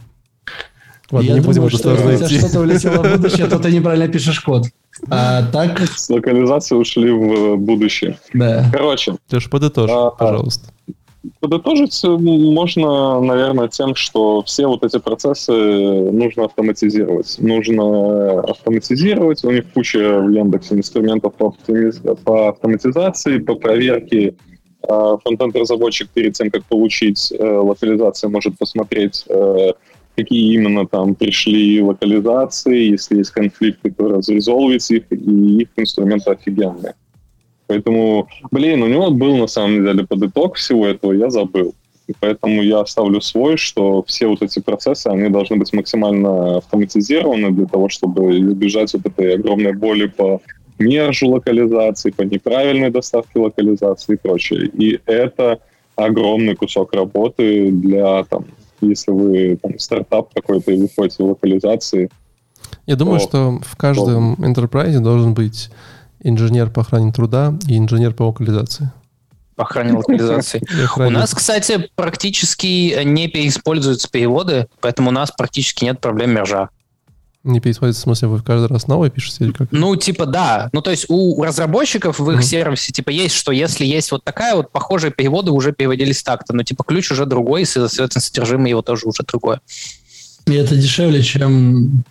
Ладно, Я не думаю, будем что если у тебя что-то улетело в будущее, то ты неправильно пишешь код. А так... С локализации ушли в будущее. Да. Короче. Леш, подытожь, а, пожалуйста. Подытожить можно, наверное, тем, что все вот эти процессы нужно автоматизировать. Нужно автоматизировать. У них куча в Яндексе инструментов по, по автоматизации, по проверке. А, фронтенд-разработчик перед тем, как получить э, локализацию, может посмотреть, э, какие именно там пришли локализации, если есть конфликты, то разрезолвить их, и их инструменты офигенные. Поэтому, блин, у него был на самом деле под итог всего этого, я забыл. И поэтому я оставлю свой, что все вот эти процессы, они должны быть максимально автоматизированы для того, чтобы избежать вот этой огромной боли по мержу локализации, по неправильной доставке локализации и прочее. И это огромный кусок работы для, там, если вы там, стартап какой-то и выходите в локализации. Я думаю, что в каждом enterprise должен быть инженер по охране труда и инженер по локализации. По охране локализации. У нас, кстати, практически не используются переводы, поэтому у нас практически нет проблем мержа. Не переисходится, в смысле, вы каждый раз новое пишете или как? Ну, типа, да. Ну, то есть у разработчиков в их mm-hmm. сервисе, типа, есть, что если есть вот такая вот похожие переводы, уже переводились так-то, но, типа, ключ уже другой, и, соответственно, содержимое его тоже уже другое. И это дешевле, чем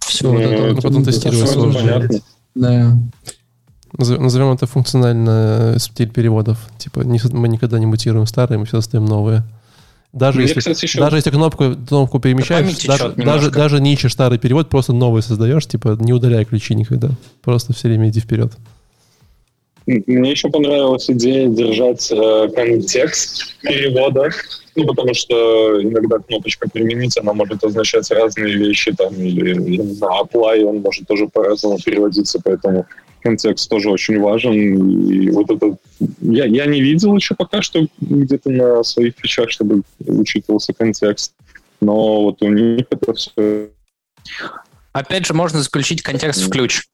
все вот это. Ну, потом тестировать сложно. Да. Назовем это функционально стиль переводов. Типа мы никогда не мутируем старые, мы все создаем новые. Даже, Мне, если, кстати, еще... даже если кнопку, кнопку перемещаешь, даже, даже, даже не ищешь старый перевод, просто новый создаешь, типа не удаляй ключи никогда. Просто все время иди вперед. Мне еще понравилась идея держать э, контекст перевода, ну, потому что иногда кнопочка «применить», она может означать разные вещи, там, или, я apply, он может тоже по-разному переводиться, поэтому контекст тоже очень важен. И вот это... Я, я не видел еще пока что где-то на своих фичах, чтобы учитывался контекст, но вот у них это все... Опять же, можно заключить контекст в ключ.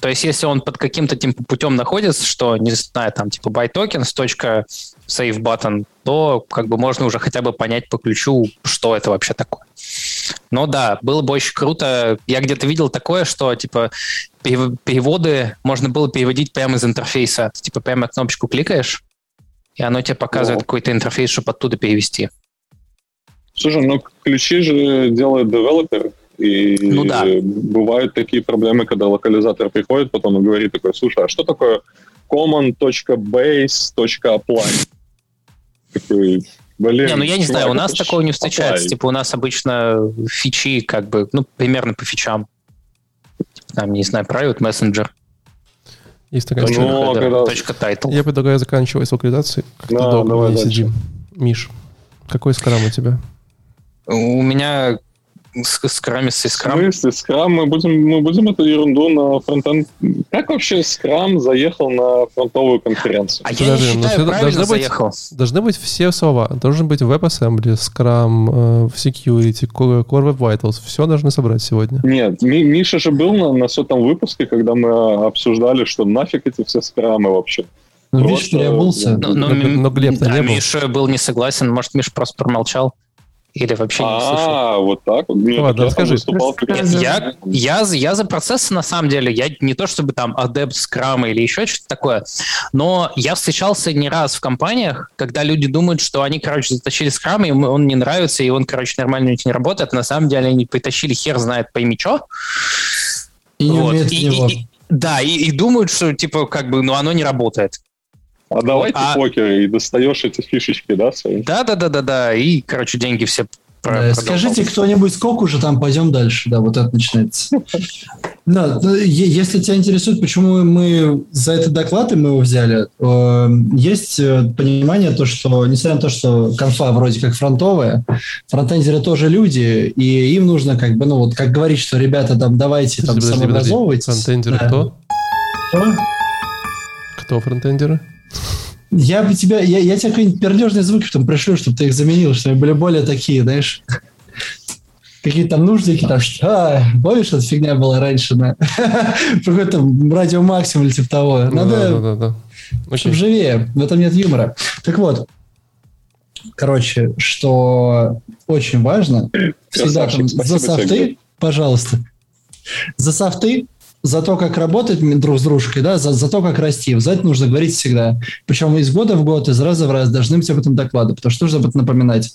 То есть, если он под каким-то типа, путем находится, что, не знаю, там, типа, by tokens, точка save button, то как бы можно уже хотя бы понять по ключу, что это вообще такое. Но да, было бы очень круто. Я где-то видел такое, что, типа, переводы можно было переводить прямо из интерфейса. Ты, типа, прямо кнопочку кликаешь, и оно тебе показывает О. какой-то интерфейс, чтобы оттуда перевести. Слушай, ну ключи же делают девелопер, и ну, да. бывают такие проблемы, когда локализатор приходит потом и говорит такой, слушай, а что такое common.base.apply? Такой, Блин, не, ну я не знаю, у нас такого не встречается. Apply. Типа у нас обычно фичи как бы, ну, примерно по фичам. Там, не знаю, private messenger. Есть такая точка, ну, когда... точка title. Я предлагаю заканчивать с локализацией. Как-то да, долго давай сидим. Миш, какой скрам у тебя? У меня скраме с скрам. В смысле, скрам? Мы будем, мы будем эту ерунду на фронтенд... Как вообще скрам заехал на фронтовую конференцию? А я не считаю, ну, должны заехал. Быть, должны быть все слова. Должен быть WebAssembly, Scrum, э, Security, Core Web Vitals. Все должны собрать сегодня. Нет, Миша же был на, на сотом выпуске, когда мы обсуждали, что нафиг эти все скрамы вообще. Ну, Миша переобулся. Но, но, но, но Глеб-то не был. Миша был не согласен, может, Миша просто промолчал. Или вообще не слышал? А, вот так? Ладно, расскажи. Я, я, я за процессы, на самом деле. Я не то чтобы там адепт скрама или еще что-то такое, но я встречался не раз в компаниях, когда люди думают, что они, короче, затащили скрам, и он не нравится, и он, короче, нормально не работает. На самом деле они притащили хер знает пойми что. И не вот. и, и, и, Да, и, и думают, что, типа, как бы, ну, оно не работает. А давайте а... покер и достаешь эти фишечки, да, свои? Да, да, да, да, да. И, короче, деньги все да, скажите кто-нибудь, сколько уже там, пойдем дальше. Да, вот это начинается. Да, если тебя интересует, почему мы за этот доклад и мы его взяли, есть э, понимание то, что, несмотря на то, что конфа вроде как фронтовая, фронтендеры тоже люди, и им нужно как бы, ну вот, как говорить, что ребята там давайте там самообразовывайтесь. Фронтендеры да. кто? Кто? Кто фронтендеры? Я бы тебя, я, я тебе какие-нибудь пердежные звуки там пришлю, чтобы ты их заменил, чтобы были более такие, знаешь, какие-то там нуждики, там, а, помнишь, эта фигня была раньше на какой-то радио максимум или типа того. Ну Надо, да, да, да, да. чтобы живее, в этом нет юмора. Так вот, короче, что очень важно, всегда там за софты, пожалуйста, за софты за то, как работать друг с дружкой, да, за, за то, как расти. За это нужно говорить всегда. Причем из года в год, из раза в раз должны быть об этом доклады, потому что нужно об этом напоминать.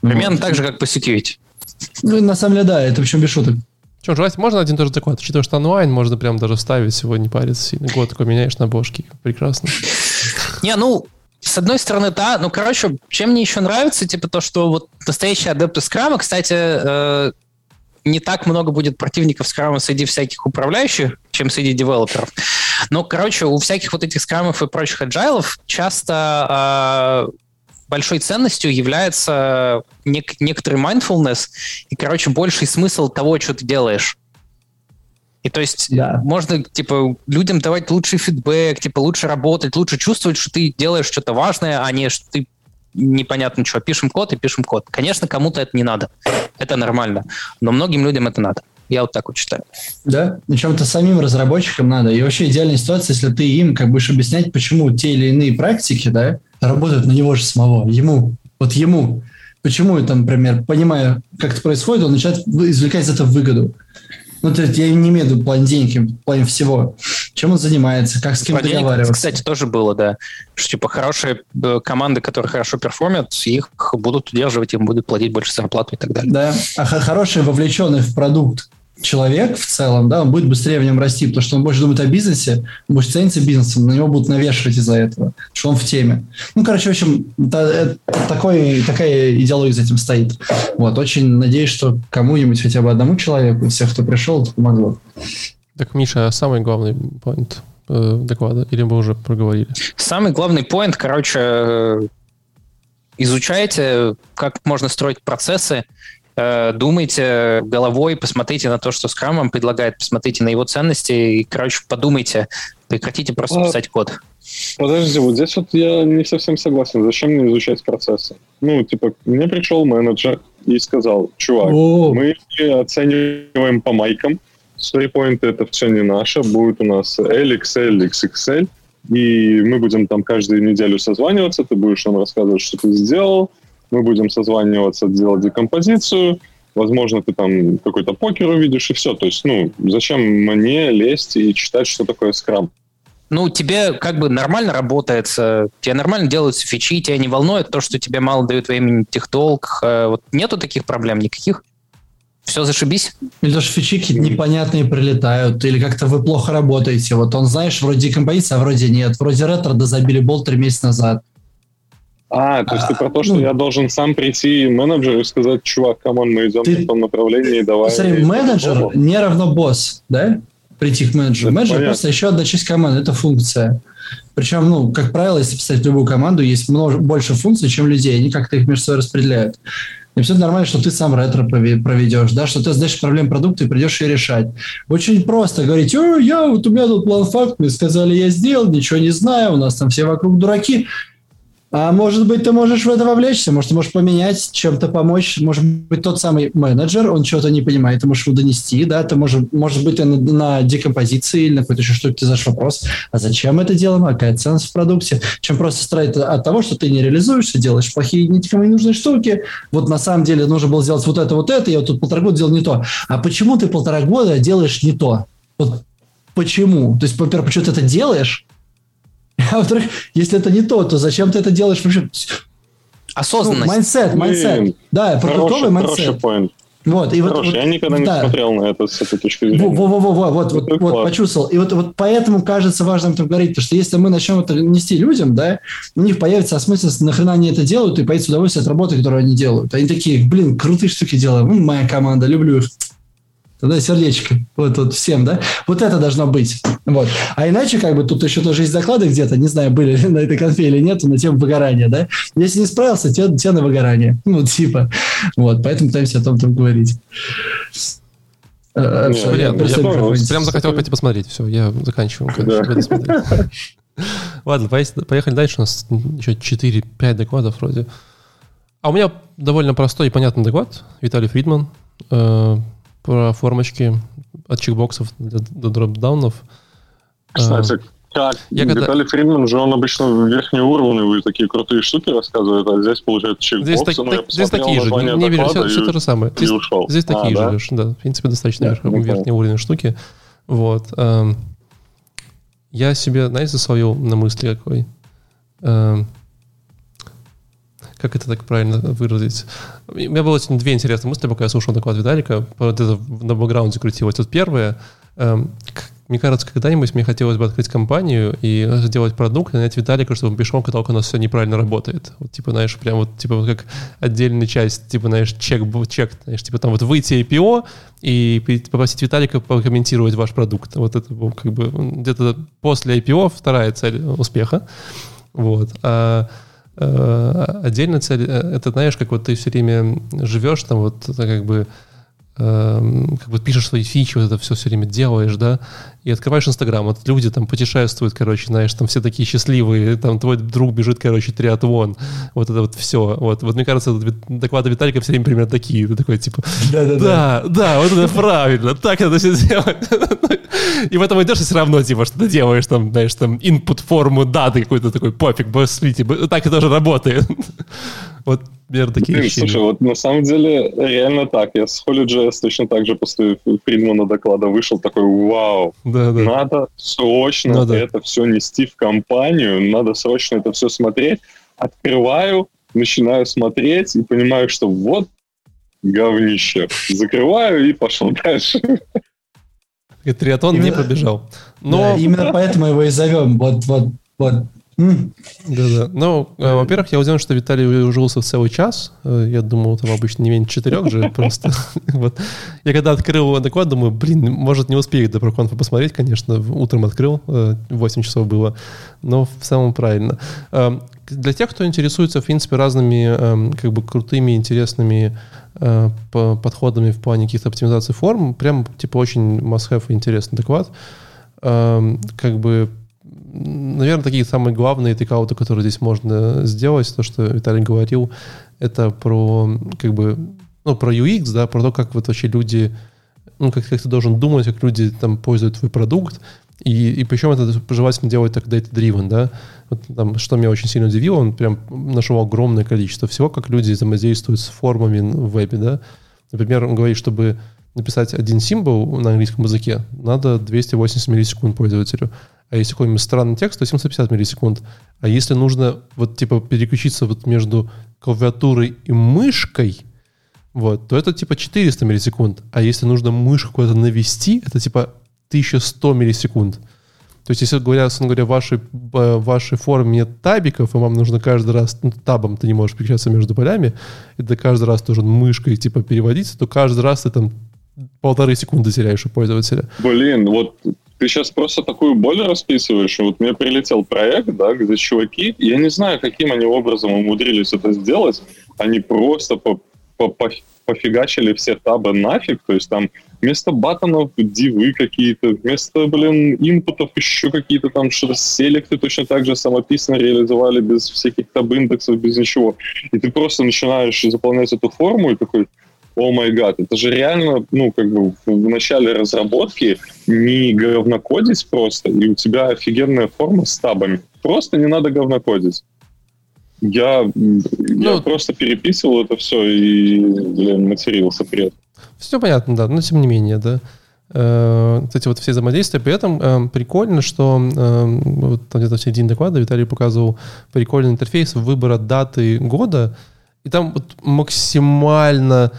Примерно вот. так же, как по security. Ну, на самом деле, да, это причем без шуток. Что, желать можно один тоже доклад? Учитывая, что онлайн, можно прям даже ставить сегодня, не париться сильно. Год такой меняешь на бошки. Прекрасно. Не, ну, с одной стороны, да. Ну, короче, чем мне еще нравится, типа то, что вот настоящие адепты скрама, кстати, э, не так много будет противников скрама среди всяких управляющих, чем среди девелоперов. Но, короче, у всяких вот этих скрамов и прочих agile часто э, большой ценностью является нек- некоторый mindfulness и, короче, больший смысл того, что ты делаешь. И то есть да. можно, типа, людям давать лучший фидбэк, типа, лучше работать, лучше чувствовать, что ты делаешь что-то важное, а не что ты непонятно что, пишем код и пишем код. Конечно, кому-то это не надо. Это нормально. Но многим людям это надо. Я вот так вот считаю. Да, причем-то самим разработчикам надо. И вообще идеальная ситуация, если ты им как будешь объяснять, почему те или иные практики, да, работают на него же самого, ему, вот ему. Почему, там, например, понимая, как это происходит, он начинает извлекать из этого выгоду. Ну, то есть я не имею в виду план денег, в плане всего. Чем он занимается, как с кем План договариваться. Кстати, тоже было, да. Что, типа, хорошие э, команды, которые хорошо перформят, их будут удерживать, им будут платить больше зарплату и так далее. Да, а хороший вовлеченный в продукт человек в целом, да, он будет быстрее в нем расти, потому что он больше думает о бизнесе, больше ценится бизнесом, на него будут навешивать из-за этого, что он в теме. Ну, короче, в общем, это, это такой, такая идеология за этим стоит. Вот, очень надеюсь, что кому-нибудь, хотя бы одному человеку, из всех, кто пришел, это помогло. Так, Миша, а самый главный поинт э, доклада, или мы уже проговорили? Самый главный поинт, короче, э, изучайте, как можно строить процессы, думайте головой, посмотрите на то, что Scrum вам предлагает, посмотрите на его ценности и, короче, подумайте, прекратите просто а, писать код. Подожди, вот здесь вот я не совсем согласен. Зачем мне изучать процессы? Ну, типа, мне пришел менеджер и сказал, чувак, О. мы оцениваем по майкам, сторипоинты это все не наше, будет у нас L, XL, XXL, и мы будем там каждую неделю созваниваться, ты будешь нам рассказывать, что ты сделал, мы будем созваниваться, делать декомпозицию, возможно, ты там какой-то покер увидишь, и все. То есть, ну, зачем мне лезть и читать, что такое скрам? Ну, тебе как бы нормально работается, тебе нормально делаются фичи, тебя не волнует то, что тебе мало дают времени техдолг. Э, вот нету таких проблем никаких? Все, зашибись. Или даже фичи непонятные прилетают, или как-то вы плохо работаете. Вот он, знаешь, вроде декомпозиция, а вроде нет. Вроде ретро да забили болт три месяца назад. А, то есть ты про то, что ну, я должен сам прийти менеджеру и сказать, чувак, come on, мы идем ты, в том направлении, давай. Смотри, менеджер не равно босс, да? Прийти к менеджеру. Это менеджер понятно. просто еще одна часть команды, это функция. Причем, ну, как правило, если писать любую команду, есть множе, больше функций, чем людей, они как-то их между собой распределяют. И все нормально, что ты сам ретро проведешь, да, что ты сдаешь проблем продукта и придешь ее решать. Очень просто говорить, о, я, вот у меня тут план факт, мне сказали, я сделал, ничего не знаю, у нас там все вокруг дураки А может быть, ты можешь в это вовлечься, может, ты можешь поменять, чем-то помочь. Может быть, тот самый менеджер, он чего-то не понимает, ты можешь его донести, да, ты можешь, может быть, ты на, на декомпозиции или на какой-то еще штуке ты задашь вопрос, а зачем это делаем, а какая ценность в продукте, чем просто страдать от того, что ты не реализуешься, делаешь плохие, никому не нужные штуки, вот на самом деле нужно было сделать вот это, вот это, я вот тут полтора года делал не то. А почему ты полтора года делаешь не то? Вот почему? То есть, во-первых, почему ты это делаешь? А во-вторых, если это не то, то зачем ты это делаешь вообще? Осознанность. Ну, mindset, mindset. Да, продуктовый mindset. Вот, и вот, я никогда да. не смотрел на это с этой точки зрения. Во, во, во, во, вот, вот, вот, почувствовал. И вот, вот поэтому кажется важным это говорить, потому что если мы начнем это нести людям, да, у них появится осмысленность, нахрена они это делают, и появится удовольствие от работы, которую они делают. Они такие, блин, крутые штуки делаем, моя команда, люблю их тогда сердечко. Вот, вот всем, да? Вот это должно быть. Вот. А иначе, как бы, тут еще тоже есть доклады где-то, не знаю, были на этой конфе или нет, на тему выгорания, да? Если не справился, тебе, тебе на выгорание. Ну, типа. Вот, поэтому пытаемся о том там говорить. Э, Нет, я, я прям захотел пойти посмотреть. Все, я заканчиваю. Да. Ладно, поехали дальше. У нас еще 4-5 докладов вроде. А у меня довольно простой и понятный доклад. Виталий Фридман. Про формочки от чекбоксов до дропдаунов. Кстати, как я Виталий когда... Фридман же он обычно верхнеуровневые такие крутые штуки рассказывает, а здесь получается чекбоксы. Здесь, так, так, здесь такие же, не, не все, все то же самое. Здесь, ушел. здесь а, такие да? же, да, в принципе, достаточно да, верхнеуровневые штуки. Вот. Эм, я себе, знаете, словил на мысли какой. Эм, как это так правильно выразить? У меня было сегодня две интересные мысли, пока я слушал доклад Виталика. Вот это на бэкграунде крутилось. Вот первое, эм, мне кажется, когда-нибудь мне хотелось бы открыть компанию и сделать продукт, и нанять Виталика, чтобы он пришел, только у нас все неправильно работает. Вот, типа, знаешь, прям вот, типа, вот как отдельная часть, типа, знаешь, чек, чек, знаешь, типа, там вот выйти IPO и попросить Виталика прокомментировать ваш продукт. Вот это, как бы, где-то после IPO вторая цель успеха. Вот. А Э, отдельная цель, э, это знаешь, как вот ты все время живешь там вот как бы эм, как бы пишешь свои фичи, вот это все все время делаешь, да, и открываешь Инстаграм, вот люди там путешествуют, короче, знаешь, там все такие счастливые, там твой друг бежит, короче, триатлон, вот это вот все. Вот, вот мне кажется, доклады Виталика все время примерно такие. Ты такой, типа, да, да, да, да, вот это правильно, так это все сделать. И в этом идешь, и все равно, типа, что ты делаешь, там, знаешь, там, input форму даты какой-то такой, пофиг, боссли, так это тоже работает. Вот примерно такие Блин, ощущения. Слушай, вот на самом деле реально так. Я с HolyJS точно так же после Фридмана доклада вышел такой, вау, да, да. надо срочно надо. это все нести в компанию, надо срочно это все смотреть. Открываю, начинаю смотреть и понимаю, что вот говнище. Закрываю и пошел дальше. Триатон не побежал. Но... Да, именно поэтому его и зовем. Вот, вот, вот да-да. Ну, э, во-первых, я удивлен, что Виталий ужился в целый час. Э, я думал, там обычно не меньше четырех же просто. вот. Я когда открыл доклад, думаю, блин, может, не успею до проконфа посмотреть, конечно. Утром открыл, 8 э, часов было. Но в целом правильно. Эм, для тех, кто интересуется, в принципе, разными эм, как бы крутыми, интересными подходами в плане каких-то оптимизаций форм, прям, типа, очень must-have интересный доклад. Эм, как бы наверное, такие самые главные тейкауты, которые здесь можно сделать, то, что Виталий говорил, это про, как бы, ну, про UX, да, про то, как вот вообще люди, ну, как, как ты должен думать, как люди там пользуют твой продукт, и, и причем это желательно делать так data-driven, да. Вот, там, что меня очень сильно удивило, он прям нашел огромное количество всего, как люди взаимодействуют с формами в вебе, да. Например, он говорит, чтобы написать один символ на английском языке, надо 280 миллисекунд пользователю. А если какой-нибудь странный текст, то 750 миллисекунд. А если нужно вот типа переключиться вот между клавиатурой и мышкой, вот, то это типа 400 миллисекунд. А если нужно мышку куда-то навести, это типа 1100 миллисекунд. То есть, если говоря, говоря, в вашей, в вашей форме нет табиков, и вам нужно каждый раз, ну, табом ты не можешь переключаться между полями, и ты каждый раз должен мышкой типа переводиться, то каждый раз ты там полторы секунды теряешь у пользователя. Блин, вот ты сейчас просто такую боль расписываешь. Вот мне прилетел проект, да, где чуваки, я не знаю, каким они образом умудрились это сделать, они просто по пофигачили все табы нафиг, то есть там вместо батонов дивы какие-то, вместо, блин, инпутов еще какие-то там что-то селекты точно так же самописно реализовали без всяких таб-индексов, без ничего. И ты просто начинаешь заполнять эту форму и такой, о май гад, это же реально, ну, как бы в начале разработки не говнокодить просто, и у тебя офигенная форма с табами. Просто не надо говнокодить. Я, ну, я просто переписывал это все и, блин, матерился при этом. Все понятно, да, но тем не менее, да. Э, эти вот все взаимодействия. При этом э, прикольно, что э, вот где-то в середине доклада Виталий показывал прикольный интерфейс выбора даты года, и там вот максимально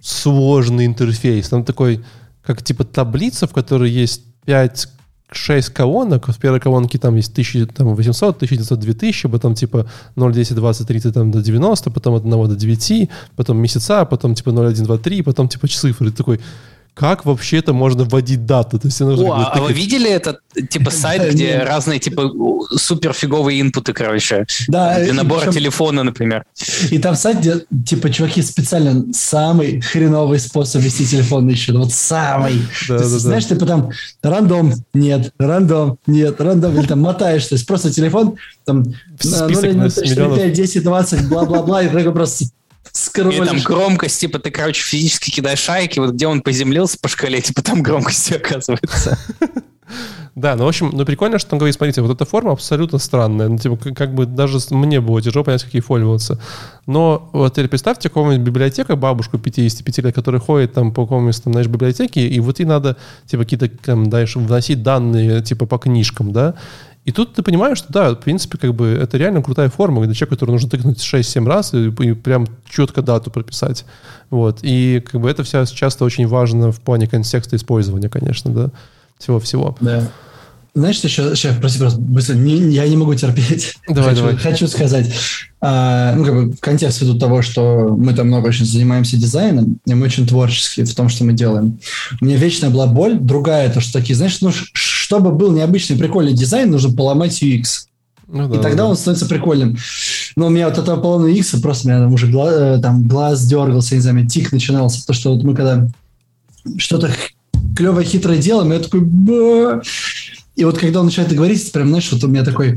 сложный интерфейс. Там такой, как типа таблица, в которой есть 5 6 колонок, в первой колонке там есть 1800, 1900, 2000, потом типа 0, 10, 20, 30 там, до 90, потом от 1 до 9, потом месяца, потом типа 0, 1, 2, 3, потом типа цифры. Ты такой, как вообще это можно вводить дату? То есть нужно, О, а вы видели этот типа сайт, где разные типа супер фиговые инпуты, короче, да, для набора причем... телефона, например. И там сайт, где типа чуваки специально самый хреновый способ вести телефон ищут, вот самый. Да, да, знаешь, да. типа там рандом нет, рандом нет, рандом, или там мотаешь, то есть просто телефон там 0, 5, 10, 20, бла-бла-бла, и просто скроллишь. И там громкость, типа, ты, короче, физически кидаешь шайки, вот где он поземлился по шкале, типа, там громкость оказывается. Да, ну, в общем, ну, прикольно, что он говорит, смотрите, вот эта форма абсолютно странная. Ну, типа, как бы даже мне было тяжело понять, как ей пользоваться. Но вот теперь представьте какого-нибудь библиотека, бабушку 55 лет, которая ходит там по какому-нибудь, там, знаешь, библиотеке, и вот ей надо, типа, какие-то, там, дальше вносить данные, типа, по книжкам, да, и тут ты понимаешь, что да, в принципе, как бы это реально крутая форма, где человек, который нужно тыкнуть 6-7 раз и, и прям четко дату прописать. Вот. И как бы это все часто очень важно в плане контекста использования, конечно, да, всего-всего. Да. Знаешь, еще, сейчас, прости, просто быстро, не, я не могу терпеть. Давай, хочу, давай. хочу сказать, а, ну, как бы контекст ввиду того, что мы там много очень занимаемся дизайном, и мы очень творческие в том, что мы делаем. У меня вечная была боль, другая, то, что такие, знаешь, ну, чтобы был необычный прикольный дизайн, нужно поломать UX. Ну, да, и тогда да. он становится прикольным. Но у меня вот этого поломанного UX просто у меня там уже глаз, э, там, глаз дергался, не знаю, тик начинался. То, что вот мы когда что-то клевое, хитрое делаем, я такой... Ба! И вот когда он начинает говорить, прям, знаешь, вот у меня такой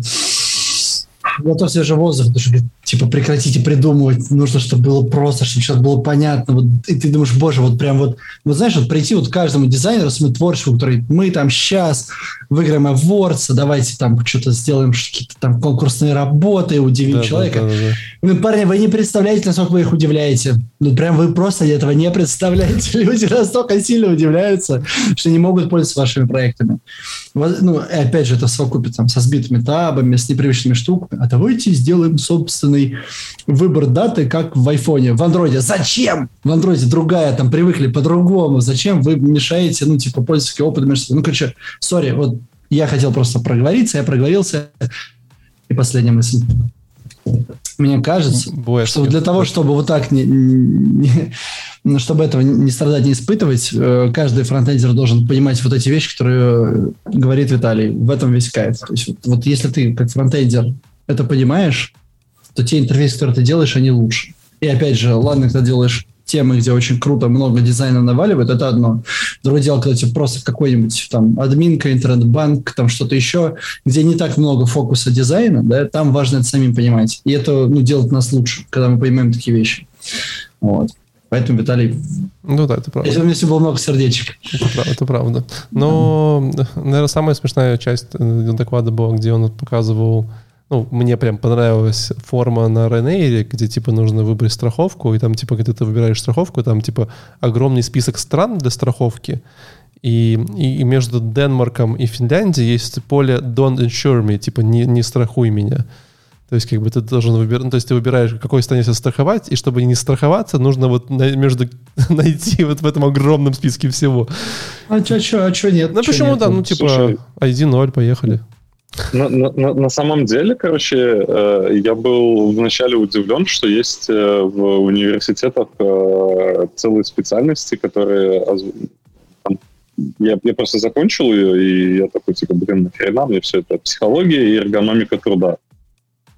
готов свежий воздух, потому что, типа, прекратите придумывать, нужно, чтобы было просто, чтобы сейчас было понятно. Вот, и ты думаешь, боже, вот прям вот, вот знаешь, вот прийти вот каждому дизайнеру, мы творчеству, который мы там сейчас выиграем Awards, давайте там что-то сделаем, какие-то там конкурсные работы, удивим да, человека. Да, да, да. Ну, парни, вы не представляете, насколько вы их удивляете. Ну, прям вы просто этого не представляете. Люди настолько сильно удивляются, что не могут пользоваться вашими проектами. Вот, ну, и опять же, это в совокупе там, со сбитыми табами, с непривычными штуками. А давайте сделаем собственный выбор даты, как в айфоне. В андроиде. Зачем? В андроиде другая, там привыкли по-другому. Зачем вы мешаете, ну, типа, пользовательский опыт между Ну, короче, сори, вот я хотел просто проговориться, я проговорился. И последняя мысль. Мне кажется, Боец, что для того, чтобы вот так не, не, чтобы этого не страдать, не испытывать, э, каждый фронтендер должен понимать вот эти вещи, которые говорит Виталий. В этом весь кайф. То есть вот, вот если ты как фронтендер это понимаешь, то те интерфейсы, которые ты делаешь, они лучше. И опять же, ладно, когда делаешь темы, где очень круто много дизайна наваливает, это одно. Другое дело, когда тебе просто какой-нибудь там админка, интернет-банк, там что-то еще, где не так много фокуса дизайна, да, там важно это самим понимать. И это ну, делает нас лучше, когда мы понимаем такие вещи. Вот. Поэтому, Виталий, ну да, это правда. Если у меня все было много сердечек. Это, это правда. Но, наверное, самая смешная часть э, доклада была, где он показывал ну, мне прям понравилась форма на Ryanair, где, типа, нужно выбрать страховку, и там, типа, когда ты выбираешь страховку, там, типа, огромный список стран для страховки, и, и, между Денмарком и Финляндией есть поле «Don't insure me», типа «Не, не страхуй меня». То есть, как бы ты должен выбирать, ну, то есть ты выбираешь, какой стране себя страховать, и чтобы не страховаться, нужно вот на, между найти вот в этом огромном списке всего. А что, что, а что нет? Ну, почему, нет? да, ну, типа, Слушай, ID0, поехали. На, на, на самом деле, короче, э, я был вначале удивлен, что есть э, в университетах э, целые специальности, которые... Я, я просто закончил ее, и я такой, типа, блин, нахрена мне все это? Психология и эргономика труда.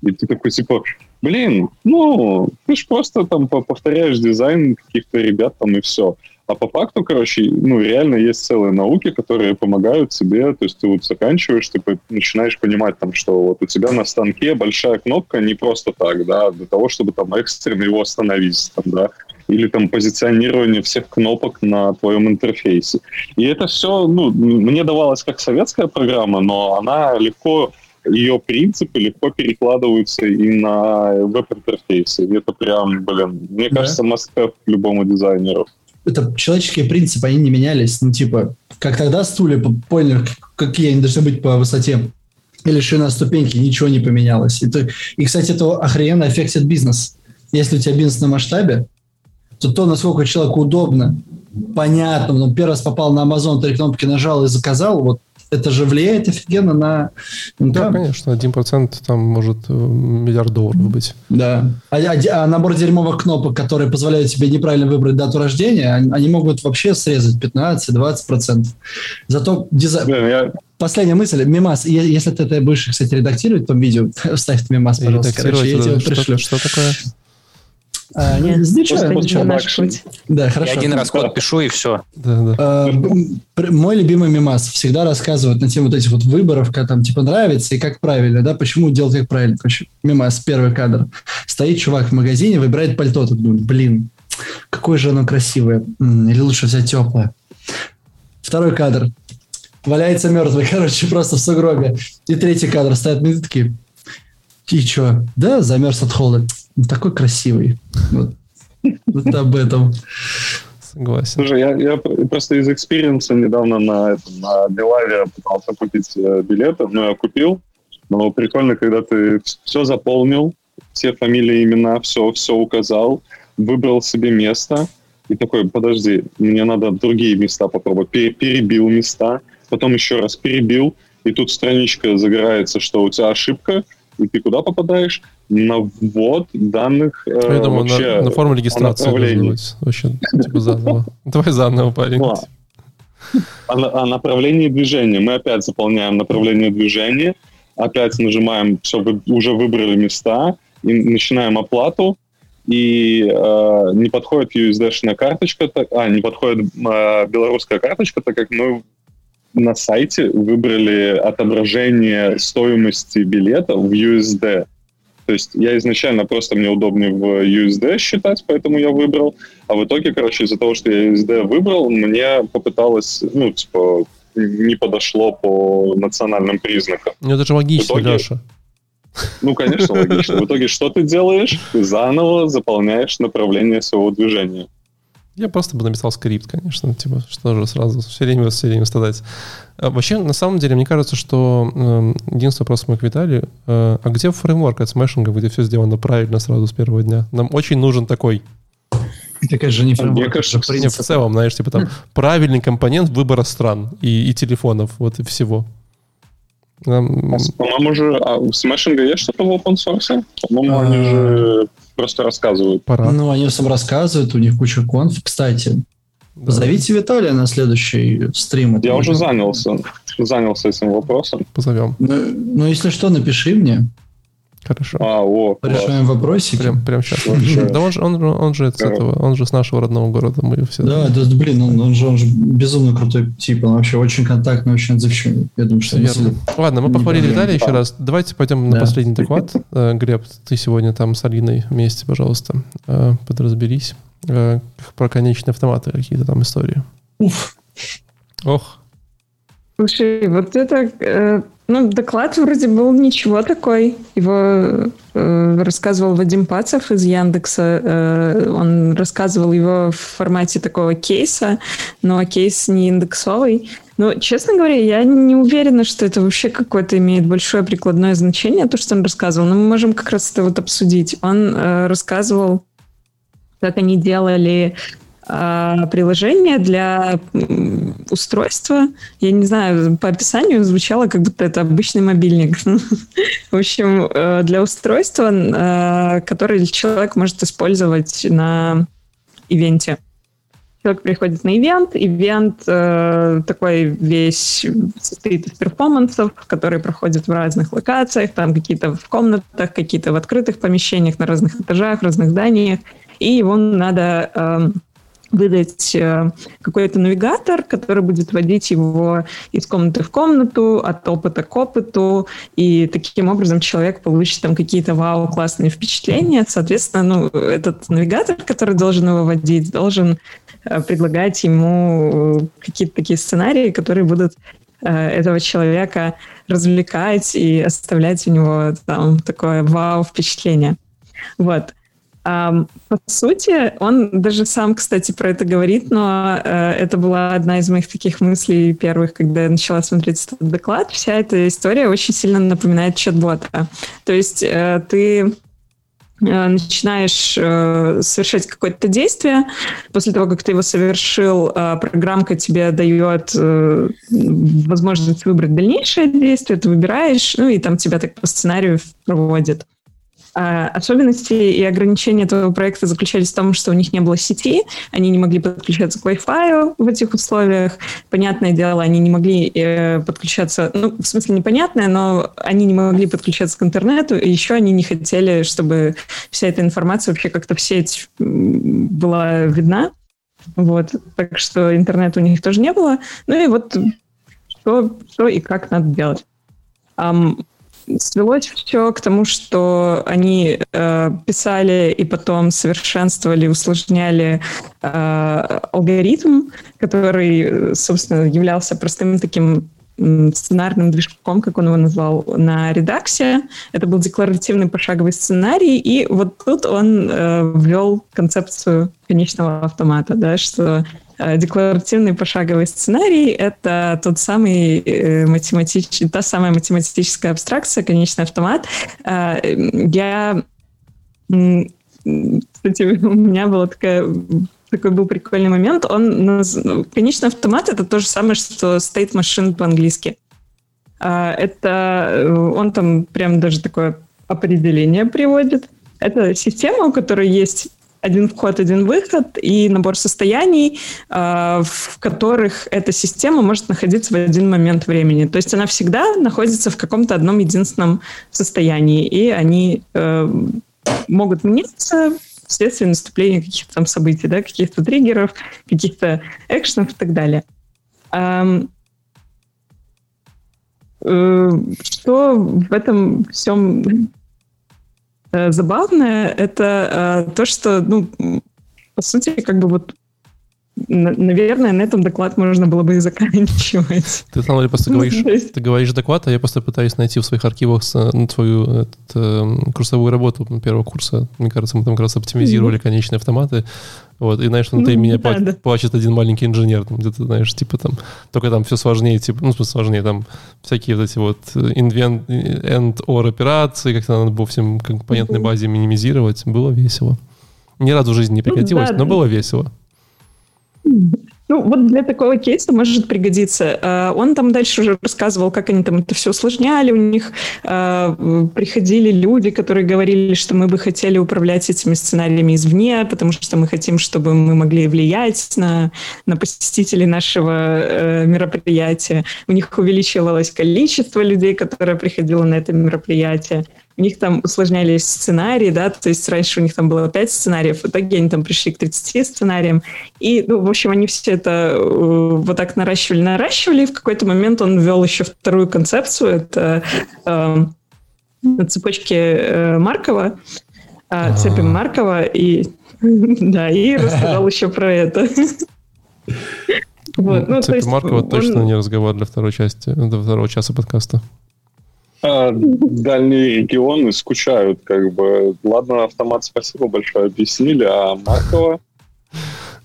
И ты такой, типа, блин, ну, ты же просто там повторяешь дизайн каких-то ребят там и все. А по факту, короче, ну, реально есть целые науки, которые помогают тебе, то есть ты вот заканчиваешь, ты начинаешь понимать там, что вот у тебя на станке большая кнопка не просто так, да, для того, чтобы там экстренно его остановить, там, да, или там позиционирование всех кнопок на твоем интерфейсе. И это все, ну, мне давалось как советская программа, но она легко ее принципы легко перекладываются и на веб-интерфейсы. Это прям, блин, мне да. кажется, must любому дизайнеру это человеческие принципы, они не менялись. Ну, типа, как тогда стулья поняли, какие они должны быть по высоте, или шина ступеньки, ничего не поменялось. Это, и, кстати, это охрененно аффектит бизнес. Если у тебя бизнес на масштабе, то то, насколько человеку удобно, понятно, он первый раз попал на Amazon, три кнопки нажал и заказал, вот это же влияет офигенно на... Ну, да, конечно, один процент там может э, миллиард долларов быть. Да. А, а, а набор дерьмовых кнопок, которые позволяют тебе неправильно выбрать дату рождения, они, они могут вообще срезать 15-20%. Зато дизайн... Я... Последняя мысль. Мимас, если ты это будешь, кстати, редактировать в том видео, вставь мимас, пожалуйста. Короче, я тебе пришлю. Что, что такое? А, нет, ничего, ничего. Да, хорошо. Я один раз код пишу и все. Да, да. А, мой любимый мимас всегда рассказывает на тему вот этих вот выборов, как там типа нравится и как правильно, да, почему делать как правильно. Короче, мимас, первый кадр. Стоит чувак в магазине, выбирает пальто. Тут думает, блин, какое же оно красивое. Или лучше взять теплое. Второй кадр. Валяется мертвый, короче, просто в сугробе. И третий кадр. Стоят такие, и что? Да, замерз от холода такой красивый. Вот, вот об этом. Согласен. Слушай, я, я просто из experience а недавно на, на Белавиа пытался купить э, билеты, но я купил. Но прикольно, когда ты все заполнил, все фамилии, имена, все, все указал, выбрал себе место, и такой, подожди, мне надо другие места попробовать. Перебил места, потом еще раз перебил, и тут страничка загорается, что у тебя ошибка, и ты куда попадаешь? На ввод данных э, Я думаю, вообще на, на форму регистрации быть вообще типа заново. Давай заново, парень. Ну, а, а направление движения. Мы опять заполняем направление движения, опять нажимаем, все, вы уже выбрали места, и начинаем оплату, и э, не подходит USD-шная карточка, а, не подходит э, белорусская карточка, так как мы на сайте выбрали отображение стоимости билета в USD. То есть я изначально просто мне удобнее в USD считать, поэтому я выбрал. А в итоге, короче, из-за того, что я USD выбрал, мне попыталось, ну, типа, не подошло по национальным признакам. Ну, это же логично, итоге, Леша. Ну, конечно, логично. В итоге что ты делаешь? Ты заново заполняешь направление своего движения. Я просто бы написал скрипт, конечно, типа, что же сразу все время, все время страдать. А, вообще, на самом деле, мне кажется, что э, единственный вопрос мы к Виталию, э, а где фреймворк от смешинга, где все сделано правильно сразу с первого дня? Нам очень нужен такой. Такая же не фреймворк. Мне кажется, в, в целом, знаешь, типа там правильный компонент выбора стран и, и телефонов, вот и всего. Нам... По-моему же, а у смешинга есть что-то в open source? По-моему, а... они же просто рассказывают. Пора. Ну, они всем рассказывают, у них куча конф. Кстати, да. Позовите Виталия на следующий стрим. Я уже занялся, занялся этим вопросом. Позовем. Ну, ну, если что, напиши мне. Хорошо. А, о, Решаем вопросики. Прям, прям сейчас. Да он же, он, он же с этого, он же с нашего родного города, мы все. Да, да, блин, он, он же, он же безумно крутой тип, он вообще очень контактный, очень отзывчивый. Я думаю, что Верно. Ладно, мы похвалили Виталия еще раз. Давайте пойдем на последний доклад. Э, Глеб, ты сегодня там с Алиной вместе, пожалуйста, э, подразберись. Э, про конечные автоматы какие-то там истории. Уф. Ох. Слушай, вот это ну, доклад вроде был ничего такой. Его э, рассказывал Вадим Пацев из Яндекса. Э, он рассказывал его в формате такого кейса, но кейс не индексовый. Но, честно говоря, я не уверена, что это вообще какое-то имеет большое прикладное значение, то, что он рассказывал. Но мы можем как раз это вот обсудить. Он э, рассказывал, как они делали приложение для устройства. Я не знаю, по описанию звучало, как будто это обычный мобильник. В общем, э, для устройства, э, которое человек может использовать на ивенте. человек приходит на ивент, ивент э, такой весь состоит из перформансов, которые проходят в разных локациях, там какие-то в комнатах, какие-то в открытых помещениях, на разных этажах, разных зданиях, и его надо э, выдать э, какой-то навигатор, который будет водить его из комнаты в комнату, от опыта к опыту, и таким образом человек получит там какие-то вау, классные впечатления. Соответственно, ну, этот навигатор, который должен его водить, должен э, предлагать ему какие-то такие сценарии, которые будут э, этого человека развлекать и оставлять у него там такое вау впечатление. Вот. По сути, он даже сам, кстати, про это говорит, но uh, это была одна из моих таких мыслей первых, когда я начала смотреть этот доклад. Вся эта история очень сильно напоминает чат-бота. То есть uh, ты э, начинаешь э, совершать какое-то действие. После того, как ты его совершил, э, программка тебе дает э, возможность выбрать дальнейшее действие, ты выбираешь, ну и там тебя так по сценарию проводит. А, особенности и ограничения этого проекта заключались в том, что у них не было сети, они не могли подключаться к Wi-Fi в этих условиях. Понятное дело, они не могли э, подключаться, ну, в смысле непонятное, но они не могли подключаться к интернету, и еще они не хотели, чтобы вся эта информация вообще как-то в сеть была видна. Вот, так что интернета у них тоже не было. Ну и вот что, что и как надо делать. Свелось все к тому, что они э, писали и потом совершенствовали, усложняли э, алгоритм, который, собственно, являлся простым таким сценарным движком, как он его назвал, на редаксе. Это был декларативный пошаговый сценарий, и вот тут он э, ввел концепцию конечного автомата, да, что декларативный пошаговый сценарий — это тот самый э, математич... та самая математическая абстракция, конечный автомат. Э, я... Кстати, у меня была такая такой был прикольный момент. Он, конечный автомат — это то же самое, что state machine по-английски. Это он там прям даже такое определение приводит. Это система, у которой есть один вход, один выход и набор состояний, э, в которых эта система может находиться в один момент времени. То есть она всегда находится в каком-то одном единственном состоянии, и они э, могут меняться вследствие наступления каких-то там событий, да, каких-то триггеров, каких-то экшенов и так далее. Э, что в этом всем забавное, это э, то, что, ну, по сути, как бы вот Наверное, на этом доклад можно было бы и заканчивать. Ты, там просто ну, говоришь, ты говоришь доклад, а я просто пытаюсь найти в своих архивах ну, твою этот, э, курсовую работу первого курса. Мне кажется, мы там как раз оптимизировали конечные автоматы. Вот, и знаешь, внутри ну, меня да, плачет, да. плачет один маленький инженер, там где-то, знаешь, типа там, только там все сложнее, типа, ну, сложнее, там всякие вот эти вот invent, end or операции, как-то надо было всем компонентной базе минимизировать. Было весело. Ни разу в жизни не прекратилось, ну, да, но было весело. Ну, вот для такого кейса может пригодиться. А, он там дальше уже рассказывал, как они там это все усложняли. У них а, приходили люди, которые говорили, что мы бы хотели управлять этими сценариями извне, потому что мы хотим, чтобы мы могли влиять на, на посетителей нашего э, мероприятия. У них увеличивалось количество людей, которое приходило на это мероприятие у них там усложнялись сценарии, да, то есть раньше у них там было 5 сценариев, в итоге они там пришли к 30 сценариям, и, ну, в общем, они все это э, вот так наращивали, наращивали, и в какой-то момент он ввел еще вторую концепцию, это э, на цепочке э, Маркова, э, цепи Маркова, и, да, и рассказал еще про это. Вот, ну, Цепи Маркова точно не разговор для второй части, для второго часа подкаста. А, дальние регионы скучают, как бы. Ладно, автомат, спасибо большое, объяснили, а Маркова...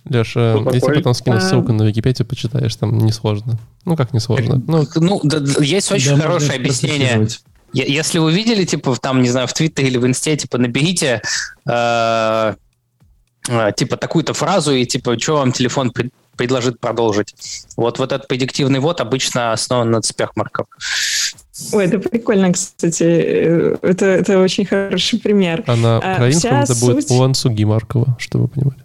Леша, я тебе потом скину а. ссылку на Википедию, почитаешь, там несложно. Ну, как несложно? Ну, ну да, есть очень да, хорошее объяснение. Если вы видели, типа, там, не знаю, в Твиттере или в Инсте, типа, наберите э, э, типа, такую-то фразу и, типа, что вам телефон предложит продолжить. Вот, вот этот предиктивный вот обычно основан на цепях марков. Ой, это прикольно, кстати. Это, это очень хороший пример. А на украинском а, это суть... будет Уансуги Маркова, чтобы вы понимали.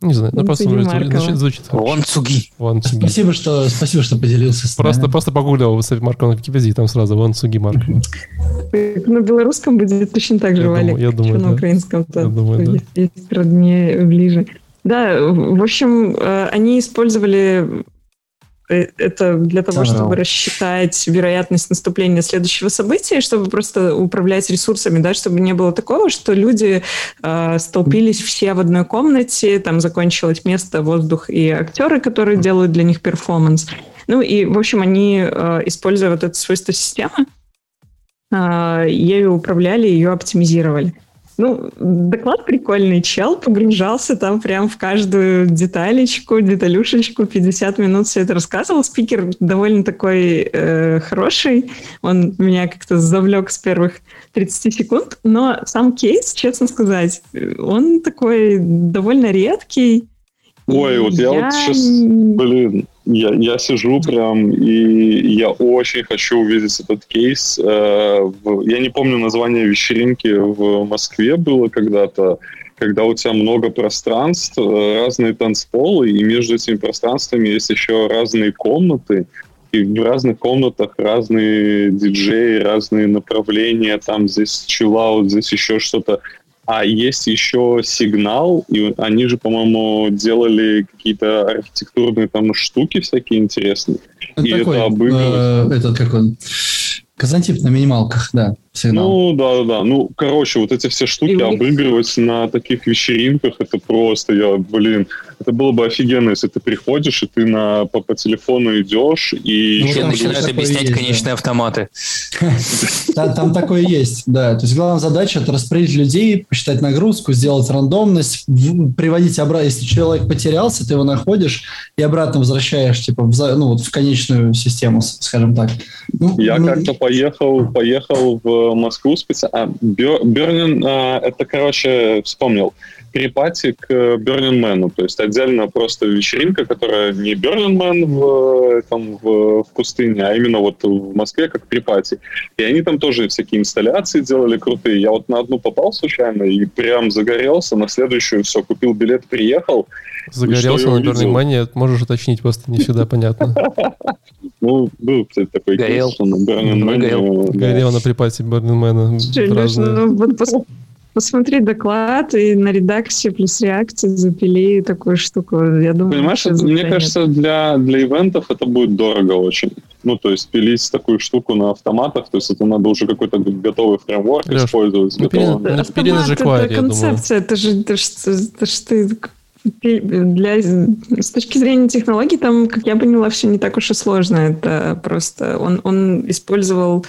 Не знаю, ну просто звучит, звучит, звучит Вон Цуги. Цуги. Спасибо, что, спасибо, что поделился с Просто, просто погуглил Софи Маркова на Википедии, там сразу Вон Цуги Маркова. На белорусском будет точно так же, Валик. Я думаю, на украинском-то. Я думаю, да. Есть роднее ближе. Да, в общем, э, они использовали Э, это для того, чтобы рассчитать вероятность наступления следующего события, чтобы просто управлять ресурсами, да, чтобы не было такого, что люди э, столпились все в одной комнате, там закончилось место, воздух и актеры, которые делают для них перформанс. Ну и, в общем, они, э, используя вот это свойство системы, э, ею управляли, ее оптимизировали. Ну, доклад прикольный. Чел погружался там прям в каждую деталечку, деталюшечку, 50 минут все это рассказывал. Спикер довольно такой э, хороший. Он меня как-то завлек с первых 30 секунд. Но сам кейс, честно сказать, он такой довольно редкий. Ой, вот я, я вот сейчас, блин, я, я сижу прям, и я очень хочу увидеть этот кейс. Э, я не помню название вечеринки в Москве было когда-то, когда у тебя много пространств, э, разные танцполы, и между этими пространствами есть еще разные комнаты, и в разных комнатах разные диджеи, разные направления, там здесь чиллаут, здесь еще что-то. А есть еще сигнал, и они же, по-моему, делали какие-то архитектурные там штуки всякие интересные. Это и такой, это обыгрывать. Э, этот как он? Казантип на минималках, да сигнал. Ну, да, да, да. Ну, короче, вот эти все штуки и обыгрывать на таких вечеринках, это просто, я, блин, это было бы офигенно, если ты приходишь, и ты на, по, по телефону идешь, и... Ну, Все начинают объяснять есть, конечные да. автоматы. Там такое есть, да. То есть главная задача – это распределить людей, посчитать нагрузку, сделать рандомность, приводить обратно. Если человек потерялся, ты его находишь и обратно возвращаешь, типа, в, ну, вот в конечную систему, скажем так. Ну, я ну, как-то поехал, поехал в Москву специально. А, Бернин, а, это, короче, вспомнил, перепати к Burning Man. То есть отдельно просто вечеринка, которая не Burning Man в, там, в, в пустыне, а именно вот в Москве как припати. И они там тоже всякие инсталляции делали крутые. Я вот на одну попал случайно и прям загорелся, на следующую все, купил билет, приехал. Загорелся на Burning Man, можешь уточнить, просто не всегда понятно. Ну, был, кстати, такой кейс, на Burning Man. Горел на припати Burning Man. Посмотри доклад, и на редакции плюс реакции запили такую штуку. Я думаю, Понимаешь, это, мне кажется, для, для ивентов это будет дорого очень. Ну, то есть пилить такую штуку на автоматах, то есть это надо уже какой-то готовый фреймворк Леш, использовать. Ну, готовый. Автомат на jQuery, это концепция, это же, это, это, это, это, для, с точки зрения технологий, там, как я поняла, все не так уж и сложно. Это просто он, он использовал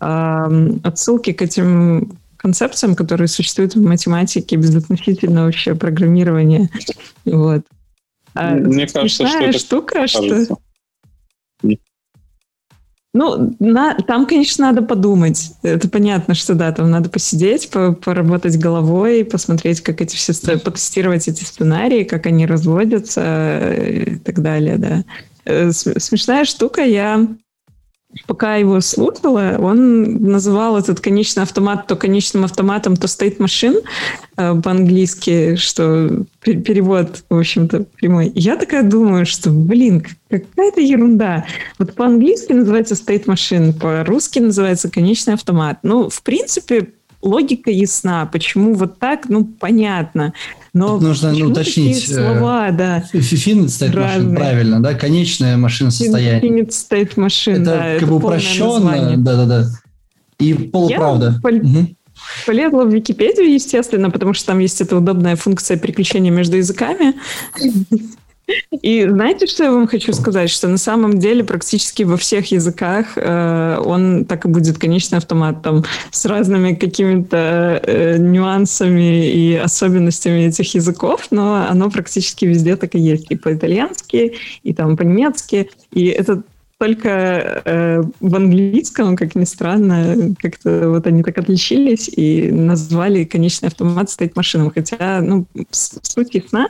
э, отсылки к этим концепциям, которые существуют в математике безотносительно вообще программирования. Вот. А Мне кажется, что это штука, кажется. что ну, на, там, конечно, надо подумать. Это понятно, что да, там надо посидеть, по, поработать головой, посмотреть, как эти все, потестировать эти сценарии, как они разводятся э, и так далее, да. Э, смешная штука, я пока его слушала, он называл этот конечный автомат то конечным автоматом, то стоит машин э, по-английски, что перевод, в общем-то, прямой. я такая думаю, что, блин, какая-то ерунда. Вот по-английски называется state machine, по-русски называется конечный автомат. Ну, в принципе, логика ясна. Почему вот так, ну, понятно. Но Тут нужно ну, уточнить. Э, слова, да. Finite state машин, правильно, да? Конечная машина состояния. Finite state машин, это да. Как это бы упрощенно, да-да-да. И полуправда. Я пол... угу. полезла в Википедию, естественно, потому что там есть эта удобная функция переключения между языками. И знаете, что я вам хочу сказать? Что на самом деле практически во всех языках э, он так и будет конечный автомат, там, с разными какими-то э, нюансами и особенностями этих языков, но оно практически везде так и есть. И по-итальянски, и там по-немецки. И это только э, в английском, как ни странно, как-то вот они так отличились и назвали конечный автомат стоит машином. Хотя, ну, суть ясна,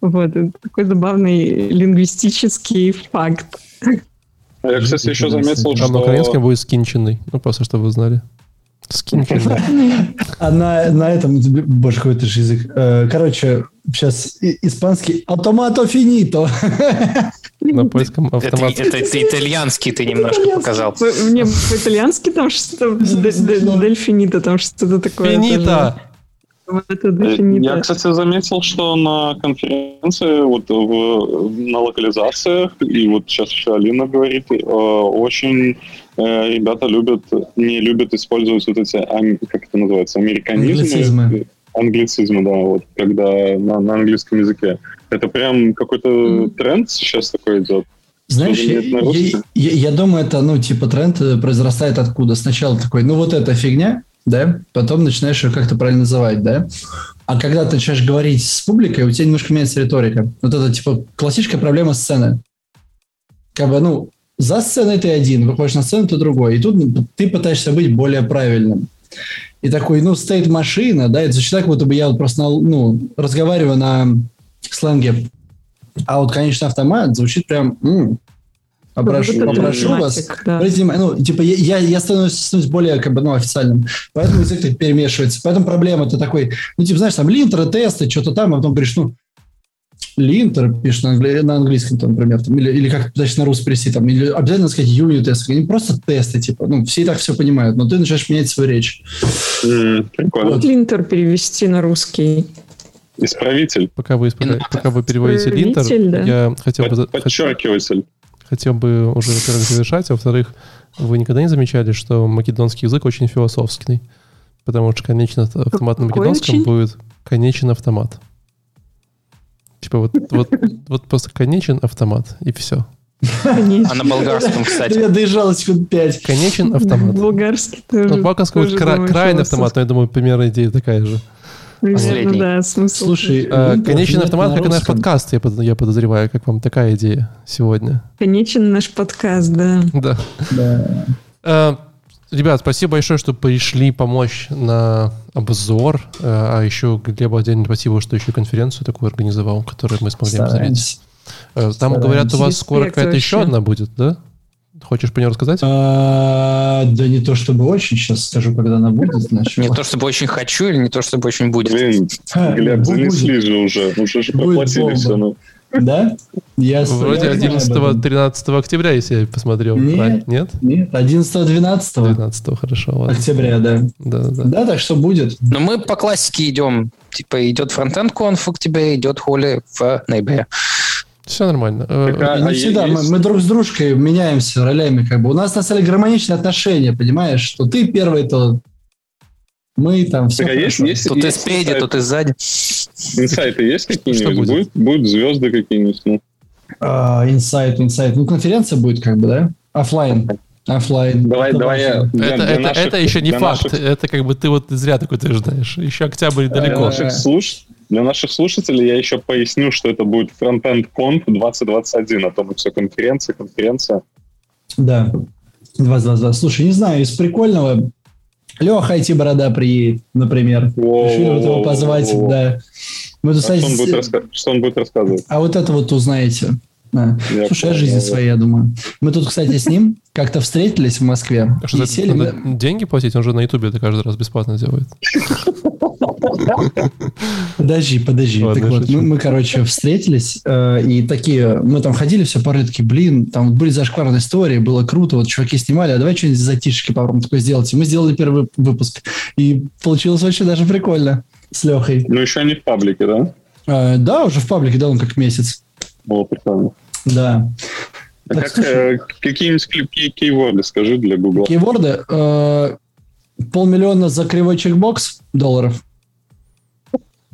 вот, это такой забавный лингвистический факт. А я, кстати, еще заметил, что... А на украинском будет скинченный, ну, просто чтобы вы знали. Скинь А на, на этом, боже, какой это же язык. Э, короче, сейчас испанский автомато финито. На польском автомат. Это, это, итальянский ты немножко показал. Мне по-итальянски там что-то, дель финито, там что-то такое. Финита! Я, кстати, заметил, что на конференции, вот в, на локализациях, и вот сейчас еще Алина говорит, э, очень э, ребята любят, не любят использовать вот эти, как это называется, американизмы. Англицизмы. Англицизмы, да, вот, когда на, на английском языке. Это прям какой-то mm. тренд сейчас такой идет. Знаешь, я, я, я, я думаю, это, ну, типа, тренд э, произрастает откуда? Сначала такой, ну, вот эта фигня, да, потом начинаешь ее как-то правильно называть, да. А когда ты начинаешь говорить с публикой, у тебя немножко меняется риторика. Вот это, типа, классическая проблема сцены. Как бы, ну, за сценой ты один, выходишь на сцену, ты другой. И тут ты пытаешься быть более правильным. И такой, ну, стоит машина, да, это звучит так, будто бы я вот просто, ну, разговариваю на сленге. А вот, конечно, автомат звучит прям, м-м, Попрошу, вот попрошу вас. Да. Ну, типа, я, я становлюсь, становлюсь более как бы, ну, официальным. Поэтому язык так перемешивается. Поэтому проблема ты такой, ну, типа, знаешь, там линтеры, тесты, что-то там, а потом говоришь, ну, линтер пишешь на, англи... на английском, там, например, там, или, или как значит, на русский перевести, там, или обязательно сказать юнит тест, не просто тесты, типа, ну, все и так все понимают, но ты начинаешь менять свою речь. Mm, прикольно. Вот линтер перевести на русский. Исправитель. Пока вы, исправ... Пока вы переводите линтер, да. я хотел бы... Подчеркиватель хотел бы уже, во-первых, завершать, а во-вторых, вы никогда не замечали, что македонский язык очень философский? Потому что конечный автомат на македонском очень? будет конечен автомат. Типа вот, вот, вот просто конечен автомат, и все. А на болгарском, кстати. Я доезжал секунд пять. Конечен автомат. Болгарский тоже. Ну, болгарский будет крайний автомат, но я думаю, примерно идея такая же. Последний. да, смысл. Слушай, э, конечный автомат, как и наш подкаст, я, я подозреваю. Как вам такая идея сегодня? Конечен наш подкаст, да. Да. да. Э, ребят, спасибо большое, что пришли помочь на обзор. Э, а еще Глебу отдельно спасибо, что еще конференцию такую организовал, которую мы смогли обзорить. Там, Стараемся. говорят, у вас скоро какая-то еще одна будет, да? Хочешь по ней рассказать? А, да не то чтобы очень, сейчас скажу, когда она будет. Значит. Не то чтобы очень хочу или не то чтобы очень будет. Блин, Глеб, занесли же уже, уже же проплатили все. Ну. Да? Я Вроде 11-13 октября, если я посмотрел. Нет, нет? Нет, 11-12. 12 хорошо. Ладно. Октября, да. Да, да. Да, так что будет. Но мы по классике идем. Типа идет фронтенд конф в октябре, идет холи в ноябре. Все нормально. Э, так, а, не а всегда. Есть... Мы, мы друг с дружкой меняемся ролями. Как бы. У нас на самом деле гармоничные отношения, понимаешь? Что ты первый, то мы там все. Так, а есть, есть, то есть, ты спереди, инсайт. то ты сзади. Инсайты есть какие-нибудь? Будет? Будет, звезды какие-нибудь? Ну. А, инсайт, инсайт. Ну, конференция будет как бы, да? Оффлайн. Оффлайн. Давай, это давай я. Для, это, для это, наших, это еще не факт. Наших... Это как бы ты вот зря такой утверждаешь. Еще октябрь далеко. Для наших, слуш... для наших слушателей я еще поясню, что это будет Frontend Conf 2021, а то мы все конференция, конференция. Да, 2022. Слушай, не знаю, из прикольного Леха IT-борода приедет, например. Решили вот его позвать, да. Мы тут, а что, он будет раска... что он будет рассказывать? А вот это вот узнаете. Да. Я Слушай, понял, жизнь своя, я думаю. Мы тут, кстати, с ним как-то встретились в Москве. А что, сели, надо мы... деньги платить? Он же на Ютубе это каждый раз бесплатно делает. Подожди, подожди. Ладно, так вот, мы, мы, короче, встретились, э, и такие, мы там ходили, все порой такие, блин, там были зашкварные истории, было круто, вот чуваки снимали, а давай что-нибудь затишки попробуем такое сделать. И мы сделали первый выпуск, и получилось очень даже прикольно с Лехой. Ну, еще не в паблике, да? Э, да, уже в паблике, да, он как месяц. О, прикольно. Да. А так, как, э, какие-нибудь кейворды скажи для Google? Кейворды? Э, полмиллиона за кривой чекбокс долларов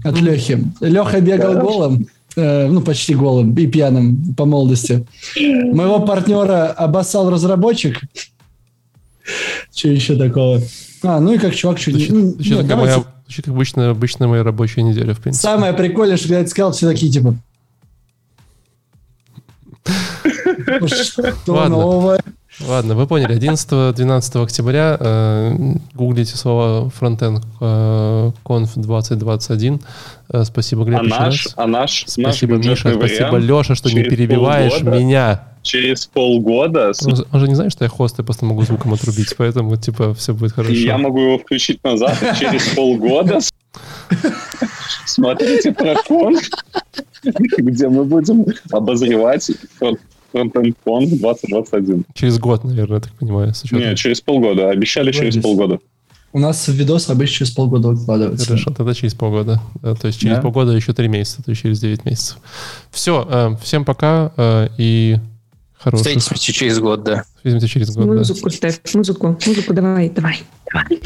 от Лехи. Леха бегал голым, э, ну, почти голым и пьяным по молодости. Моего партнера обоссал разработчик. Что еще такого? А, ну и как чувак чуть... Звучит, ну, звучит, нет, как, моя, звучит как обычная, обычная моя рабочая неделя, в принципе. Самое прикольное, что я это сказал, все такие, типа... Что новое? Ладно, вы поняли. 11-12 октября э, гуглите слово frontend э, conf 2021. Э, спасибо, Глеб, а наш, раз. А наш, спасибо, наш Миша, спасибо, Леша, что не перебиваешь полгода. меня. через полгода... Он, он же не знает, что я хост, я просто могу звуком отрубить, поэтому, типа, все будет хорошо. И я могу его включить назад, через полгода смотрите прокон, где мы будем обозревать фронтенд конф 2021. Через год, наверное, я так понимаю. Нет, через полгода. Обещали через полгода. У нас видос обычно через полгода выкладывается. Хорошо, тогда через полгода. То есть через да? полгода еще три месяца, то есть через 9 месяцев. Все, э, всем пока э, и хороших... Встретимся через год, да. Встретимся через год, Музыку да. ставь, музыку, музыку давай, давай, давай.